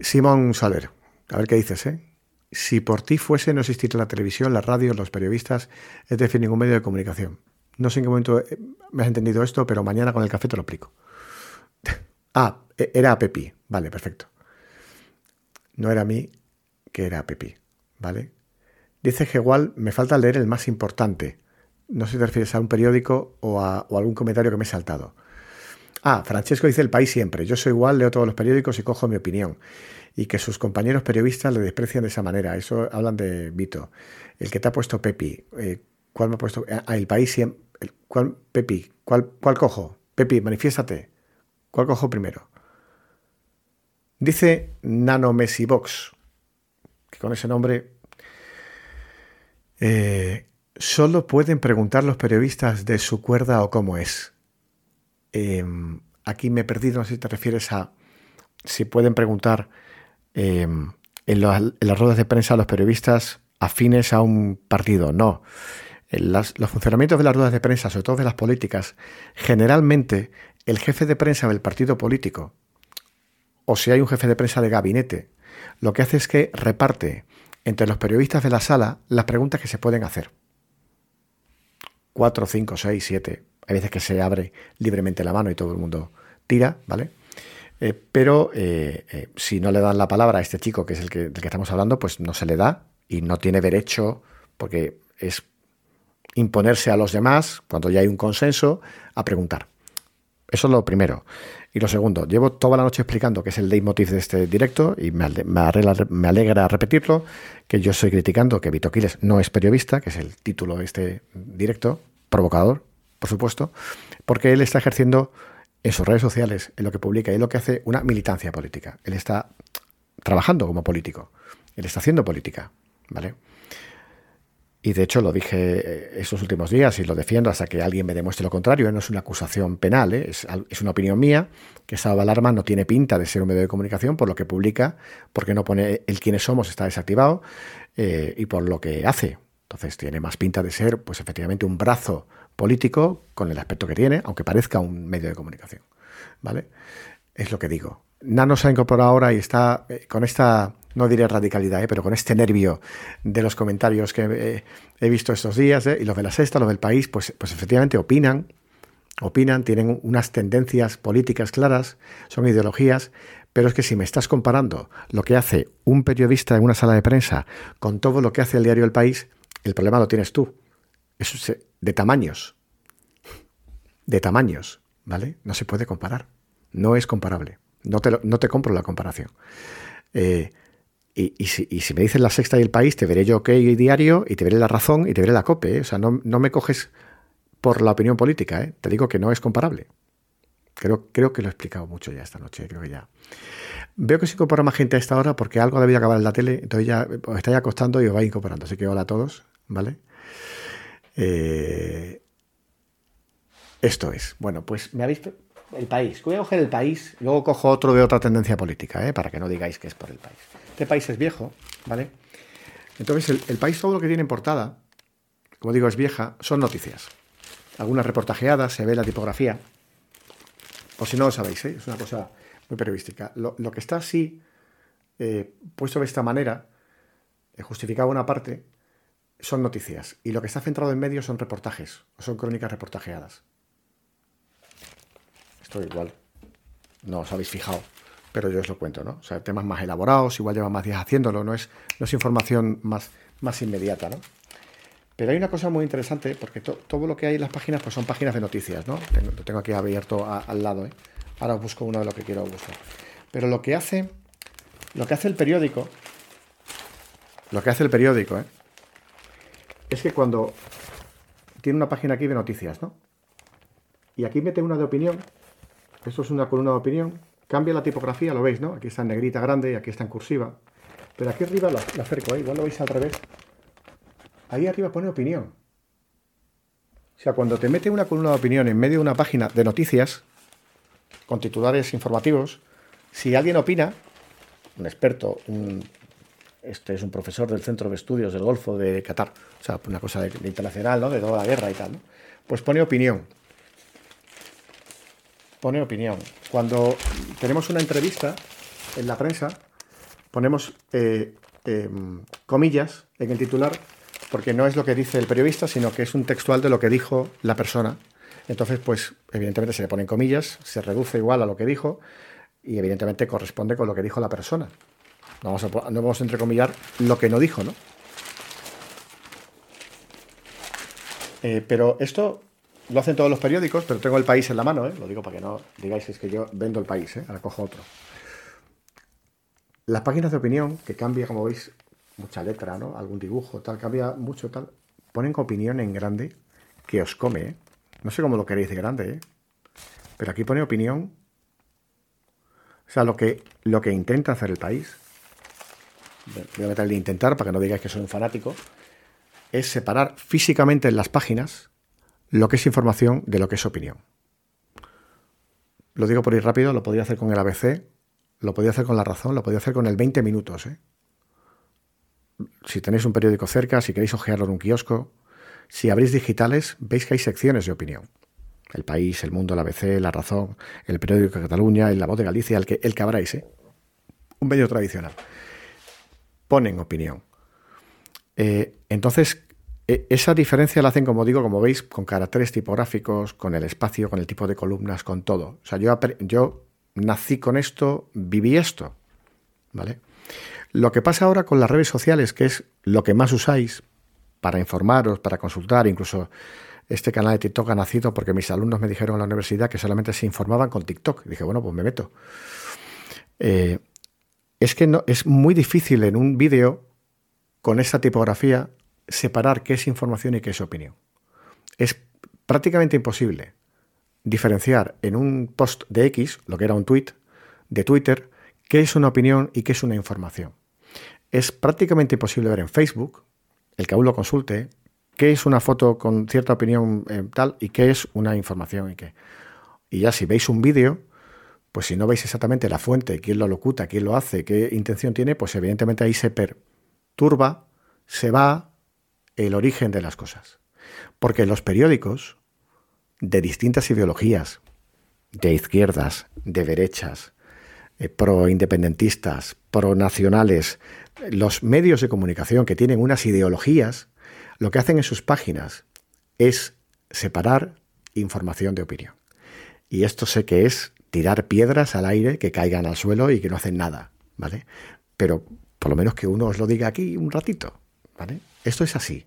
Speaker 2: Simón Saler. A ver qué dices, ¿eh? Si por ti fuese, no existiría la televisión, la radio, los periodistas, es decir, ningún medio de comunicación. No sé en qué momento eh, me has entendido esto, pero mañana con el café te lo explico. ah, e, era a Pepi. Vale, perfecto. No era a mí, que era a Pepi. ¿Vale? Dice que igual me falta leer el más importante. No sé si te refieres a un periódico o a o algún comentario que me he saltado. Ah, Francesco dice el país siempre. Yo soy igual, leo todos los periódicos y cojo mi opinión y que sus compañeros periodistas le desprecian de esa manera. Eso hablan de Vito. El que te ha puesto Pepi, eh, ¿cuál me ha puesto? Ah, el país siempre. ¿Cuál, Pepi? ¿Cuál, ¿Cuál cojo? Pepi, manifiéstate. ¿Cuál cojo primero? Dice Nano Messi Box, que con ese nombre eh, solo pueden preguntar los periodistas de su cuerda o cómo es. Em, aquí me he perdido, no sé si te refieres a si pueden preguntar Em, en, las ruedas de prensa los periodistas afines a un partido. No. los funcionamientos de las ruedas de prensa, sobre todo de las políticas, generalmente el jefe de prensa del partido político, o si hay un jefe de prensa de gabinete, lo que hace es que reparte entre los periodistas de la sala las preguntas que se pueden hacer. Cuatro, cinco, seis, siete. Hay veces que se abre libremente la mano y todo el mundo tira, ¿vale? Eh, pero eh, eh, si no le dan la palabra a este chico, que es el que, del que estamos hablando, pues no se le da y no tiene derecho, porque es imponerse a los demás, cuando ya hay un consenso, a preguntar. Eso es lo primero. Y lo segundo, llevo toda la noche explicando que es el leitmotiv de este directo y me, alegra, repetirlo, que yo estoy criticando que Vito Quiles no es periodista, que es el título de este directo, provocador, por supuesto, porque él está ejerciendo en sus redes sociales, en lo que publica y en lo que hace una militancia política. Él está trabajando como político, él está haciendo política, ¿vale? Y de hecho lo dije eh, estos últimos días y lo defiendo hasta que alguien me demuestre lo contrario. No es una acusación penal, ¿eh? es, una opinión mía que de alarma no tiene pinta de ser un medio de comunicación por lo que publica, porque no pone el quiénes somos está desactivado eh, y por lo que hace. Entonces tiene más pinta de ser, pues efectivamente, un brazo político con el aspecto que tiene, aunque parezca un medio de comunicación. ¿Vale? Es lo que digo. Nano se ha incorporado ahora y está con esta no diré radicalidad, ¿eh? pero con este nervio de los comentarios que eh, he visto estos días, ¿eh? y los de la sexta, los del país, pues, pues efectivamente opinan, opinan, tienen unas tendencias políticas claras, son ideologías, pero es que si me estás comparando lo que hace un periodista en una sala de prensa con todo lo que hace el diario El País, el problema lo tienes tú. Es de tamaños. De tamaños, ¿vale? No se puede comparar. No es comparable. No te, no te compro la comparación. Eh, y, si, me dices la sexta y el país, te veré yo OK diario y te veré la razón y te veré la COPE. ¿eh? O sea, no, me coges por la opinión política. ¿eh? Te digo que no es comparable. Creo, creo que lo he explicado mucho ya esta noche. Creo que ya. Veo que se incorpora más gente a esta hora porque algo debía acabar en la tele. Entonces ya os estáis acostando y os vais incorporando. Así que hola a todos. ¿Vale? Eh, esto es. Bueno, pues me habéis el país. Voy a coger el país, luego cojo otro de otra tendencia política, ¿eh? para que no digáis que es por el país. Este país es viejo, ¿vale? Entonces, el, país todo lo que tiene en portada, como digo, es vieja, son noticias. Algunas reportajeadas, se ve la tipografía. O si no lo sabéis, ¿eh? es una cosa muy periodística. Lo, que está así, puesto de esta manera, justificado una parte, son noticias. Y lo que está centrado en medio son reportajes, o son crónicas reportajeadas. Esto igual no os habéis fijado, pero yo os lo cuento, ¿no? O sea, temas más elaborados, igual lleva más días haciéndolo, no es, no es información más, más inmediata, ¿no? Pero hay una cosa muy interesante, porque todo lo que hay en las páginas pues son páginas de noticias, ¿no? lo tengo aquí abierto al lado, ¿eh? Ahora os busco uno de lo que quiero buscar. Pero lo que hace, lo que hace el periódico, lo que hace el periódico, ¿eh? Es que cuando tiene una página aquí de noticias, ¿no? Y aquí mete una de opinión, esto es una columna de opinión. Cambia la tipografía, lo veis, ¿no? Aquí está en negrita grande y aquí está en cursiva. Pero aquí arriba lo, acerco, ¿eh? igual lo veis al revés. Ahí arriba pone opinión. O sea, cuando te mete una columna de opinión en medio de una página de noticias, con titulares informativos, si alguien opina, un experto, un, este es un profesor del Centro de Estudios del Golfo de Qatar, o sea, una cosa internacional, ¿no? De toda la guerra y tal, ¿no? Pues pone opinión pone opinión. Cuando tenemos una entrevista en la prensa, ponemos eh, em, comillas en el titular, porque no es lo que dice el periodista, sino que es un textual de lo que dijo la persona. Entonces, pues, evidentemente se le ponen comillas, se reduce igual a lo que dijo y evidentemente corresponde con lo que dijo la persona. No vamos a, entrecomillar lo que no dijo, ¿no? Eh, pero esto lo hacen todos los periódicos, pero tengo el país en la mano, ¿eh? lo digo para que no digáis es que yo vendo el país, ¿eh? ahora cojo otro. Las páginas de opinión, que cambia, como veis, mucha letra, ¿no? Algún dibujo, tal, cambia mucho, tal. Ponen opinión en grande que os come, ¿eh? No sé cómo lo queréis de grande, ¿eh? Pero aquí pone opinión. O sea, lo que, lo que intenta hacer el país, voy a meterle intentar para que no digáis que soy un fanático, es separar físicamente en las páginas lo que es información de lo que es opinión. Lo digo por ir rápido, lo podía hacer con el ABC, lo podía hacer con la razón, lo podía hacer con el 20 minutos. ¿eh? si tenéis un periódico cerca, si queréis ojearlo en un kiosco, si abrís digitales, veis que hay secciones de opinión. El País, El Mundo, la ABC, La Razón, el periódico de Cataluña, La Voz de Galicia, el que, el que ¿eh? un medio tradicional. Ponen opinión. Eh, entonces, e, esa diferencia la hacen, como digo, como veis, con caracteres tipográficos, con el espacio, con el tipo de columnas, con todo. O sea, yo, nací con esto, viví esto. ¿Vale? Lo que pasa ahora con las redes sociales, que es lo que más usáis para informaros, para consultar, incluso este canal de TikTok ha nacido porque mis alumnos me dijeron en la universidad que solamente se informaban con TikTok. dije, bueno, pues me meto. Eh, es que no, es muy difícil en un vídeo con esta tipografía separar qué es información y qué es opinión. Es prácticamente imposible diferenciar en un post de X, lo que era un tweet, de Twitter, qué es una opinión y qué es una información. Es prácticamente imposible ver en Facebook, el que aún lo consulte, qué es una foto con cierta opinión eh, tal y qué es una información y qué. Y ya si veis un vídeo, pues si no veis exactamente la fuente, quién lo locuta, quién lo hace, qué intención tiene, pues evidentemente ahí se perturba, se va el origen de las cosas. Porque los periódicos de distintas ideologías, de izquierdas, de derechas, eh, pro-independentistas, pro-nacionales, los medios de comunicación que tienen unas ideologías, lo que hacen en sus páginas es separar información de opinión. Y esto sé que es tirar piedras al aire que caigan al suelo y que no hacen nada, ¿vale? Pero por lo menos que uno os lo diga aquí un ratito, ¿vale? Esto es así.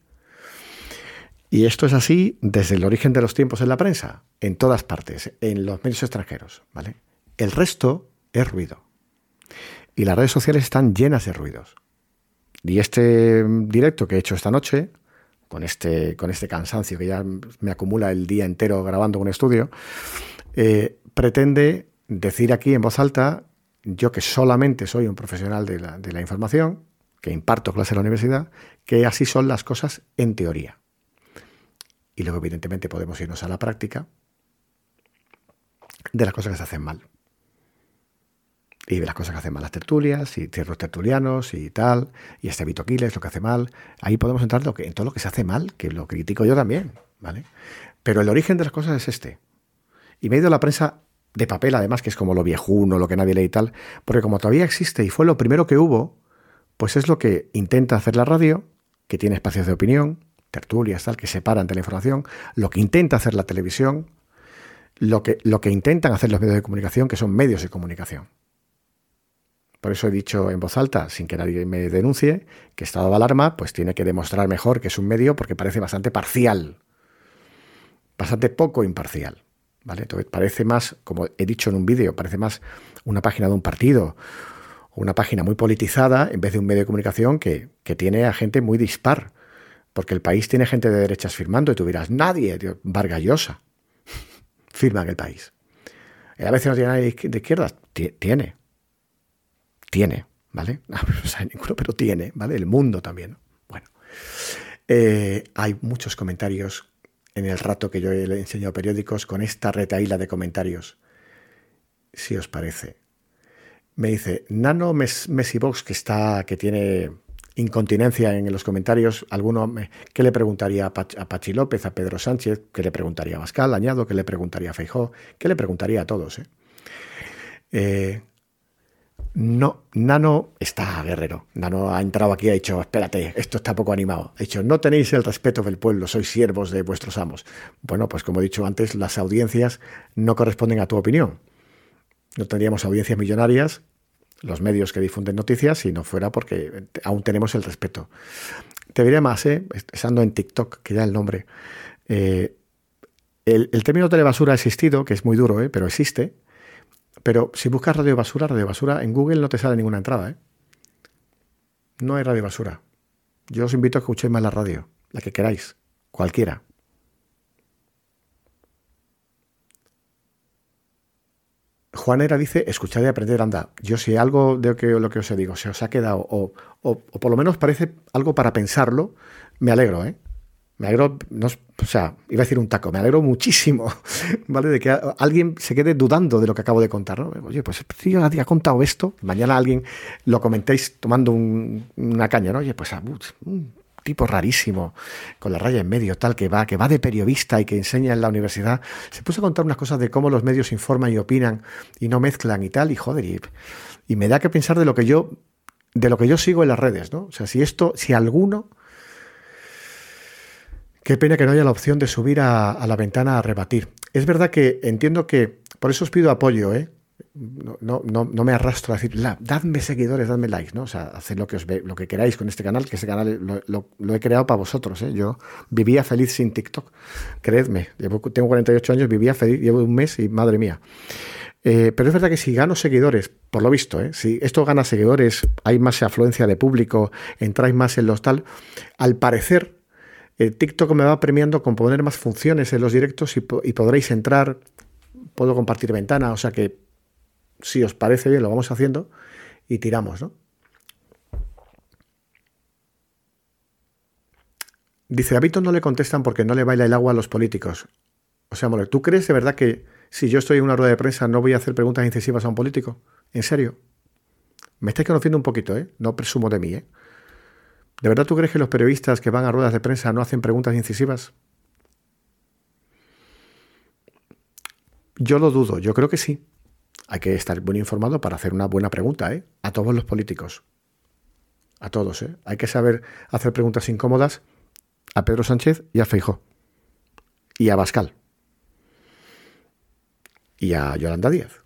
Speaker 2: Y esto es así desde el origen de los tiempos en la prensa, en todas partes, en los medios extranjeros, ¿vale? El resto es ruido. Y las redes sociales están llenas de ruidos. Y este directo que he hecho esta noche, con este, con este cansancio que ya me acumula el día entero grabando un estudio, eh, pretende decir aquí en voz alta, yo que solamente soy un profesional de la, de la información, que imparto clase en la universidad, que así son las cosas en teoría. Y luego, evidentemente, podemos irnos a la práctica de las cosas que se hacen mal. Y de las cosas que hacen mal las tertulias y ciertos tertulianos y tal, y este Vito Quiles, lo que hace mal. Ahí podemos entrar en todo lo que se hace mal, que lo critico yo también, ¿vale? Pero el origen de las cosas es este. Y me he ido a la prensa de papel, además, que es como lo viejuno, lo que nadie lee y tal, porque como todavía existe y fue lo primero que hubo, pues es lo que intenta hacer la radio, que tiene espacios de opinión, tertulias, tal, que separan de la información, lo que intenta hacer la televisión, lo que, lo que intentan hacer los medios de comunicación, que son medios de comunicación. Por eso he dicho en voz alta, sin que nadie me denuncie, que estado de alarma pues tiene que demostrar mejor que es un medio porque parece bastante parcial, bastante poco imparcial. ¿Vale? Entonces parece más, como he dicho en un vídeo, parece más una página de un partido o una página muy politizada en vez de un medio de comunicación que, que tiene a gente muy dispar porque el país tiene gente de derechas firmando y tú dirás, nadie, Vargallosa, firma en el país. A veces no tiene nadie de izquierda, tiene. Tiene, ¿vale? No, sabe ninguno, pero tiene, ¿vale? El mundo también. Bueno, eh, hay muchos comentarios en el rato que yo he enseñado periódicos con esta retaíla de comentarios, si os parece. Me dice, Nano Messibox, que está, que tiene incontinencia en los comentarios. Alguno, ¿qué le preguntaría a, Pachi López, a Pedro Sánchez? ¿Qué le preguntaría a Bascal? Añado, ¿qué le preguntaría a Feijó? ¿Qué le preguntaría a todos? Eh? Eh, no, Nano está guerrero. Nano ha entrado aquí y ha dicho, espérate, esto está poco animado. Ha dicho, no tenéis el respeto del pueblo, sois siervos de vuestros amos. Bueno, pues como he dicho antes, las audiencias no corresponden a tu opinión. No tendríamos audiencias millonarias los medios que difunden noticias si no fuera porque aún tenemos el respeto. Te diré más, ¿eh? estando en TikTok, que ya el nombre. Eh, el, término telebasura ha existido, que es muy duro, ¿eh? pero existe. Pero si buscas radio basura, radio basura, en Google no te sale ninguna entrada. ¿eh? No hay radio basura. Yo os invito a que escuchéis más la radio, la que queráis, cualquiera. Juanera dice, escuchar y aprender, anda. Yo si algo de lo que os digo se os ha quedado, o, por lo menos parece algo para pensarlo, me alegro, ¿eh? Me alegro, o sea, iba a decir un taco, me alegro muchísimo, ¿vale? De que alguien se quede dudando de lo que acabo de contar, ¿no? Oye, pues si ha contado esto, mañana alguien lo comentéis tomando una caña, ¿no? Oye, pues ah, un tipo rarísimo, con la raya en medio, tal, que va, que va de periodista y que enseña en la universidad, se puso a contar unas cosas de cómo los medios informan y opinan y no mezclan y tal, y joder, y, y me da que pensar de lo que yo, de lo que yo sigo en las redes, ¿no? O sea, si esto, si alguno Qué pena que no haya la opción de subir a, la ventana a rebatir. Es verdad que entiendo que, por eso os pido apoyo, ¿eh? No, no, no, me arrastro a decir, dadme seguidores, dadme likes, ¿no? O sea, haced lo que, os ve, lo que queráis con este canal, que este canal lo, he creado para vosotros, ¿eh? Yo vivía feliz sin TikTok, creedme. tengo 48 años, vivía feliz, llevo un mes y madre mía. Eh, pero es verdad que si gano seguidores, por lo visto, ¿eh? si esto gana seguidores, hay más afluencia de público, entráis más en los tal, al parecer TikTok me va premiando con poner más funciones en los directos y, podréis entrar, puedo compartir ventana, o sea que si os parece bien lo vamos haciendo y tiramos, ¿no? Dice, a Vito no le contestan porque no le baila el agua a los políticos. O sea, Mole, ¿tú crees de verdad que si yo estoy en una rueda de prensa no voy a hacer preguntas incisivas a un político? ¿En serio? Me estáis conociendo un poquito, ¿eh? No presumo de mí, ¿eh? ¿De verdad tú crees que los periodistas que van a ruedas de prensa no hacen preguntas incisivas? Yo lo dudo, yo creo que sí. Hay que estar bien informado para hacer una buena pregunta, ¿eh? A todos los políticos. A todos, ¿eh? Hay que saber hacer preguntas incómodas a Pedro Sánchez y a Feijó. Y a Bascal. Y a Yolanda Díaz.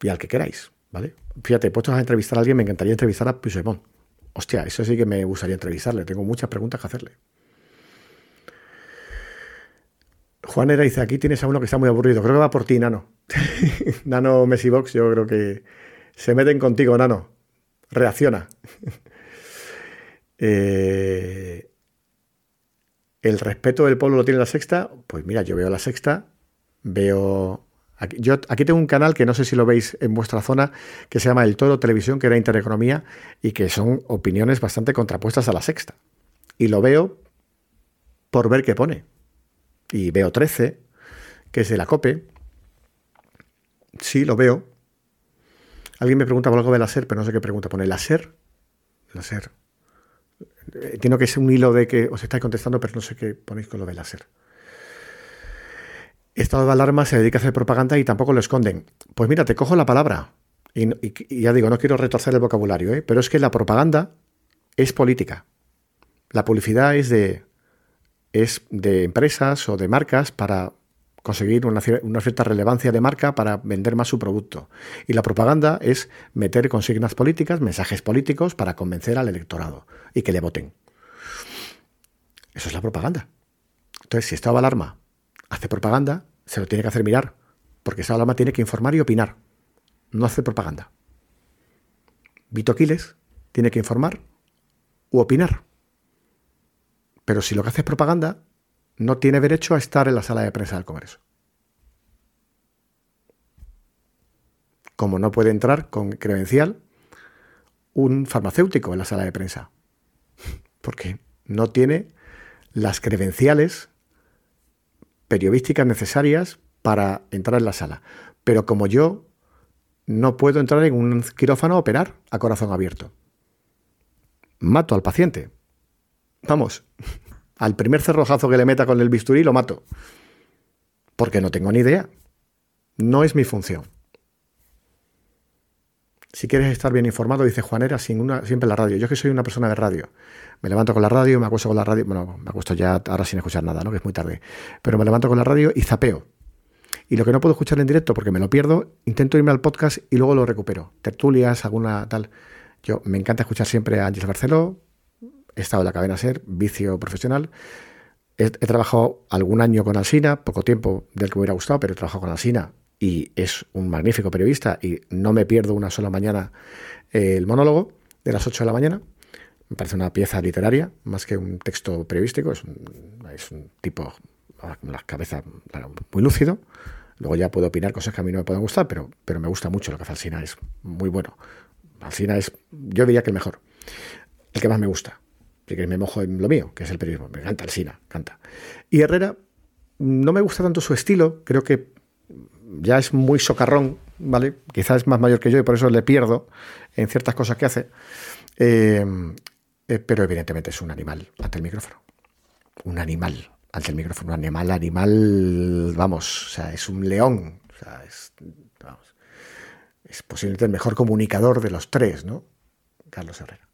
Speaker 2: Y al que queráis, ¿vale? Fíjate, puestos a entrevistar a alguien, me encantaría entrevistar a Puigdemont. Hostia, eso sí que me gustaría entrevistarle. Tengo muchas preguntas que hacerle. Juan era dice, aquí tienes a uno que está muy aburrido. Creo que va por ti, Nano. Nano Messi Box, yo creo que se meten contigo, Nano. Reacciona. Eh, el respeto del pueblo lo tiene la sexta. Pues mira, yo veo la sexta, veo Aquí, yo, aquí tengo un canal que no sé si lo veis en vuestra zona, que se llama El Toro Televisión, que era Intereconomía, y que son opiniones bastante contrapuestas a la sexta. Y lo veo por ver qué pone. Y veo 13, que es de la COPE. Sí, lo veo. Alguien me pregunta algo de la pero no sé qué pregunta. ¿Pone la SER? La SER. Entiendo que es un hilo de que os estáis contestando, pero no sé qué ponéis con lo de la estado de alarma se dedica a hacer propaganda y tampoco lo esconden. Pues mira, te cojo la palabra. Y, ya digo, no quiero retorcer el vocabulario, ¿eh? pero es que la propaganda es política. La publicidad es de, es de empresas o de marcas para conseguir una, una, cierta relevancia de marca para vender más su producto. Y la propaganda es meter consignas políticas, mensajes políticos para convencer al electorado y que le voten. Eso es la propaganda. Entonces, si estado de alarma hace propaganda, se lo tiene que hacer mirar, porque esa tiene que informar y opinar, no hace propaganda. Vito Quiles tiene que informar u opinar. Pero si lo que hace es propaganda, no tiene derecho a estar en la sala de prensa del Congreso. Como no puede entrar con credencial un farmacéutico en la sala de prensa. Porque no tiene las credenciales periodísticas necesarias para entrar en la sala. Pero como yo no puedo entrar en un quirófano a operar a corazón abierto. Mato al paciente. Vamos, al primer cerrojazo que le meta con el bisturí lo mato. Porque no tengo ni idea. No es mi función. Si quieres estar bien informado, dice Juanera, sin una, siempre la radio. Yo que soy una persona de radio. Me levanto con la radio, me acuesto con la radio. Bueno, me acuesto ya ahora sin escuchar nada, ¿no? Que es muy tarde. Pero me levanto con la radio y zapeo. Y lo que no puedo escuchar en directo porque me lo pierdo, intento irme al podcast y luego lo recupero. Tertulias, alguna tal. Yo me encanta escuchar siempre a Ángel Barceló. He estado en la cadena Ser, vicio profesional. He, trabajado algún año con Alsina, poco tiempo del que me hubiera gustado, pero he trabajado con Alsina y es un magnífico periodista y no me pierdo una sola mañana el monólogo de las 8 de la mañana. Me parece una pieza literaria más que un texto periodístico. Es un, tipo con la cabeza muy lúcido. Luego ya puedo opinar cosas que a mí no me pueden gustar, pero, pero me gusta mucho lo que hace Alsina. Es muy bueno. Alsina es, yo diría que el mejor. El que más me gusta. que me mojo en lo mío, que es el periodismo. Me encanta el Sina, canta. Y Herrera, no me gusta tanto su estilo, creo que ya es muy socarrón, ¿vale? Quizás es más mayor que yo y por eso le pierdo en ciertas cosas que hace. Eh, eh, pero evidentemente es un animal ante el micrófono. Un animal ante el micrófono. Un animal, animal, vamos, o sea, es un león. O sea, es, vamos, es posiblemente el mejor comunicador de los tres, ¿no? Carlos Herrera.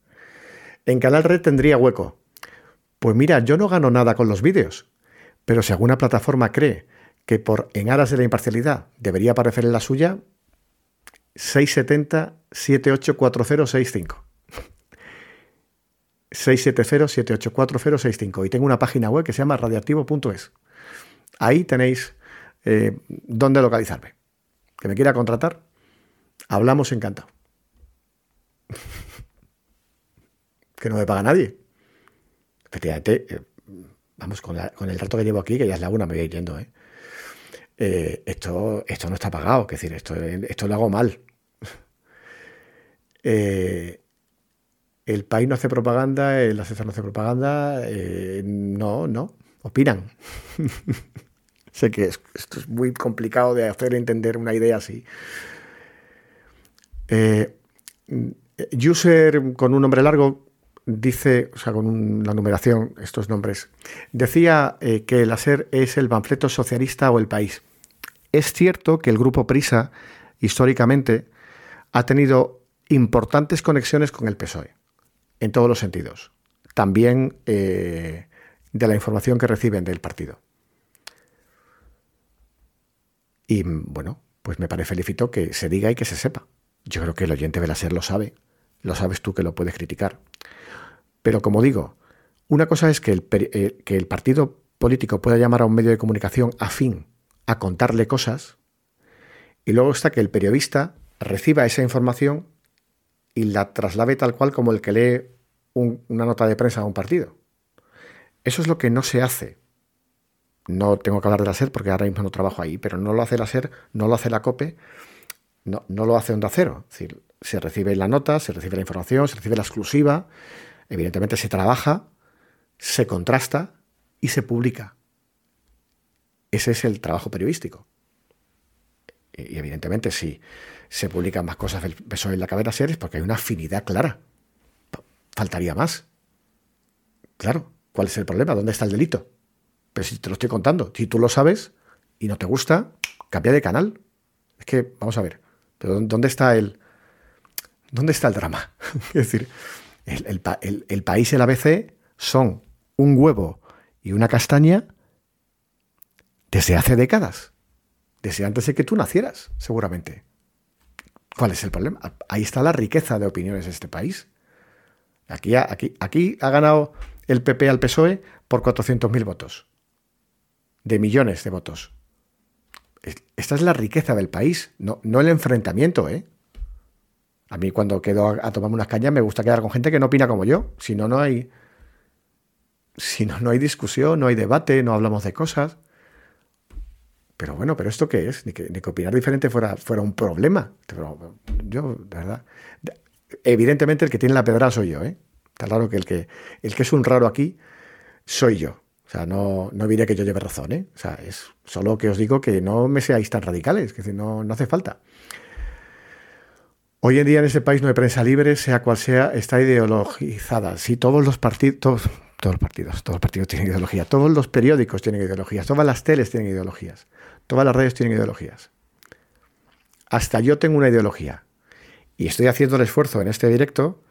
Speaker 2: En Canal Red tendría hueco. Pues mira, yo no gano nada con los vídeos, pero si alguna plataforma cree que por en aras de la imparcialidad debería aparecer en la suya, 670 784065. 670-784065. Y tengo una página web que se llama radiactivo.es. Ahí tenéis eh, dónde localizarme. Que me quiera contratar, hablamos encantado. que no me paga nadie. Efectivamente, eh, vamos, con, el rato que llevo aquí, que ya es la una, me voy yendo, ¿eh? Eh, esto, esto no está pagado, es decir, esto, esto lo hago mal. el país no hace propaganda, el asesor no hace propaganda, no, no, opinan. sé que esto es muy complicado de hacer entender una idea así. user con un nombre largo dice, o sea, con la numeración, estos nombres, decía eh, que el ASER es el panfleto socialista o el país. Es cierto que el grupo Prisa, históricamente, ha tenido importantes conexiones con el PSOE, en todos los sentidos. También eh, de la información que reciben del partido. Y bueno, pues me parece felicito que se diga y que se sepa. Yo creo que el oyente de la SER lo sabe. Lo sabes tú que lo puedes criticar. Pero como digo, una cosa es que el, eh, que el partido político pueda llamar a un medio de comunicación afín a contarle cosas, y luego está que el periodista reciba esa información y la traslade tal cual como el que lee una nota de prensa a un partido. Eso es lo que no se hace. No tengo que hablar de la SER porque ahora mismo no trabajo ahí, pero no lo hace la SER, no lo hace la COPE, no, no lo hace Onda Cero. Es decir, se recibe la nota, se recibe la información, se recibe la exclusiva, Evidentemente se trabaja, se contrasta y se publica. Ese es el trabajo periodístico. Y evidentemente si se publican más cosas del PSOE en la cabeza series porque hay una afinidad clara. Faltaría más. Claro, ¿cuál es el problema? ¿Dónde está el delito? Pero si te lo estoy contando, si tú lo sabes y no te gusta, cambia de canal. Es que, vamos a ver, pero ¿dónde está el, dónde está el drama? es decir, el, país y el ABC son un huevo y una castaña desde hace décadas. Desde antes de que tú nacieras, seguramente. ¿Cuál es el problema? Ahí está la riqueza de opiniones de este país. Aquí, ha ganado el PP al PSOE por 400.000 votos. De millones de votos. Esta es la riqueza del país, no, el enfrentamiento, ¿eh? A mí cuando quedo a, tomarme unas cañas me gusta quedar con gente que no opina como yo. Si no, no hay... Si no, no hay discusión, no hay debate, no hablamos de cosas. Pero bueno, ¿pero esto qué es? Ni que, opinar diferente fuera, fuera un problema. yo, de verdad... Evidentemente el que tiene la pedra soy yo, ¿eh? Está claro que el que, el que es un raro aquí soy yo. O sea, no, no que yo lleve razón, ¿eh? O sea, es solo que os digo que no me seáis tan radicales, que no, no hace falta. Hoy en día en este país no hay prensa libre, sea cual sea, está ideologizada. Si todos los partidos, todos, los partidos, todos los partidos tienen ideología, todos los periódicos tienen ideologías, todas las teles tienen ideologías, todas las redes tienen ideologías. Hasta yo tengo una ideología. Y estoy haciendo el esfuerzo en este directo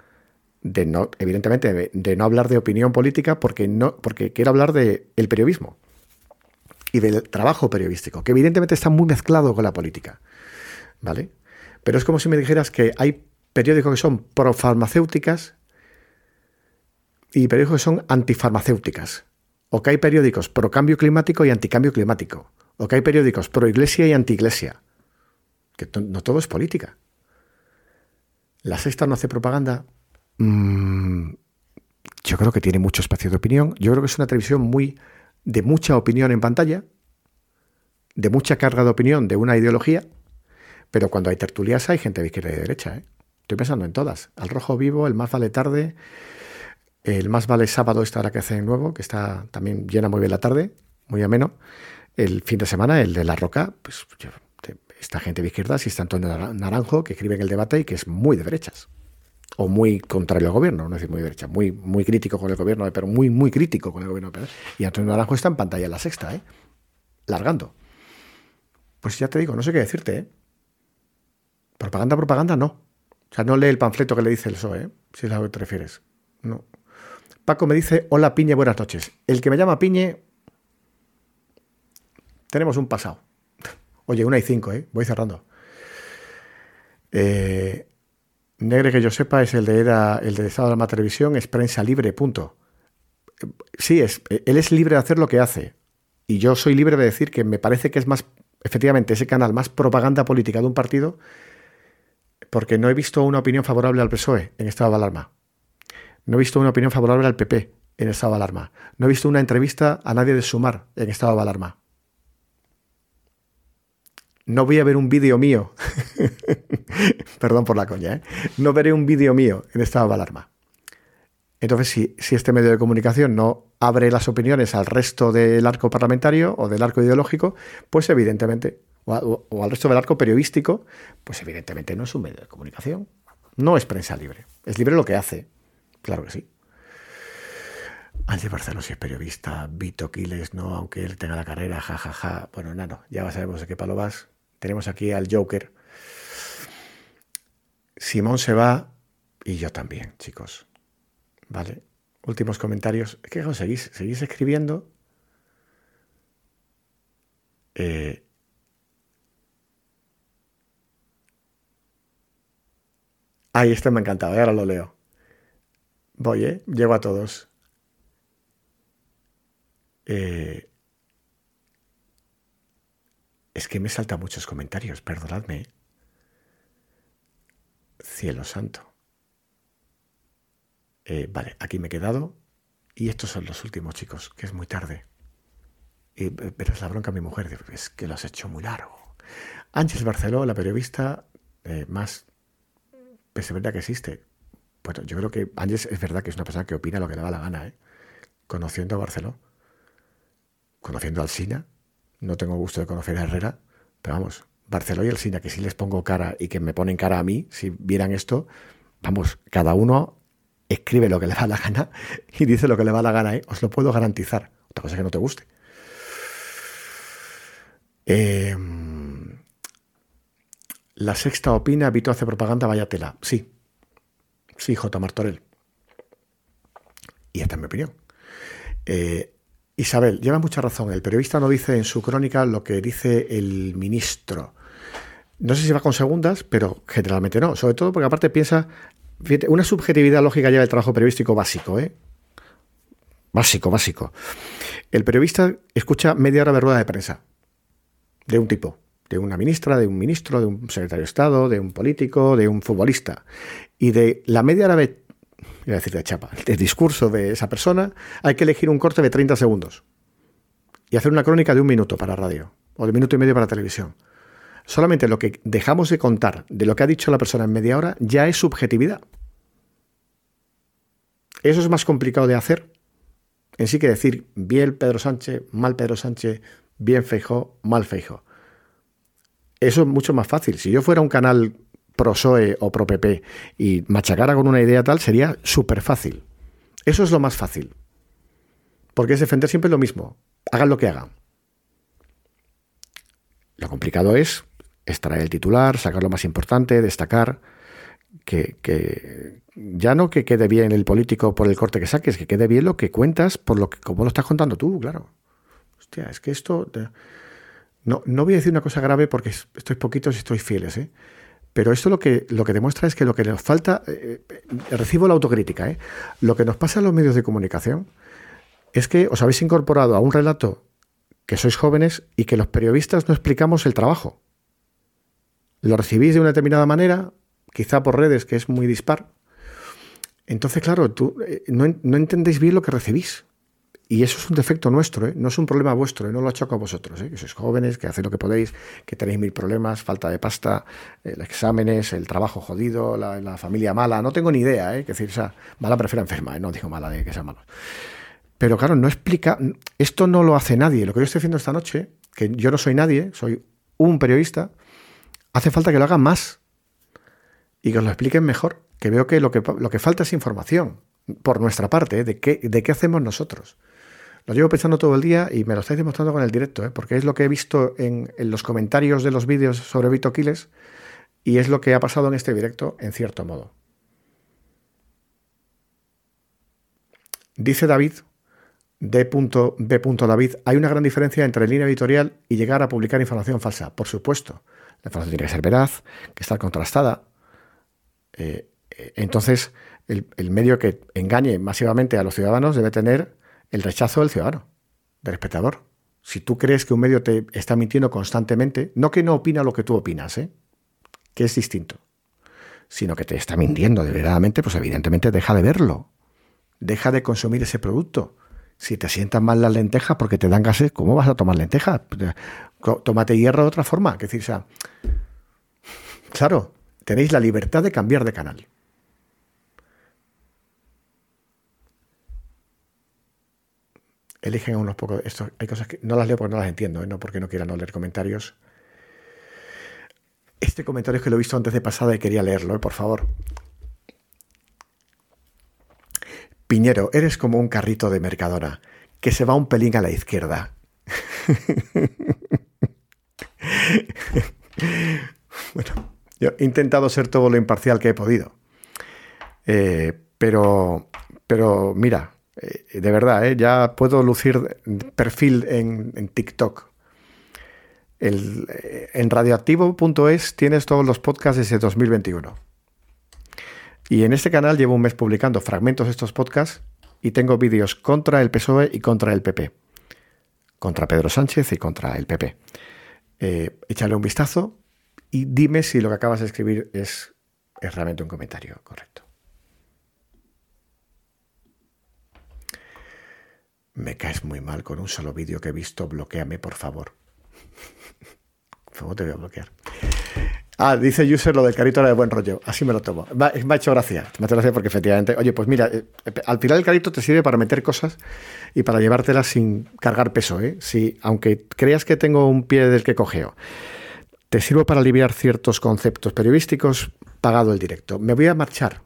Speaker 2: de no, evidentemente, de, no hablar de opinión política porque, no, porque quiero hablar del el periodismo y del trabajo periodístico, que evidentemente está muy mezclado con la política. ¿Vale? Pero es como si me dijeras que hay periódicos que son profarmacéuticas y periódicos que son antifarmacéuticas. O que hay periódicos pro cambio climático y anticambio climático. O que hay periódicos pro iglesia y anti-iglesia. Que no todo es política. La sexta no hace propaganda. Mm, yo creo que tiene mucho espacio de opinión. Yo creo que es una televisión muy de mucha opinión en pantalla, de mucha carga de opinión de una ideología pero cuando hay tertulias hay gente de izquierda y de derecha. ¿eh? Estoy pensando en todas. Al rojo vivo, el más vale tarde, el Más Vale Sábado, esta hora que hace nuevo, que está también llena muy bien la tarde, muy ameno. El fin de semana, el de La Roca, pues esta gente de izquierdas y está Antonio Naranjo, que escribe en el debate y que es muy de derechas. O muy contrario al gobierno, no es decir muy de derecha, muy, muy crítico con el gobierno, pero muy, muy crítico con el gobierno. Y Antonio Naranjo está en pantalla en la sexta, ¿eh? Largando. Pues ya te digo, no sé qué decirte, ¿eh? Propaganda, propaganda, no. O sea, no lee el panfleto que le dice el PSOE, ¿eh? si es a lo que te refieres. No. Paco me dice, hola Piñe, buenas noches. El que me llama Piñe, tenemos un pasado. Oye, una y cinco, ¿eh? Voy cerrando. Eh, negre que yo sepa es el de el de Estado de la Televisión, es prensa libre, punto. Sí, es, él es libre de hacer lo que hace. Y yo soy libre de decir que me parece que es más, efectivamente, ese canal más propaganda política de un partido, porque no he visto una opinión favorable al PSOE en estado de alarma. No he visto una opinión favorable al PP en estado de alarma. No he visto una entrevista a nadie de Sumar en estado de alarma. No voy a ver un vídeo mío. Perdón por la coña, ¿eh? No veré un vídeo mío en estado de alarma. Entonces, si, si, este medio de comunicación no abre las opiniones al resto del arco parlamentario o del arco ideológico, pues evidentemente, o, al resto del arco periodístico, pues evidentemente no es un medio de comunicación. No es prensa libre. Es libre lo que hace. Claro que sí. Ángel Barceló si es periodista, Vito Quiles no, aunque él tenga la carrera, jajaja. Ja, ja. Bueno, nano, ya sabemos de qué palo vas. Tenemos aquí al Joker. Simón se va y yo también, chicos. Vale. Últimos comentarios. ¿Qué seguís? ¿Seguís escribiendo? Eh, Ahí este me ha encantado, ahora lo leo. Voy, ¿eh? Llego a todos. Eh, es que me saltan muchos comentarios, perdonadme. Cielo santo. Eh, vale, aquí me he quedado. Y estos son los últimos, chicos, que es muy tarde. Y verás la bronca a mi mujer, es que lo has hecho muy largo. Ángeles Barceló, la periodista eh, más verdad que existe. Bueno, yo creo que Ángeles es verdad que es una persona que opina lo que le da la gana, ¿eh? Conociendo a Barceló, conociendo al Sina, no tengo gusto de conocer a Herrera, pero vamos, Barceló y el Sina, que si les pongo cara y que me ponen cara a mí, si vieran esto, vamos, cada uno escribe lo que le da la gana y dice lo que le da la gana, ¿eh? os lo puedo garantizar. Otra cosa que no te guste. Em, la sexta opina, Vito hace propaganda, vaya tela. Sí, sí, J. Martorell. Y esta es mi opinión. Eh, Isabel, lleva mucha razón. El periodista no dice en su crónica lo que dice el ministro. No sé si va con segundas, pero generalmente no. Sobre todo porque aparte piensa, una subjetividad lógica lleva el trabajo periodístico básico, ¿eh? Básico, básico. El periodista escucha media hora de rueda de prensa de un tipo, de una ministra, de un ministro, de un secretario de Estado, de un político, de un futbolista. Y de la media hora de iba a decir de chapa, el discurso de esa persona, hay que elegir un corte de 30 segundos y hacer una crónica de un minuto para radio o de minuto y medio para televisión. Solamente lo que dejamos de contar de lo que ha dicho la persona en media hora ya es subjetividad. Eso es más complicado de hacer en sí que decir bien Pedro Sánchez, mal Pedro Sánchez, bien Feijó, mal Feijó. Eso es mucho más fácil. Si yo fuera un canal pro PSOE o pro PP y machacara con una idea tal, sería súper fácil. Eso es lo más fácil. Porque es defender siempre lo mismo. Hagan lo que hagan. Lo complicado es extraer el titular, sacar lo más importante, destacar, que, ya no que quede bien el político por el corte que saques, que quede bien lo que cuentas por lo que, como lo estás contando tú, claro. Hostia, es que esto... No, no voy a decir una cosa grave porque estoy poquitos y estoy fieles, ¿eh? Pero esto lo que, lo que demuestra es que lo que nos falta, eh, eh, recibo la autocrítica, ¿eh? lo que nos pasa en los medios de comunicación es que os habéis incorporado a un relato que sois jóvenes y que los periodistas no explicamos el trabajo. Lo recibís de una determinada manera, quizá por redes, que es muy dispar. Entonces, claro, tú no, no entendéis bien lo que recibís. Y eso es un defecto nuestro, ¿eh? no es un problema vuestro, ¿eh? no lo achaco a vosotros, ¿eh? que sois jóvenes, que hacéis lo que podéis, que tenéis mil problemas, falta de pasta, exámenes, el trabajo jodido, la, familia mala, no tengo ni idea, ¿eh? decir, o sea, mala prefiero enferma, no digo mala de que sea malo. Pero claro, no explica, esto no lo hace nadie. Lo que yo estoy haciendo esta noche, que yo no soy nadie, soy un periodista, hace falta que lo hagan más y que os lo expliquen mejor, que veo que lo que, lo que falta es información por nuestra parte, de qué hacemos nosotros. Lo llevo pensando todo el día y me lo estáis demostrando con el directo, ¿eh? porque es lo que he visto en, los comentarios de los vídeos sobre Vito Quiles y es lo que ha pasado en este directo en cierto modo. Dice David, D.B. David, hay una gran diferencia entre línea editorial y llegar a publicar información falsa. Por supuesto, la información tiene que ser veraz, que estar contrastada. Eh, eh, entonces, el, el, medio que engañe masivamente a los ciudadanos debe tener el rechazo del ciudadano, del espectador. Si tú crees que un medio te está mintiendo constantemente, no que no opina lo que tú opinas, ¿eh? que es distinto, sino que te está mintiendo deliberadamente, pues evidentemente deja de verlo, deja de consumir ese producto. Si te sientan mal las lentejas porque te dan gases, ¿cómo vas a tomar lentejas? Tómate hierro de otra forma. Que decir, o sea, claro, tenéis la libertad de cambiar de canal. Eligen unos pocos. Esto, hay cosas que no las leo porque no las entiendo, ¿eh? no porque no quieran no leer comentarios. Este comentario es que lo he visto antes de pasada y quería leerlo, ¿eh? por favor. Piñero, eres como un carrito de Mercadona, que se va un pelín a la izquierda. bueno, yo he intentado ser todo lo imparcial que he podido. Eh, pero, pero mira, eh, de verdad, ¿eh? ya puedo lucir perfil en, TikTok. Eh, en radioactivo.es tienes todos los podcasts desde 2021. Y en este canal llevo un mes publicando fragmentos de estos podcasts y tengo vídeos contra el PSOE y contra el PP. Contra Pedro Sánchez y contra el PP. échale un vistazo y dime si lo que acabas de escribir es, es realmente un comentario correcto. Me caes muy mal con un solo vídeo que he visto, bloqueame por favor. ¿Cómo te voy a bloquear? Ah, dice User lo del carrito era de buen rollo. Así me lo tomo. Me ha hecho gracia. Me ha hecho gracia porque efectivamente, oye, pues mira, eh, al final el carrito te sirve para meter cosas y para llevártelas sin cargar peso. ¿eh? Si, aunque creas que tengo un pie del que cogeo, te sirvo para aliviar ciertos conceptos periodísticos, pagado el directo. Me voy a marchar.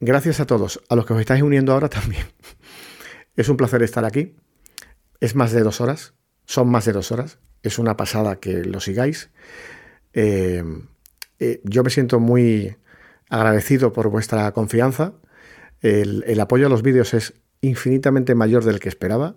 Speaker 2: Gracias a todos, a los que os estáis uniendo ahora también. Es un placer estar aquí. Es más de dos horas. Son más de dos horas. Es una pasada que lo sigáis. Eh, eh, yo me siento muy agradecido por vuestra confianza. El, el apoyo a los vídeos es infinitamente mayor del que esperaba.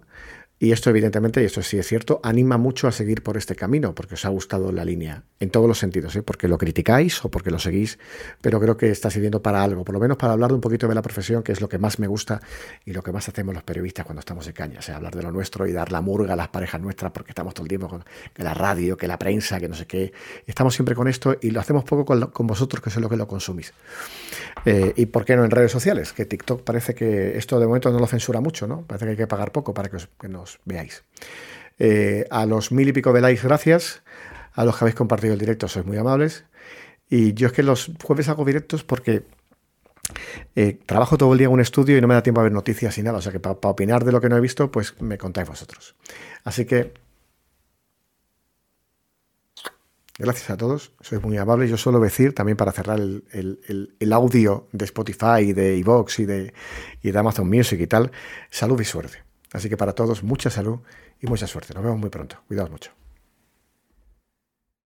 Speaker 2: Y esto evidentemente, y esto sí es cierto, anima mucho a seguir por este camino, porque os ha gustado la línea, en todos los sentidos, ¿eh? porque lo criticáis o porque lo seguís, pero creo que está sirviendo para algo, por lo menos para hablar un poquito de la profesión, que es lo que más me gusta y lo que más hacemos los periodistas cuando estamos en caña, o sea, hablar de lo nuestro y dar la murga a las parejas nuestras, porque estamos todo el tiempo con la radio, que la prensa, que no sé qué, estamos siempre con esto y lo hacemos poco con, vosotros, que es lo que lo consumís. Eh, y por qué no en redes sociales, que TikTok parece que esto de momento no lo censura mucho, ¿no? Parece que hay que pagar poco para que, nos veáis. Eh, a los mil y pico de likes, gracias. A los que habéis compartido el directo, sois muy amables. Y yo es que los jueves hago directos porque eh, trabajo todo el día en un estudio y no me da tiempo a ver noticias y nada. O sea que para opinar de lo que no he visto, pues me contáis vosotros. Así que Gracias a todos, sois muy amables. Yo suelo decir, también para cerrar el, audio de Spotify, de iVoox y de, y de Amazon Music y tal, salud y suerte. Así que para todos, mucha salud y mucha suerte. Nos vemos muy pronto. Cuidaos mucho.